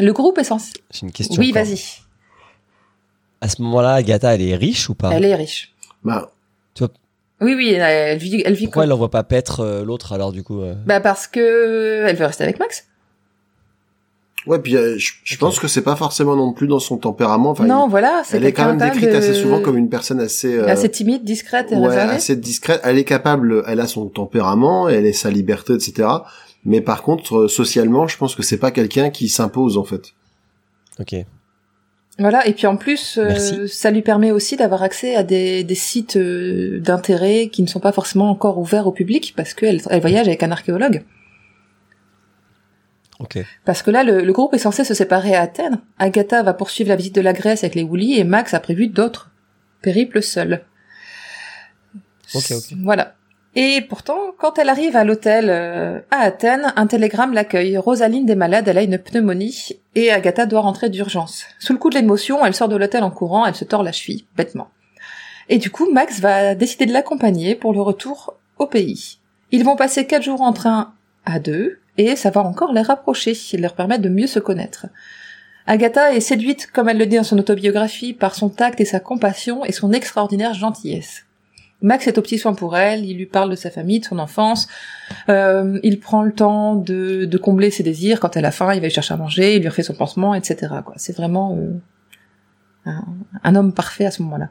Le groupe est censé... J'ai une question. Oui, vas-y. À ce moment-là, Agatha, elle est riche ou pas? Elle est riche. Bah, Oui, oui, elle, vit, elle vit Pourquoi comme... elle envoie pas paître euh, l'autre alors du coup euh? Bah parce que elle veut rester avec Max. Ouais, puis euh, je, pense que c'est pas forcément non plus dans son tempérament. Enfin, non, il- voilà, c'est elle est quand même décrite de- assez souvent comme une personne assez euh, assez timide, discrète et ouais, réservée. assez discrète. Elle est capable, elle a son tempérament, elle est sa liberté, etc. Mais par contre, euh, socialement, je pense que c'est pas quelqu'un qui s'impose en fait. Ok. Voilà, et puis en plus, euh, ça lui permet aussi d'avoir accès à des, des sites euh, d'intérêt qui ne sont pas forcément encore ouverts au public parce qu'elle elle voyage avec un archéologue. Ok. Parce que là, le, le groupe est censé se séparer à Athènes. Agatha va poursuivre la visite de la Grèce avec les Woolies et Max a prévu d'autres périples seuls. Ok, ok. Voilà. Et pourtant, quand elle arrive à l'hôtel euh, à Athènes, un télégramme l'accueille. Rosaline est malade, elle a une pneumonie et Agatha doit rentrer d'urgence. Sous le coup de l'émotion, elle sort de l'hôtel en courant, elle se tord la cheville, bêtement. Et du coup, Max va décider de l'accompagner pour le retour au pays. Ils vont passer quatre jours en train à deux, et va encore les rapprocher, leur permettre de mieux se connaître. Agatha est séduite, comme elle le dit dans son autobiographie, par son tact et sa compassion et son extraordinaire gentillesse. Max est au petit soin pour elle, il lui parle de sa famille, de son enfance, euh, il prend le temps de, de combler ses désirs, quand elle a faim, il va lui chercher à manger, il lui refait son pansement, etc. C'est vraiment euh, un, un homme parfait à ce moment-là.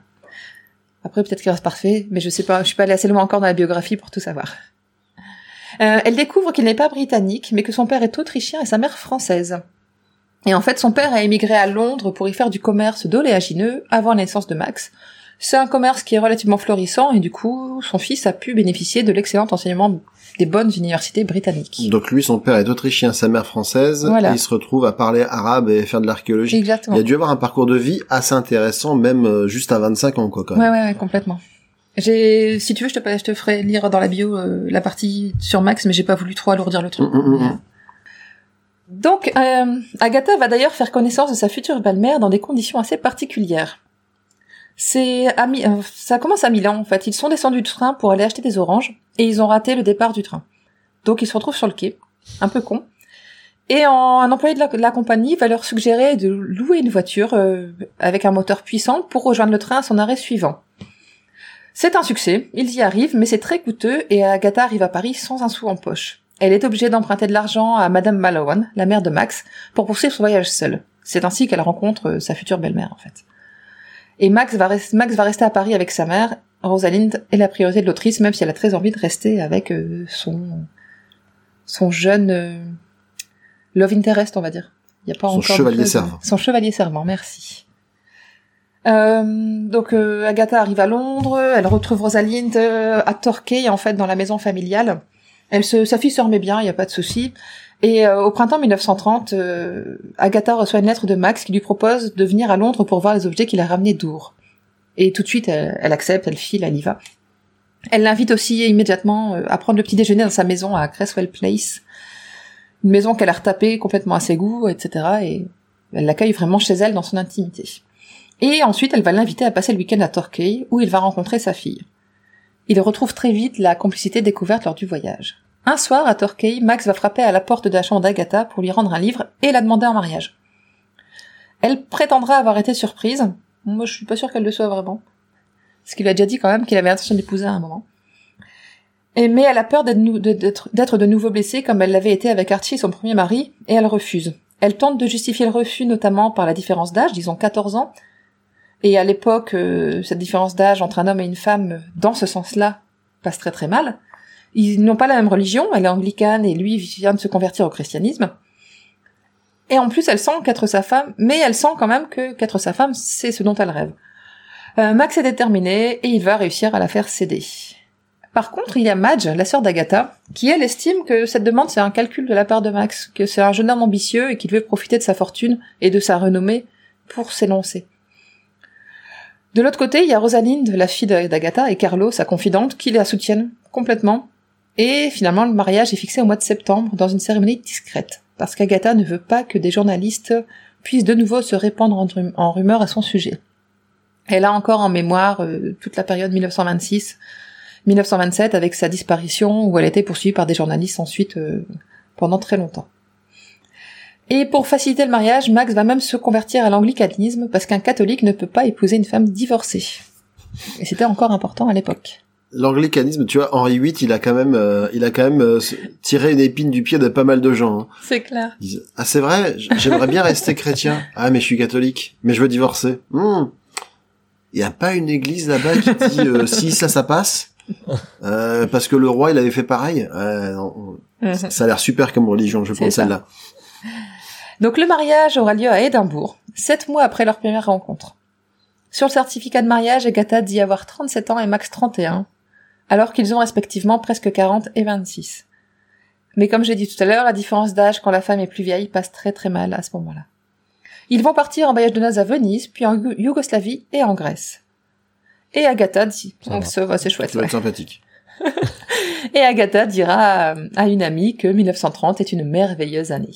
Après, peut-être qu'il reste parfait, mais je sais pas, je suis pas allée assez loin encore dans la biographie pour tout savoir. Euh, elle découvre qu'il n'est pas britannique, mais que son père est autrichien et sa mère française. Et en fait, son père a émigré à Londres pour y faire du commerce d'oléagineux avant la naissance de Max. C'est un commerce qui est relativement florissant et du coup, son fils a pu bénéficier de l'excellent enseignement des bonnes universités britanniques. Donc lui, son père est autrichien, sa mère française, Voilà. et il se retrouve à parler arabe et faire de l'archéologie. Exactement. Il a dû avoir un parcours de vie assez intéressant, même euh, juste à 25 ans, quoi, quand même. Ouais, ouais, ouais, complètement. J'ai, si tu veux, je te, je te ferai lire dans la bio euh, la partie sur Max, mais j'ai pas voulu trop alourdir le truc. Mm, mm, mm. Donc, euh, Agatha va d'ailleurs faire connaissance de sa future belle-mère dans des conditions assez particulières. C'est à Mi- euh, ça commence à Milan en fait. Ils sont descendus du train pour aller acheter des oranges et ils ont raté le départ du train. Donc ils se retrouvent sur le quai, un peu con. Et en- un employé de la, de la compagnie va leur suggérer de louer une voiture euh, avec un moteur puissant pour rejoindre le train à son arrêt suivant. C'est un succès, ils y arrivent, mais c'est très coûteux et Agatha arrive à Paris sans un sou en poche. Elle est obligée d'emprunter de l'argent à Madame Mallowan, la mère de Max, pour poursuivre son voyage seule. C'est ainsi qu'elle rencontre euh, sa future belle-mère, en fait. Et Max va, res- Max va rester à Paris avec sa mère, Rosalind est la priorité de l'autrice, même si elle a très envie de rester avec euh, son son jeune euh, love interest, on va dire. Il y a pas Son encore chevalier servant. Son chevalier servant, merci. Euh, donc euh, Agatha arrive à Londres, elle retrouve Rosalind euh, à Torquay en fait dans la maison familiale. Elle se, sa fille se remet bien, il n'y a pas de souci. Et euh, au printemps 1930, euh, Agatha reçoit une lettre de Max qui lui propose de venir à Londres pour voir les objets qu'il a ramenés d'Our. Et tout de suite, elle, elle accepte, elle file, elle y va. Elle l'invite aussi immédiatement à prendre le petit déjeuner dans sa maison à Cresswell Place, une maison qu'elle a retapée complètement à ses goûts, etc. Et elle l'accueille vraiment chez elle dans son intimité. Et ensuite, elle va l'inviter à passer le week-end à Torquay, où il va rencontrer sa fille. Il retrouve très vite la complicité découverte lors du voyage. Un soir, à Torquay, Max va frapper à la porte de la chambre d'Agatha pour lui rendre un livre et la demander en mariage. Elle prétendra avoir été surprise. Moi, je suis pas sûre qu'elle le soit vraiment. Parce qu'il a déjà dit quand même qu'il avait l'intention d'épouser à un moment. Mais elle a peur d'être de nouveau blessée comme elle l'avait été avec Archie, son premier mari, et elle refuse. Elle tente de justifier le refus notamment par la différence d'âge, disons 14 ans. Et à l'époque, euh, cette différence d'âge entre un homme et une femme, dans ce sens-là, passe très très mal. Ils n'ont pas la même religion, elle est anglicane et lui vient de se convertir au christianisme. Et en plus, elle sent qu'être sa femme, mais elle sent quand même que qu'être sa femme, c'est ce dont elle rêve. Euh, Max est déterminé et il va réussir à la faire céder. Par contre, il y a Madge, la sœur d'Agatha, qui elle estime que cette demande c'est un calcul de la part de Max, que c'est un jeune homme ambitieux et qu'il veut profiter de sa fortune et de sa renommée pour s'élancer. De l'autre côté, il y a Rosalind, la fille d'Agatha, et Carlo, sa confidente, qui la soutiennent complètement. Et finalement, le mariage est fixé au mois de septembre dans une cérémonie discrète, parce qu'Agatha ne veut pas que des journalistes puissent de nouveau se répandre en, rum- en rumeurs à son sujet. Elle a encore en mémoire euh, toute la période 1926-1927 avec sa disparition où elle a été poursuivie par des journalistes ensuite euh, pendant très longtemps. Et pour faciliter le mariage, Max va même se convertir à l'anglicanisme parce qu'un catholique ne peut pas épouser une femme divorcée. Et c'était encore important à l'époque. L'anglicanisme, tu vois, Henri VIII, il a quand même, euh, il a quand même euh, tiré une épine du pied de pas mal de gens. hein. C'est clair. Ils ah c'est vrai, j'aimerais bien rester chrétien. Ah mais je suis catholique, mais je veux divorcer. Hmm. Il y a pas une église là-bas qui dit euh, si ça ça passe? Parce que le roi il avait fait pareil. Non, ça a l'air super comme religion, je pense celle-là. Donc le mariage aura lieu à Édimbourg, sept mois après leur première rencontre. Sur le certificat de mariage, Agatha dit avoir 37 ans et Max 31, alors qu'ils ont respectivement presque 40 et 26. Mais comme j'ai dit tout à l'heure, la différence d'âge quand la femme est plus vieille passe très très mal à ce moment-là. Ils vont partir en voyage de noces à Venise, puis en Yougo- Yougoslavie et en Grèce. Et Agatha dit, Ça donc va. ça va, c'est chouette. Ça va ouais. être sympathique. Et Agatha dira à, à une amie que 1930 est une merveilleuse année.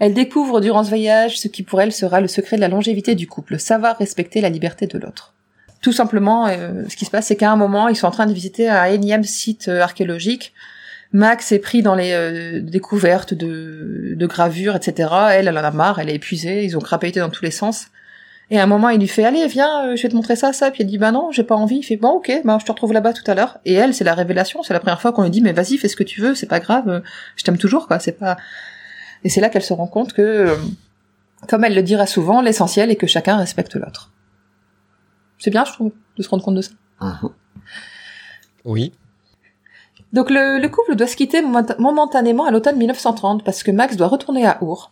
Elle découvre durant ce voyage ce qui pour elle sera le secret de la longévité du couple, savoir respecter la liberté de l'autre. Tout simplement, euh, ce qui se passe, c'est qu'à un moment, ils sont en train de visiter un énième site euh, archéologique. Max est pris dans les euh, découvertes de, gravures, etc. Elle, elle en a marre, elle est épuisée, ils ont crapahuté dans tous les sens. Et à un moment, il lui fait, allez, viens, euh, je vais te montrer ça, ça. Puis elle dit, bah non, j'ai pas envie. Il fait, bon, ok, bah je te retrouve là-bas tout à l'heure. Et elle, c'est la révélation. C'est la première fois qu'on lui dit, mais vas-y, fais ce que tu veux, c'est pas grave, je t'aime toujours, quoi. C'est pas. Et c'est là qu'elle se rend compte que, euh, comme elle le dira souvent, l'essentiel est que chacun respecte l'autre. C'est bien, je trouve, de se rendre compte de ça. Mhm. Oui. Donc le, le couple doit se quitter momenta- momentanément à l'automne 1930 parce que Max doit retourner à Our.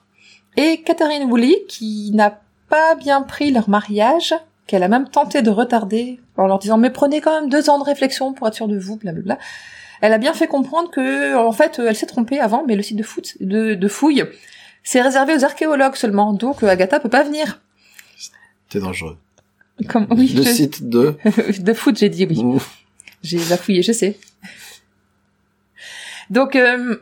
Et Catherine Woolley, qui n'a pas bien pris leur mariage, qu'elle a même tenté de retarder en leur disant mais prenez quand même deux ans de réflexion pour être sûr de vous, blablabla. Elle a bien fait comprendre que en fait elle s'est trompée avant, mais le site de, foot, de, de fouille c'est réservé aux archéologues seulement, donc euh, Agatha peut pas venir. T'es dangereux. Comme oui, Le je- site de. de foot, j'ai dit oui. J'ai bafouillé, je sais. Donc, euh,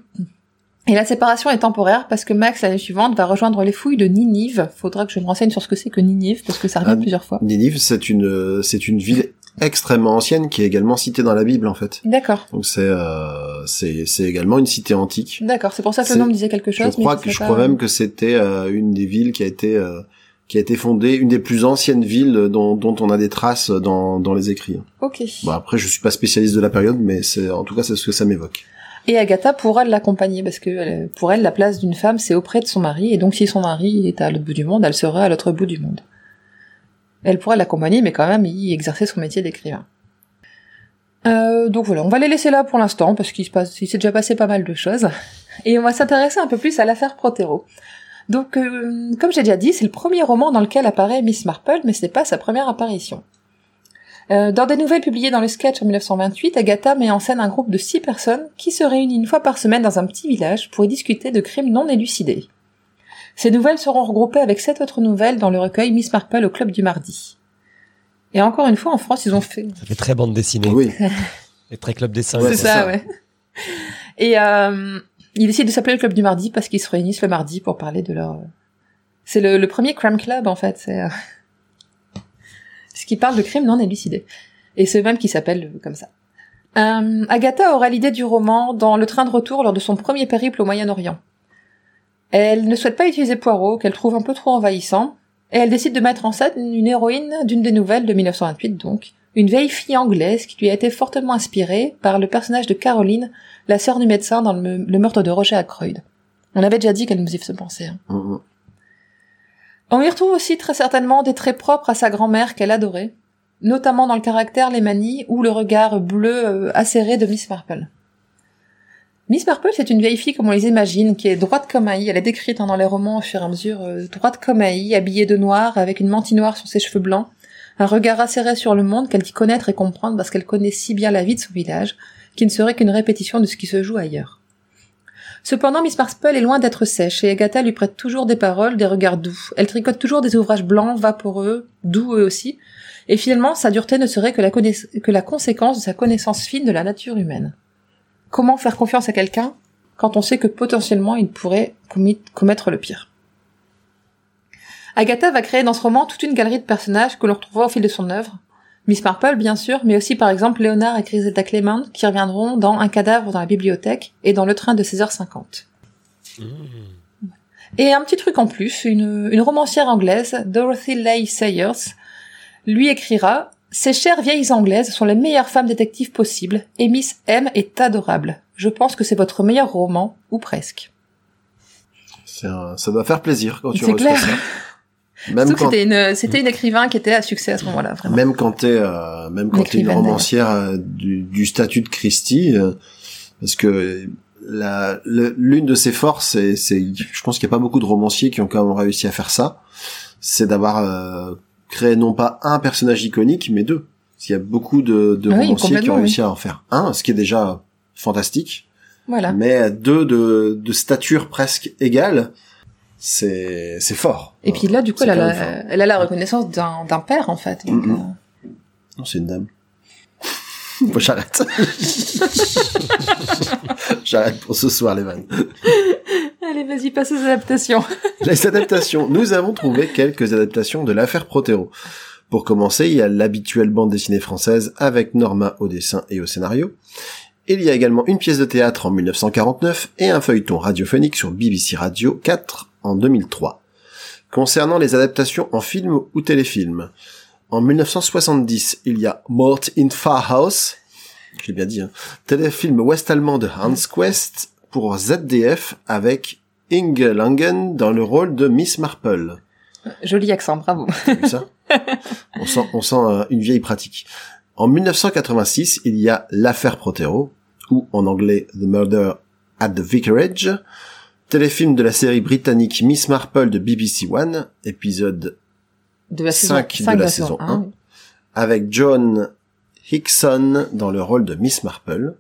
et la séparation est temporaire parce que Max, l'année suivante, va rejoindre les fouilles de Ninive. Faudra que je me renseigne sur ce que c'est que Ninive, parce que ça revient Ah, plusieurs fois. Ninive, c'est une, c'est une ville extrêmement ancienne qui est également citée dans la Bible en fait. D'accord, Donc c'est, euh, c'est, c'est également une cité antique. d'accord. C'est pour ça que le nom me disait quelque Je chose. mais crois je que je pas- crois même que c'était euh, une des villes qui a été euh, qui a été fondée, une des plus anciennes villes dont, dont on a des traces dans, dans les écrits. Ok. Bon après je suis pas spécialiste de la période, mais c'est en tout cas c'est ce que ça m'évoque. Et Agatha pourra l'accompagner parce que elle- pour elle, la place d'une femme, c'est auprès de son mari. Et donc, si son mari est à l'autre bout du monde, elle sera à l'autre bout du monde. Elle pourra l'accompagner, mais quand même y exercer son métier d'écrivain. Euh, donc voilà, on va les laisser là pour l'instant parce qu'il s'est déjà passé pas mal de choses. Et on va s'intéresser un peu plus à l'affaire Protero. Donc, euh, comme j'ai déjà dit, c'est le premier roman dans lequel apparaît Miss Marple, mais ce n'est pas sa première apparition. Euh, dans des nouvelles publiées dans le sketch en 1928, Agatha met en scène un groupe de six personnes qui se réunissent une fois par semaine dans un petit village pour y discuter de crimes non élucidés. Ces nouvelles seront regroupées avec sept autres nouvelles dans le recueil Miss Marple au club du mardi. Et encore une fois, en France, ils ont fait. Ça fait très bande dessinée. Oui. Et très club dessin. Ouais, c'est ça, ça. ouais. Et euh, ils décident de s'appeler le club du mardi parce qu'ils se réunissent le mardi pour parler de leur. C'est le, le premier crime club en fait. C'est euh, ce qui parle de crimes non élucidés. Et c'est même qui s'appelle comme ça. Euh, Agatha aura l'idée du roman dans le train de retour lors de son premier périple au Moyen-Orient. Elle ne souhaite pas utiliser Poirot, qu'elle trouve un peu trop envahissant, et elle décide de mettre en scène une héroïne d'une des nouvelles de 1928 donc, une vieille fille anglaise qui lui a été fortement inspirée par le personnage de Caroline, la sœur du médecin dans le, me- le meurtre de Roger Ackroyd. On avait déjà dit qu'elle nous y faisait penser. hein. Mhm. On y retrouve aussi très certainement des traits propres à sa grand-mère qu'elle adorait, notamment dans le caractère, les manies ou le regard bleu euh, acéré de Miss Marple. Miss Marple, c'est une vieille fille comme on les imagine, qui est droite comme i. Elle est décrite hein, dans les romans au fur et à mesure, euh, droite comme i, habillée de noir, avec une mantille sur ses cheveux blancs, un regard acéré sur le monde qu'elle dit connaître et comprendre parce qu'elle connaît si bien la vie de son village, qui ne serait qu'une répétition de ce qui se joue ailleurs. Cependant, Miss Marple est loin d'être sèche et Agatha lui prête toujours des paroles, des regards doux. Elle tricote toujours des ouvrages blancs, vaporeux, doux eux aussi. Et finalement, sa dureté ne serait que la conséquence de sa connaissance fine de la nature humaine. Comment faire confiance à quelqu'un quand on sait que potentiellement il pourrait commettre le pire Agatha va créer dans ce roman toute une galerie de personnages que l'on retrouvera au fil de son œuvre. Miss Marple, bien sûr, mais aussi par exemple Léonard et Griselda Clement, qui reviendront dans Un cadavre dans la bibliothèque et dans Le train de 16h50. Et un petit truc en plus, une, une romancière anglaise, Dorothy Leigh Sayers, lui écrira Ces chères vieilles anglaises sont les meilleures femmes détectives possibles, et Miss M est adorable. Je pense que c'est votre meilleur roman, ou presque. Un- ça doit faire plaisir quand tu C'est reçois clair. ça. Même Surtout quand, c'était une, c'était une écrivain qui était à succès à ce moment-là, vraiment. même quand t'es, euh, même quand t'es une romancière euh, du, du statut de Christie, euh, parce que la, l'une de ses forces, c'est, c'est, je pense qu'il n'y a pas beaucoup de romanciers qui ont quand même réussi à faire ça, c'est d'avoir créé non pas un personnage iconique, mais deux. Parce qu'il y a beaucoup de, de Ah oui, romanciers qui ont réussi à en faire un, ce qui est déjà fantastique. Voilà. mais deux de, de stature presque égale, c'est c'est fort. Et puis là, du coup, elle a, la, elle a la reconnaissance d'un, d'un père, en fait. Donc, euh, Non, c'est une dame. Bon, j'arrête. j'arrête pour ce soir, les vannes. Allez, vas-y, passe aux adaptations. Les adaptations. Nous avons trouvé quelques adaptations de l'affaire Protero. Pour commencer, il y a l'habituelle bande dessinée française avec Norma au dessin et au scénario. Il y a également une pièce de théâtre en 1949 et un feuilleton radiophonique sur BBC Radio 4 en 2003. Concernant les adaptations en film ou téléfilm, en 1970, il y a Mort in Farhouse, j'ai bien dit, hein, téléfilm ouest-allemand de Hans Quest pour ZDF avec Inge Langen dans le rôle de Miss Marple. Joli accent, bravo. T'as vu ça On sent, on sent euh, une vieille pratique. En 1986, il y a l'affaire Protero, ou en anglais The Murder at the Vicarage, téléfilm de la série britannique Miss Marple de BBC One, épisode De la saison Cinq de 5 la saison un, un. oui. avec John Hickson dans le rôle de Miss Marple.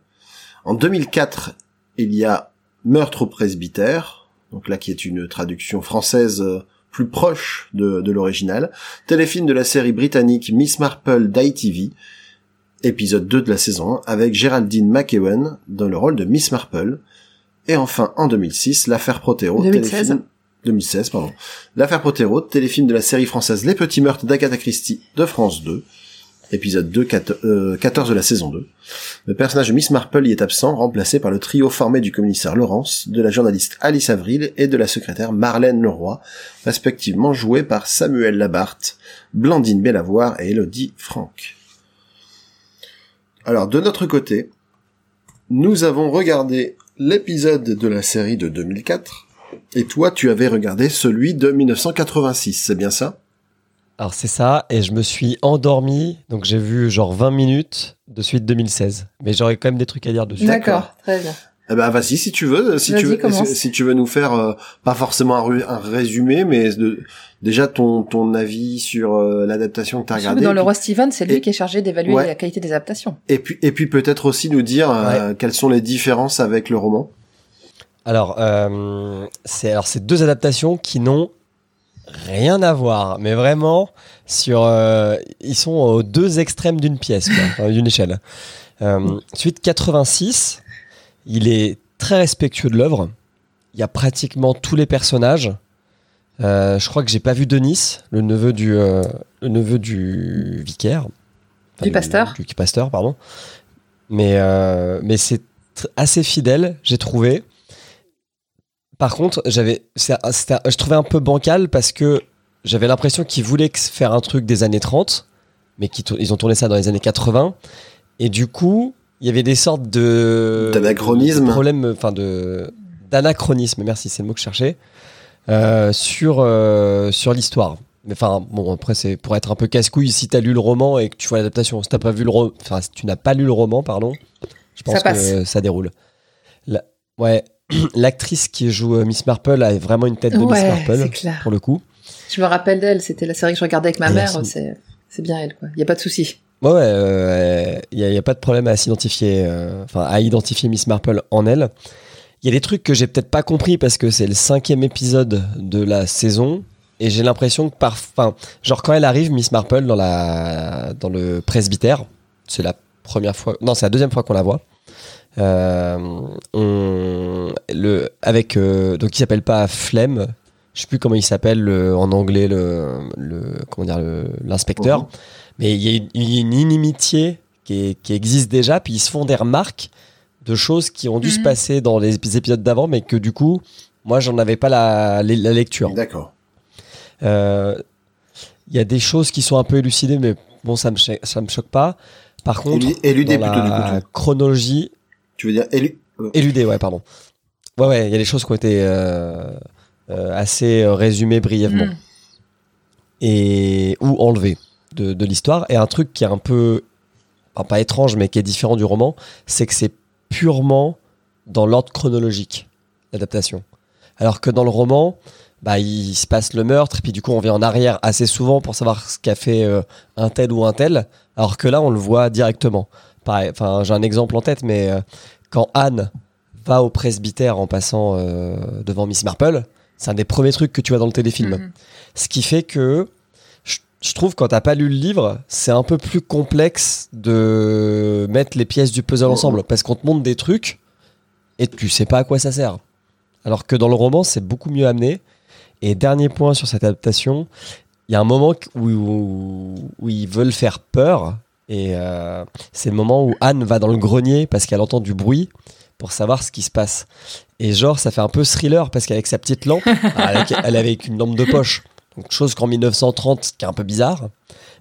En 2004, il y a Meurtre au presbytère, donc là qui est une traduction française euh, plus proche de, de l'original. Téléfilm de la série britannique Miss Marple d'ITV, épisode 2 de la saison 1, avec Géraldine McEwen dans le rôle de Miss Marple. Et enfin, en 2006, l'affaire Protero, 2016. téléfilm 2016, pardon. L'affaire Protero, téléfilm de la série française Les Petits Meurtres d'Agatha Christie de France 2, épisode 2, 4, euh, 14 de la saison 2. Le personnage de Miss Marple y est absent, remplacé par le trio formé du commissaire Laurence, de la journaliste Alice Avril et de la secrétaire Marlène Leroy, respectivement joués par Samuel Labarthe, Blandine Bellavoir et Elodie Franck. Alors, de notre côté, nous avons regardé l'épisode de la série de 2004, et toi, tu avais regardé celui de 1986, c'est bien ça? Alors c'est ça, et je me suis endormi, donc j'ai vu genre 20 minutes de suite 2016. Mais j'aurais quand même des trucs à dire dessus. D'accord, très bien. Eh ben vas-y si tu veux, si tu veux, commence. si, si tu veux nous faire euh, pas forcément un, résumé, mais de, déjà ton ton avis sur euh, l'adaptation que t'as Surtout regardée. dans le roi Steven, c'est lui et- qui est chargé d'évaluer Ouais. la qualité des adaptations. et puis et puis peut-être aussi nous dire euh, quelles sont les différences avec le roman. Alors, euh, c'est alors c'est deux adaptations qui n'ont rien à voir, mais vraiment sur, euh, ils sont aux deux extrêmes d'une pièce, d'une échelle. Euh, suite 86, il est très respectueux de l'œuvre. Il y a pratiquement tous les personnages. Euh, je crois que j'ai pas vu Denis, le neveu du, le neveu du vicaire, Du pasteur. du, du pasteur, pardon. Mais mais c'est assez fidèle, j'ai trouvé. Par contre, j'avais, je trouvais un peu bancal parce que j'avais l'impression qu'ils voulaient faire un truc des années 30, mais qu'ils ils ont tourné ça dans les années 80. Et du coup, il y avait des sortes de D'anachronisme. problèmes, enfin de d'anachronisme. Merci, c'est le mot que je cherchais euh, sur euh, sur l'histoire. Mais enfin, bon, après c'est pour être un peu casse-couille si t'as lu le roman et que tu vois l'adaptation. Si t'as pas vu le ro- enfin si tu n'as pas lu le roman, pardon, je pense Ça passe. que ça déroule. La- ouais, l'actrice qui joue euh, Miss Marple a vraiment une tête de Miss Marple c'est clair. pour le coup. Je me rappelle d'elle, c'était la série que je regardais avec ma Et mère, c'est c'est bien elle, quoi. Il y a pas de souci. Ouais, ouais, il n'y a, y a pas de problème à s'identifier, euh, enfin à identifier Miss Marple en elle. Il y a des trucs que j'ai peut-être pas compris parce que c'est le cinquième épisode de la saison et j'ai l'impression que par, enfin, genre quand elle arrive, Miss Marple dans la, dans le presbytère, c'est la première fois, non, c'est la deuxième fois qu'on la voit. Euh, on, le, avec, euh, donc il s'appelle pas Flemme, je sais plus comment il s'appelle le- en anglais le, le comment dire l'inspecteur. Mais il y, a une- il y a une inimitié qui, est- qui existe déjà, puis ils se font des remarques de choses qui ont dû se Mhm. passer dans les épis- épisodes d'avant, mais que du coup, moi, j'en avais pas la, la- la lecture. D'accord. Euh, Il y a des choses qui sont un peu élucidées, mais bon, ça me, ça me choque pas. Par contre, Élu- éludé dans plutôt du la coup. chronologie, Tu veux dire élu- euh, éludé, ouais, pardon. Ouais, ouais, il y a des choses qui ont été euh, euh, assez résumées brièvement. Mm. et ou enlevé de, de l'histoire. Et un truc qui est un peu, enfin, pas étrange, mais qui est différent du roman, c'est que c'est purement dans l'ordre chronologique, l'adaptation. Alors que dans le roman, bah, il se passe le meurtre, et puis du coup, on vient en arrière assez souvent pour savoir ce qu'a fait euh, un tel ou un tel, alors que là, on le voit directement. Enfin, j'ai un exemple en tête, mais euh, quand Anne va au presbytère en passant euh, devant Miss Marple, c'est un des premiers trucs que tu vois dans le téléfilm. Mhm. Ce qui fait que je, je trouve quand t'as pas lu le livre, c'est un peu plus complexe de mettre les pièces du puzzle ensemble parce qu'on te montre des trucs et tu sais pas à quoi ça sert. Alors que dans le roman, c'est beaucoup mieux amené. Et dernier point sur cette adaptation, il y a un moment où, où, où ils veulent faire peur et euh, c'est le moment où Anne va dans le grenier parce qu'elle entend du bruit pour savoir ce qui se passe. Et genre, ça fait un peu thriller parce qu'avec sa petite lampe, alors, elle, avait avec une lampe de poche, donc chose qu'en 1930 qui est un peu bizarre,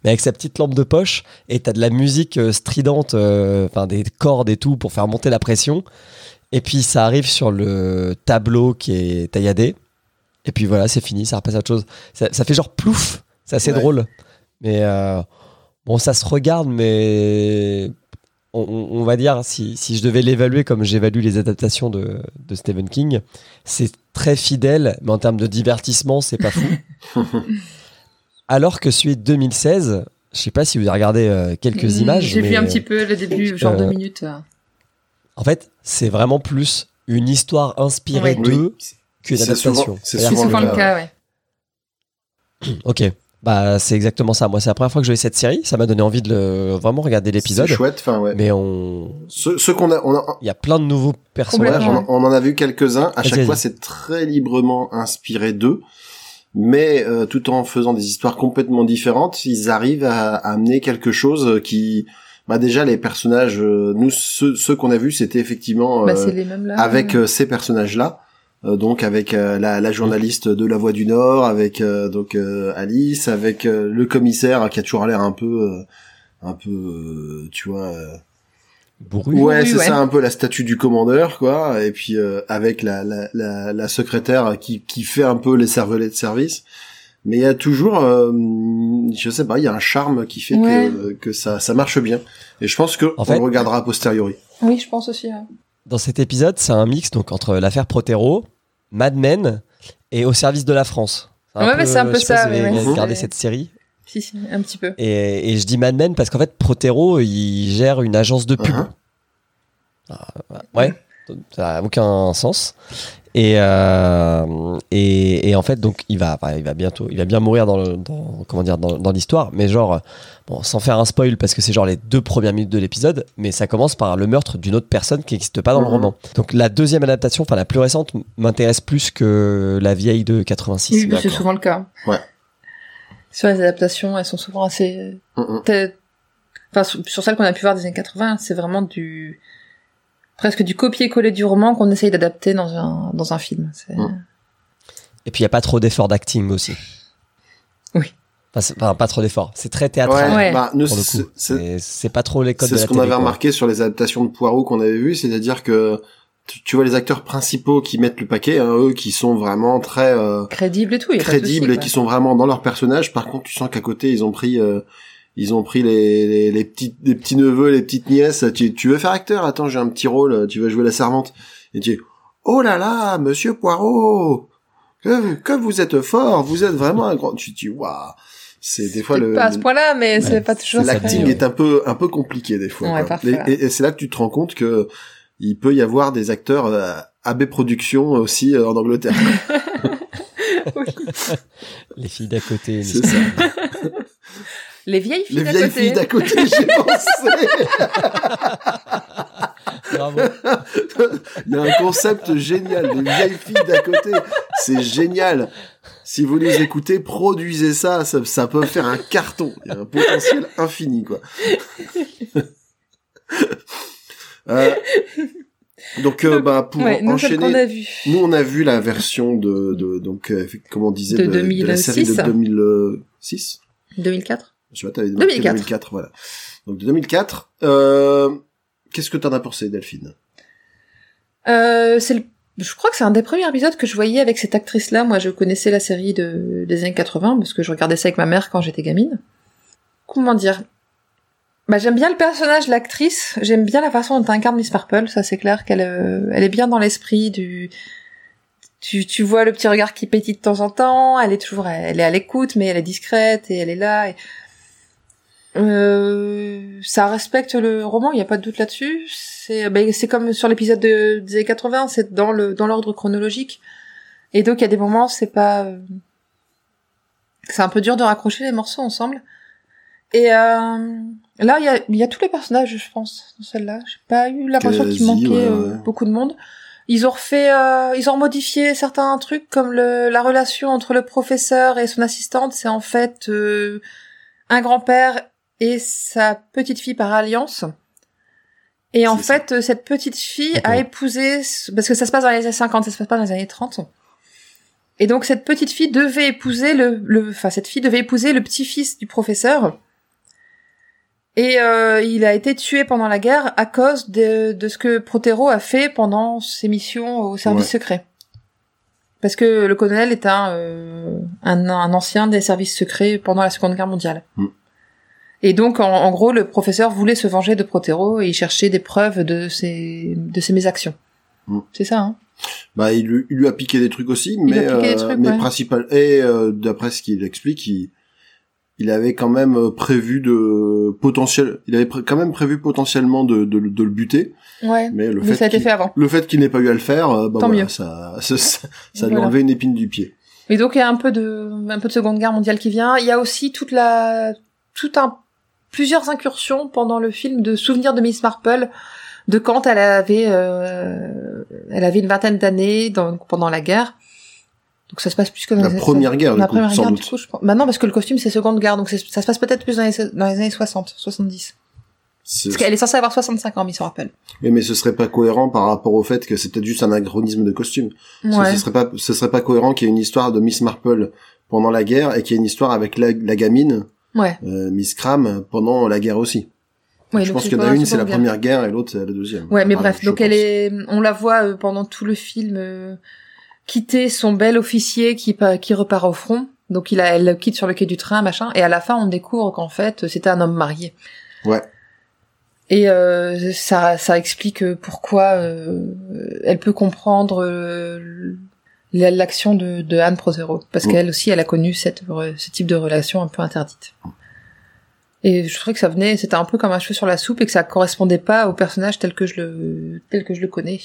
mais avec sa petite lampe de poche et t'as de la musique euh, stridente, euh, enfin des cordes et tout pour faire monter la pression. Et puis ça arrive sur le tableau qui est tailladé. Et puis voilà, c'est fini, ça repasse à autre chose. Ça, ça fait genre plouf, c'est assez Ouais. drôle. Mais euh, bon, ça se regarde, mais on, on- on va dire, si, si je devais l'évaluer comme j'évalue les adaptations de, de Stephen King, c'est très fidèle, mais en termes de divertissement, c'est pas fou. Alors que celui de 2016, je sais pas si vous avez regardé euh, quelques Mm, images. J'ai vu un petit peu le début, genre euh, deux minutes. euh. En fait, c'est vraiment plus une histoire inspirée Oui. d'eux qu'une C'est adaptation. souvent- c'est C'est-à-dire souvent le cas, ouais. Ok. Bah, c'est exactement ça. Moi, c'est la première fois que je voyais cette série. Ça m'a donné envie de le- vraiment regarder l'épisode. C'est chouette. Enfin ouais. Mais on, Ceux, ceux qu'on a, on a, il y a plein de nouveaux personnages. On, on en a vu quelques-uns. À chaque fois, c'est très librement inspiré d'eux, mais euh, tout en faisant des histoires complètement différentes, ils arrivent à, à amener quelque chose qui, bah déjà les personnages, euh, nous ceux, ceux qu'on a vus, c'était effectivement Bah, euh, c'est les mêmes là. avec euh, ces personnages-là. Euh, donc avec euh, la, la journaliste de La Voix du Nord, avec euh, donc euh, Alice, avec euh, le commissaire hein, qui a toujours l'air un peu, euh, un peu, euh, tu vois. euh, Bourru. Ouais, c'est ouais. ça un peu la statue du commandeur, quoi. Et puis euh, avec la, la, la, la secrétaire qui, qui fait un peu les cervelets de service. Mais il y a toujours, euh, je sais pas, il y a un charme qui fait Ouais. que, que ça, ça marche bien. Et je pense que En on fait- le regardera a posteriori. Oui, je pense aussi. ouais. Dans cet épisode, c'est un mix donc entre l'affaire Protero, Mad Men et Au service de la France. Ouais, mais c'est un peu je sais pas ça, si vous cette série. Si, si, un petit peu. Et, et je dis Mad Men parce qu'en fait, Protero, il gère une agence de pub. Uh-huh. Ah, ouais, ça n'a aucun sens. Et, euh, et, et en fait, donc, il va, il va bientôt, il va bien mourir dans, le, dans comment dire, dans, dans l'histoire, mais genre, bon, sans faire un spoil parce que c'est genre les deux premières minutes de l'épisode, mais ça commence par le meurtre d'une autre personne qui n'existe pas dans le Mhm. roman. Donc, la deuxième adaptation, enfin, la plus récente, m'intéresse plus que la vieille de 86. Oui, c'est souvent le cas. Ouais. Sur les adaptations, elles sont souvent assez... Enfin, sur sur celles qu'on a pu voir des années 80, c'est vraiment du... presque du copier-coller du roman qu'on essaye d'adapter dans un, dans un film. C'est- Mhm. Et puis, il n'y a pas trop d'efforts d'acting aussi. Oui. Enfin, pas trop d'efforts. C'est très théâtral. Ouais. bah, nous, Pour le c'est- pas trop les codes de C'est la ce qu'on télé, avait quoi. remarqué sur les adaptations de Poirot qu'on avait vues, c'est-à-dire que tu, tu vois les acteurs principaux qui mettent le paquet, hein, eux qui sont vraiment très euh, Crédible et tout. crédibles et qui sont vraiment dans leur personnage. Par contre, tu sens qu'à côté ils ont pris euh, ils ont pris les, les, les petits les petits neveux, les petites nièces. Tu, tu veux faire acteur? Attends, j'ai un petit rôle. Tu vas jouer la servante? Et tu dis oh là là, Monsieur Poirot, que, que vous êtes fort. Vous êtes vraiment un grand. Tu dis waouh. C'est des fois le pas à ce point-là, mais c'est pas toujours l'acting est un peu un peu compliqué des fois. Ouais. Et, et- et c'est là que tu te rends compte que il peut y avoir des acteurs euh, AB Productions aussi euh, en Angleterre. Les filles d'à côté. c'est ça. Les vieilles filles Les d'à vieilles côté. filles d'à côté, j'ai pensé. Bravo. Il y a un concept génial, les vieilles filles d'à côté. C'est génial. Si vous les écoutez, produisez ça, ça, ça peut faire un carton. Il y a un potentiel infini, quoi. Euh, donc, euh, bah, pour Ouais, nous, enchaîner, a vu. nous on a vu la version de, de donc, euh, comme on disait, De de, de la série de 2006. 2006. 2004. Je sais pas, t'avais marqué 2004. 2004, voilà. Donc de 2004. Euh, Qu'est-ce que t'en as pensé, Delphine? Euh, c'est le... Je crois que c'est un des premiers épisodes que je voyais avec cette actrice-là. Moi, je connaissais la série de... des années 80 parce que je regardais ça avec ma mère quand j'étais gamine. Comment dire? Bah, j'aime bien le personnage, l'actrice. J'aime bien la façon dont incarne Miss Marple. Ça, c'est clair qu'elle, euh, elle est bien dans l'esprit du. Tu, tu vois le petit regard qui pétille de temps en temps. Elle est toujours, elle est à l'écoute, mais elle est discrète et elle est là. Et... Euh, ça respecte le roman, il n'y a pas de doute là-dessus. C'est, ben, c'est comme sur l'épisode de, des années 80, c'est dans le dans l'ordre chronologique. Et donc il y a des moments, c'est pas, euh, c'est un peu dur de raccrocher les morceaux ensemble. Et euh, là, il y a, y a tous les personnages, je pense, dans celle-là. J'ai pas eu l'impression qu'il manquait ouais, euh, ouais. beaucoup de monde. Ils ont refait, euh, ils ont modifié certains trucs comme le, la relation entre le professeur et son assistante. C'est en fait euh, un grand-père et sa petite fille par alliance. Et en ça. fait, cette petite fille a épousé, parce que ça se passe dans les années 50, ça se passe pas dans les années 30. Et donc cette petite fille devait épouser le, le enfin cette fille devait épouser le petit-fils du professeur. Et euh, il a été tué pendant la guerre à cause de, de ce que Protero a fait pendant ses missions au service Ouais. secret. Parce que le colonel est un, euh, un, un ancien des services secrets pendant la Seconde Guerre mondiale. Mm. Et donc, en, en gros, le professeur voulait se venger de Protero et il cherchait des preuves de ses, de ses méactions. Mm. C'est ça, hein Bah, il, lui- il lui a piqué des trucs aussi, Il mais, a piqué des euh, trucs, mais ouais. principal. Et euh, d'après ce qu'il explique, il, il avait quand même euh, prévu de potentiel. Il avait quand même prévu potentiellement de, de, de le buter, Ouais. mais le Mais fait ça a été qu'il- fait avant. le fait qu'il n'ait pas eu à le faire, bah Tant voilà, mieux. ça, ça, ça, ça lui a enlevé une épine du pied. Et donc il y a un peu de un peu de Seconde Guerre mondiale qui vient. Il y a aussi toute la tout un plusieurs incursions pendant le film de souvenirs de Miss Marple de quand elle avait euh, elle avait une vingtaine d'années pendant la guerre. Donc ça se passe plus que dans La les- première guerre, La coup, première sans guerre du coup, je pense. Bah non parce que le costume c'est Seconde Guerre donc ça se passe peut-être plus dans les, dans les années 60, 70. C'est- Parce qu'elle est censée avoir 65 ans Miss Marple. Mais, mais ce serait pas cohérent par rapport au fait que c'est peut-être juste un anachronisme de costume. Parce que Ouais. Ce serait pas, ce serait pas cohérent qu'il y ait une histoire de Miss Marple pendant la guerre et qu'il y ait une histoire avec la, la gamine, Ouais. euh, Miss Cram, pendant la guerre aussi. Ouais, je pense qu'il y en a une, c'est la Guerre. première guerre et l'autre c'est la deuxième. Ouais, mais bref, donc elle pense. est, on la voit euh, pendant tout le film euh, quitter son bel officier qui qui repart au front Donc il a, elle le quitte sur le quai du train, machin, et à la fin on découvre qu'en fait c'était un homme marié. Ouais. Et euh, ça, ça explique pourquoi euh, elle peut comprendre euh, l'action de, de Anne Prothero, parce Mm. qu'elle aussi elle a connu cette, ce type de relation un peu interdite. Et je trouvais que ça venait, c'était un peu comme un cheveu sur la soupe et que ça correspondait pas au personnage tel que je le, tel que je le connais.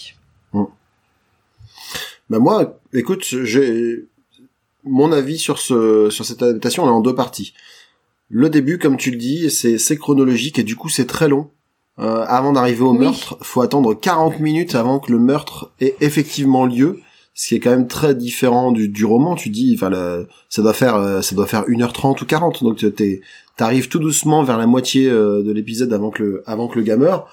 Bah moi, écoute, j'ai mon avis sur ce sur cette adaptation est en deux parties. Le début, comme tu le dis, c'est c'est chronologique et du coup c'est très long. Euh, avant d'arriver au Oui. meurtre, faut attendre 40 minutes avant que le meurtre ait effectivement lieu, ce qui est quand même très différent du, roman. Tu dis, enfin, le- ça doit faire euh, ça doit faire 1h30 ou 40, donc t'arrives tout doucement vers la moitié euh, de l'épisode avant que le avant que le gars meure.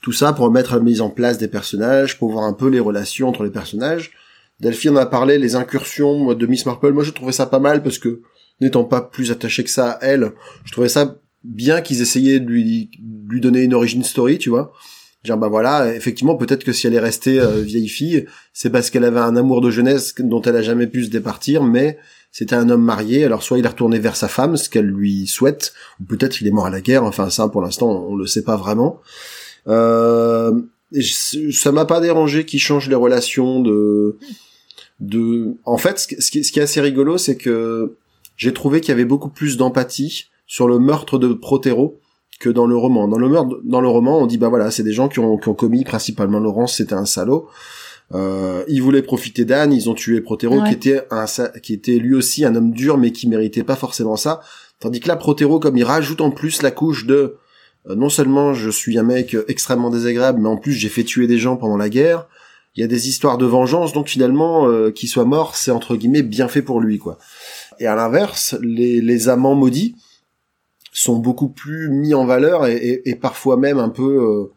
Tout ça pour mettre la mise en place des personnages, pour voir un peu les relations entre les personnages. Delphine en a parlé, les incursions de Miss Marple. Moi, je trouvais ça pas mal parce que, n'étant pas plus attaché que ça à elle, je trouvais ça bien qu'ils essayaient de lui, de lui donner une origin story, tu vois. Dire, bah voilà, effectivement, peut-être que si elle est restée euh, vieille fille, c'est parce qu'elle avait un amour de jeunesse dont elle a jamais pu se départir, mais c'était un homme marié, alors soit il est retourné vers sa femme, ce qu'elle lui souhaite, ou peut-être il est mort à la guerre, enfin ça, pour l'instant, on le sait pas vraiment. Euh, ça m'a pas dérangé qu'il change les relations de de en fait ce qui- ce qui est assez rigolo c'est que j'ai trouvé qu'il y avait beaucoup plus d'empathie sur le meurtre de Protero que dans le roman dans le meurtre dans le roman on dit bah voilà c'est des gens qui ont, qui ont commis principalement Laurence c'était un salaud euh, ils voulaient profiter d'Anne ils ont tué Protero Ouais. qui était un qui était lui aussi un homme dur mais qui méritait pas forcément ça tandis que là Protero comme il rajoute en plus la couche de euh, non seulement je suis un mec extrêmement désagréable, mais en plus j'ai fait tuer des gens pendant la guerre. Il y a des histoires de vengeance, donc finalement, euh, qu'il soit mort, c'est entre guillemets bien fait pour lui, quoi. Et à l'inverse, les, les amants maudits sont beaucoup plus mis en valeur et, et- et parfois même un peu euh,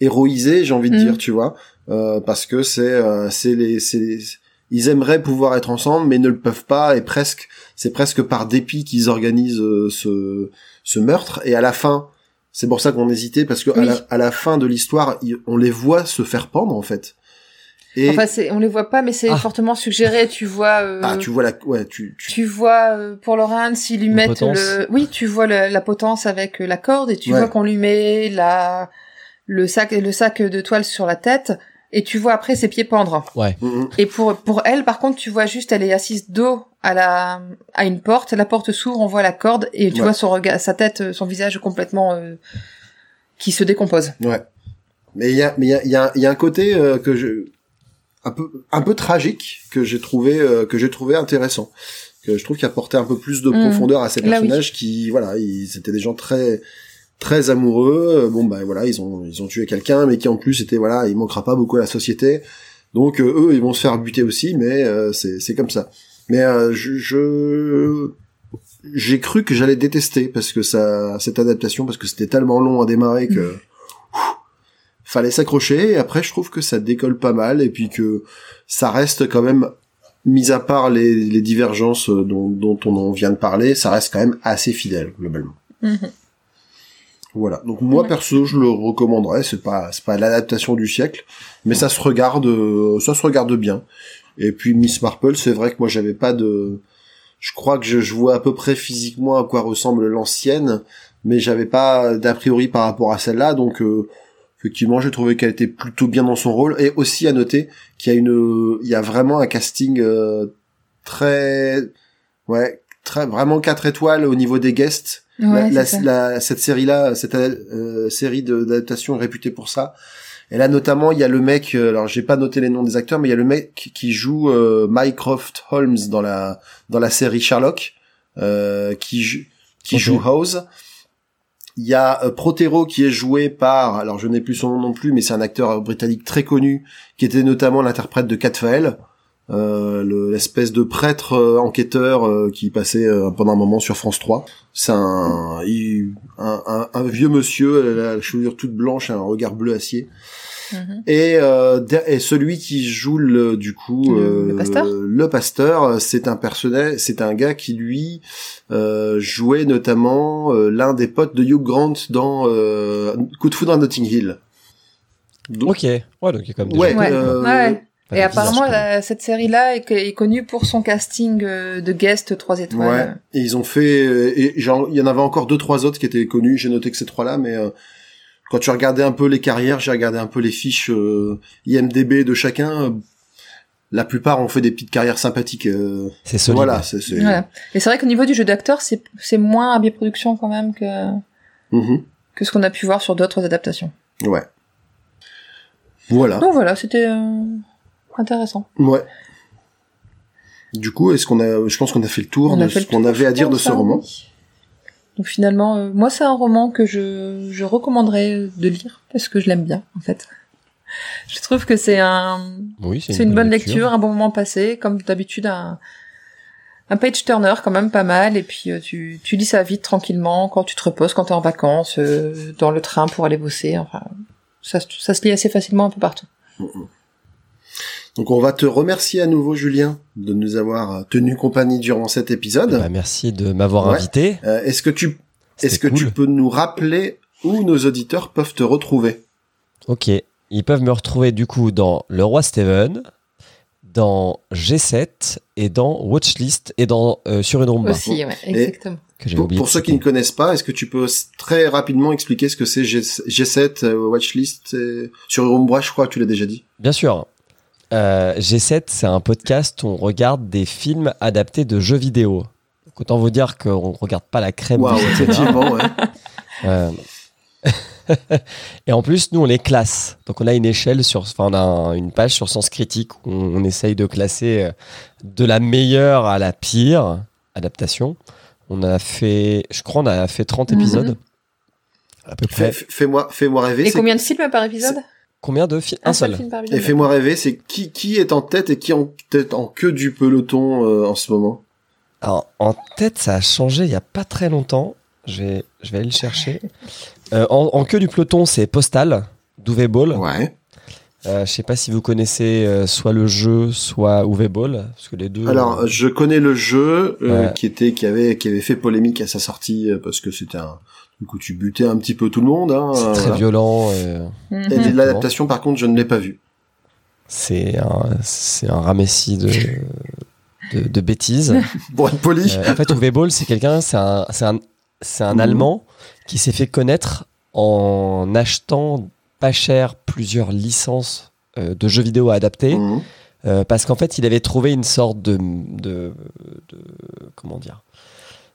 héroïsés, j'ai envie de Mm. dire, tu vois, euh, parce que c'est euh, c'est les c'est les- ils aimeraient pouvoir être ensemble, mais ne le peuvent pas, et presque c'est presque par dépit qu'ils organisent ce ce meurtre. Et à la fin, c'est pour ça qu'on hésitait parce que à, la, à la fin de l'histoire, on les voit se faire pendre en fait. Et Enfin, c'est, on les voit pas, mais c'est Ah. fortement suggéré. Tu vois, euh, ah, tu vois la, ouais, tu, tu, tu vois euh, pour Laurent s'ils lui Une mettent potence. le, oui, tu vois le- la potence avec euh, la corde et tu Ouais. vois qu'on lui met la le sac le sac de toile sur la tête et tu vois après ses pieds pendre. Ouais. Mhm. Et pour pour elle, par contre, tu vois juste, elle est assise dos à la à une porte, la porte s'ouvre, on voit la corde et tu Ouais. vois son regard, sa tête, euh, son visage complètement euh, qui se décompose. ouais. Mais il y a, mais il y a, il y a, il y a un côté euh, que je, un peu, un peu tragique que j'ai trouvé, euh, que j'ai trouvé intéressant. Que je trouve qu'il apportait un peu plus de Mhm. profondeur à ces Là, oui. personnages qui, voilà, ils c'était des gens très, très amoureux. Euh, Bon, bah voilà, ils ont, ils ont tué quelqu'un, mais qui en plus était, voilà, il manquera pas beaucoup à la société. Donc euh, eux, ils vont se faire buter aussi, mais euh, c'est, c'est comme ça. Mais euh, je, je- j'ai cru que j'allais détester parce que ça, cette adaptation, parce que c'était tellement long à démarrer que fallait s'accrocher. Et après, je trouve que ça décolle pas mal et puis que ça reste quand même, mis à part les, les divergences dont, dont on en vient de parler, ça reste quand même assez fidèle globalement. Mhm. Voilà. Donc moi Ouais. perso, je le recommanderais. C'est pas, c'est pas l'adaptation du siècle, mais ça se regarde, euh, ça se regarde bien. Et puis Miss Marple, c'est vrai que moi j'avais pas de, je crois que je, je vois à peu près physiquement à quoi ressemble l'ancienne, mais j'avais pas d'a priori par rapport à celle-là, donc euh, effectivement j'ai trouvé qu'elle était plutôt bien dans son rôle. Et aussi à noter qu'il y a une, il y a vraiment un casting euh, très, ouais, très vraiment quatre étoiles au niveau des guests Ouais, la- la- cette série-là, cette euh, série de- d'adaptation est réputée pour ça. Et là, notamment, il y a le mec, euh, alors j'ai pas noté les noms des acteurs, mais il y a le mec qui joue euh, Mycroft Holmes dans la dans la série Sherlock, euh, qui joue qui joue House. Il y a euh, Protero qui est joué par, alors je n'ai plus son nom non plus, mais c'est un acteur britannique très connu, qui était notamment l'interprète de Cat Fael, euh, le- l'espèce de prêtre euh, enquêteur qui passait pendant un moment sur France 3. C'est un, un vieux monsieur, la chevelure toute blanche, un regard bleu acier. Mhm. Et, euh, et celui qui joue le, du coup Le- le euh, pasteur le pasteur, c'est un personnage, c'est un gars qui lui euh, jouait notamment euh, l'un des potes de Hugh Grant dans euh, Coup de foudre à Notting Hill. Donc, Ok. Ouais, donc il y a quand même des Ouais, gens- Ouais. euh, Ouais. Et apparemment, la- cette série-là est, est connue pour son casting euh, de guest 3 Ouais. étoiles. Et ils ont fait, euh, et genre, il y en avait encore deux, trois autres qui étaient connus. J'ai noté que ces trois-là, mais euh, quand tu regardais un peu les carrières, j'ai regardé un peu les fiches euh, IMDb de chacun. euh, la plupart ont fait des petites carrières sympathiques. euh, C'est solide. voilà, c'est, c'est... Voilà. Et c'est vrai qu'au niveau du jeu d'acteur, c'est c'est moins AB Production quand même que Mhm. que ce qu'on a pu voir sur d'autres adaptations. Ouais. Voilà. Donc voilà, c'était euh, intéressant. Ouais. Du coup, est-ce qu'on a, je pense qu'on a fait le tour On de ce qu'on tour, avait à dire de ce hein, roman. oui. Donc finalement, euh, moi c'est un roman que je, je recommanderais de lire parce que je l'aime bien en fait. Je trouve que c'est un Oui, c'est une, bonne lecture. un bon moment passé, comme d'habitude un un page turner quand même pas mal et puis euh, tu tu lis ça vite tranquillement quand tu te reposes, quand t'es en vacances, euh, dans le train pour aller bosser, enfin ça se- ça se lit assez facilement un peu partout. Donc on va te remercier à nouveau, Julien, de nous avoir euh, tenu compagnie durant cet épisode. Bah, merci de m'avoir Ouais. invité. Euh, est-ce que tu, est-ce que tu peux nous rappeler où nos auditeurs peuvent te retrouver? Ok, ils peuvent me retrouver du coup dans Le Roi Steven, dans G7 et dans Watchlist et dans euh, Sur une Rumba Aussi, ouais, exactement. que Pour, ceux qui ne connaissent pas, est-ce que tu peux très rapidement expliquer ce que c'est G, G7, euh, Watchlist et- sur Umbra, je crois que tu l'as déjà dit. Bien sûr. Euh, G7, c'est un podcast où on regarde des films adaptés de jeux vidéo. Donc, autant vous dire qu'on regarde pas la crème cinéma. effectivement, ouais. Euh, et en plus, nous, on les classe. Donc, on a une échelle sur, enfin, on a un- une page sur Sens Critique où on, on essaye de classer euh, de la meilleure à la pire adaptation. On a fait, je crois, on a fait 30 Mhm. épisodes. À peu Fais- près. Fais-moi, rêver. Et c'est- combien de films par épisode? Combien de films Un seul. film Et fais-moi rêver, c'est qui, qui est en tête et qui en tête en queue du peloton euh, en ce moment? Alors, en tête, ça a changé il y a pas très longtemps. Je vais, je vais aller le chercher. Euh, en, en queue du peloton, c'est Postal, d'Uwe Ball. Ouais. Euh, je sais pas si vous connaissez euh, soit le jeu, soit Uwe Ball, parce que les deux. Alors, je connais le jeu euh, Ouais. qui était, qui avait, qui avait fait polémique à sa sortie euh, parce que c'était un, du coup, tu butais un petit peu tout le monde. Hein, c'est euh, très voilà. violent. euh, Mhm. Et l'adaptation, par contre, je ne l'ai pas vue. c'est un, c'est un ramessis de, de, de bêtises. Pour être poli. Euh, en fait, Uwe Ball, c'est quelqu'un, c'est un, c'est un, c'est un Mhm. Allemand qui s'est fait connaître en achetant pas cher plusieurs licences euh, de jeux vidéo adaptés. Mhm. Euh, parce qu'en fait, il avait trouvé une sorte de, de, de- comment dire,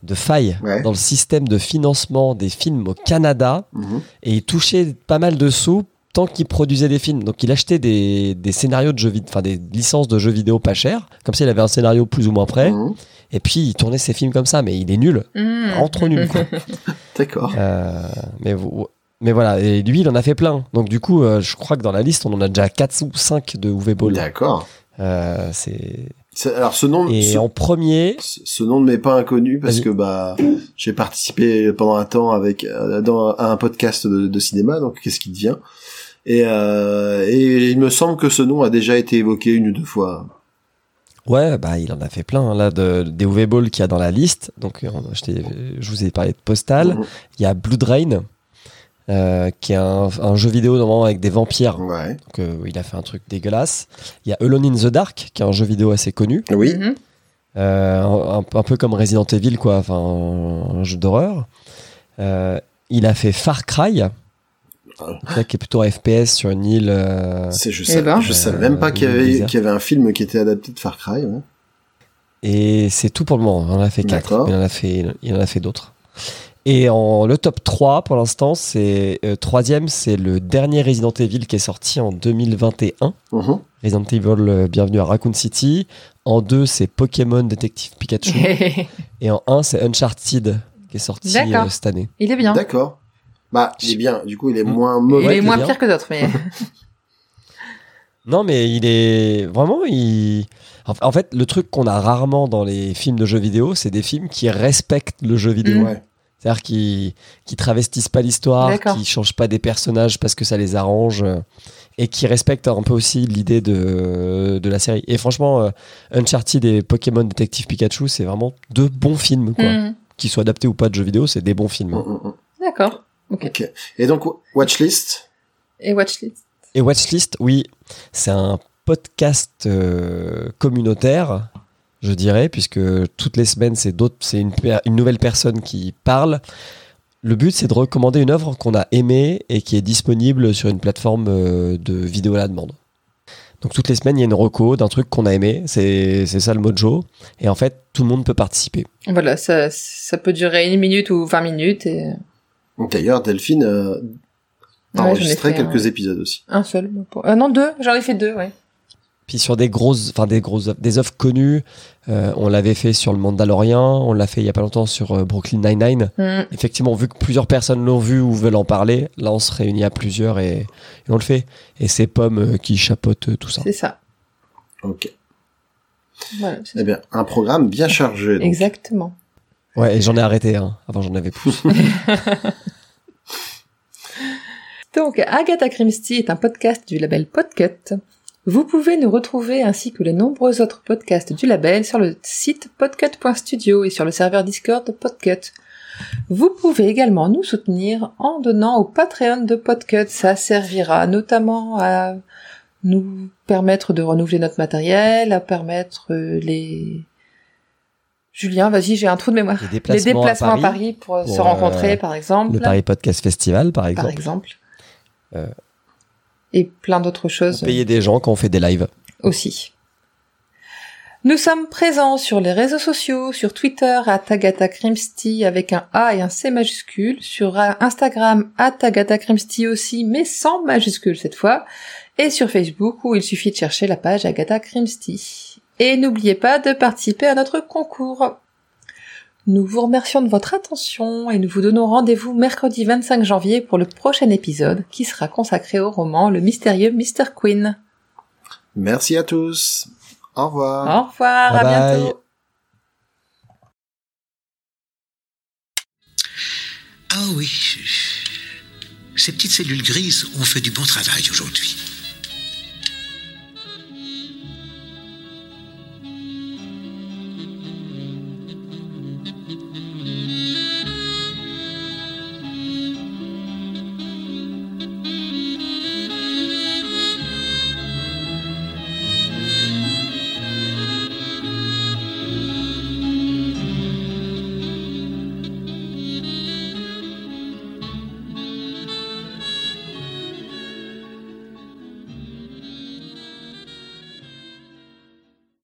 de faille Ouais. dans le système de financement des films au Canada, Mhm. et il touchait pas mal de sous tant qu'il produisait des films. Donc, il achetait des, des scénarios de jeux vidéo, enfin des licences de jeux vidéo pas chères, comme s'il avait un scénario plus ou moins prêt, Mhm. et puis il tournait ses films comme ça, mais il est nul, vraiment trop nul. quoi. D'accord. Euh, mais, vous- mais voilà, et lui, il en a fait plein. Donc, du coup, euh, je crois que dans la liste, on en a déjà 4 ou 5 de Uwe Boll. D'accord. Euh, C'est- Alors, ce nom, Et ce, en premier, ce- nom ne m'est pas inconnu parce que bah, j'ai participé pendant un temps avec euh, dans à un podcast de, de cinéma. Donc, qu'est-ce qui devient et, euh, et il me semble que ce nom a déjà été évoqué une ou deux fois. ouais, bah il en a fait plein hein, là de des UV Ball qu'il y a dans la liste. Donc euh, je, je vous ai parlé de Postal. Mhm. Il y a Blood Rain, euh, qui est un, un jeu vidéo normalement avec des vampires. Ouais. Donc euh, il a fait un truc dégueulasse. Il y a Alone in the Dark, qui est un jeu vidéo assez connu, Oui. Mhm. Euh, un, un peu comme Resident Evil quoi, enfin un, un jeu d'horreur. Euh, il a fait Far Cry, Ah. là, qui est plutôt un FPS sur une île. euh, C'est je Eh sais, ben. je savais même pas qu'il y avait y un film qui était adapté de Far Cry. Ouais. Et c'est tout pour le moment. Il en a fait quatre. D'accord. Il en a fait, il en a fait d'autres. Et en le top 3 pour l'instant, c'est euh, troisième, c'est le dernier Resident Evil qui est sorti en 2021. Mhm. Resident Evil euh, Bienvenue à Raccoon City. En 2, c'est Pokémon Détective Pikachu. Et en 1, c'est Uncharted qui est sorti euh, cette année. Il est bien. D'accord. Bah, il est bien. Du coup, il est Mm. moins Il mauvais. Ouais, est il est moins bien. pire que d'autres, mais Non, mais il est vraiment. Il... En fait, le truc qu'on a rarement dans les films de jeux vidéo, c'est des films qui respectent le jeu vidéo. Ouais. C'est-à-dire qui qui travestissent pas l'histoire, qui changent pas des personnages parce que ça les arrange euh, et qui respectent un peu aussi l'idée de, de la série. Et franchement, euh, Uncharted et Pokémon Detective Pikachu, c'est vraiment deux bons films quoi. Mhm. Qu'ils soient adaptés ou pas de jeux vidéo, c'est des bons films. Mm, mm, mm. D'accord. Ok. Ok. Et donc Watchlist? Et Watchlist. Et Watchlist, oui, c'est un podcast euh, communautaire, je dirais, puisque toutes les semaines, c'est d'autres, c'est une, per- une nouvelle personne qui parle. Le but, c'est de recommander une œuvre qu'on a aimée et qui est disponible sur une plateforme euh, de vidéo à la demande. Donc toutes les semaines, il y a une reco d'un truc qu'on a aimé. C'est c'est ça le mojo. Et en fait, tout le monde peut participer. Voilà, ça, ça peut durer une minute ou 20 minutes et D'ailleurs, Delphine euh, a Ouais, enregistré fait quelques un. épisodes aussi. un seul. pour- euh, non, deux. J'en ai fait deux, ouais. Puis sur des grosses, enfin des grosses, œuvres- des œuvres connues, euh, on l'avait fait sur le Mandalorian, on l'a fait il y a pas longtemps sur euh, Brooklyn Nine-Nine. Mm. Effectivement, vu que plusieurs personnes l'ont vu ou veulent en parler, là on se réunit à plusieurs et, et on le fait. Et c'est Pomme euh, qui chapeaute tout ça. C'est ça. Ok. Voilà, Eh bien, un programme bien chargé. donc. Exactement. Ouais, et j'en ai arrêté un. Avant j'en avais plus. Donc, Agatha Christie est un podcast du label Podcut. Vous pouvez nous retrouver ainsi que les nombreux autres podcasts du label sur le site podcut.studio et sur le serveur Discord de Podcut. Vous pouvez également nous soutenir en donnant au Patreon de Podcut. Ça servira notamment à nous permettre de renouveler notre matériel, à permettre euh, les... Julien, vas-y, j'ai un trou de mémoire. Les Les déplacements, à Paris, pour, se rencontrer, euh, par exemple. le Paris Podcast Festival par par exemple. exemple. Euh. Et plein d'autres choses Payer des gens quand on fait des lives. aussi. Nous sommes présents sur les réseaux sociaux, sur Twitter à Tagata Crimsty avec un A et un C majuscule, sur Instagram à Tagata Crimsty aussi, mais sans majuscule cette fois, et sur Facebook où il suffit de chercher la page Agatha Crimsty. Et n'oubliez pas de participer à notre concours. Nous vous remercions de votre attention et nous vous donnons rendez-vous mercredi 25 janvier pour le prochain épisode qui sera consacré au roman Le mystérieux Mr. Queen. Merci à tous. Au revoir. Au revoir, Bye à bye. bientôt. Ah oui, ces petites cellules grises ont fait du bon travail aujourd'hui.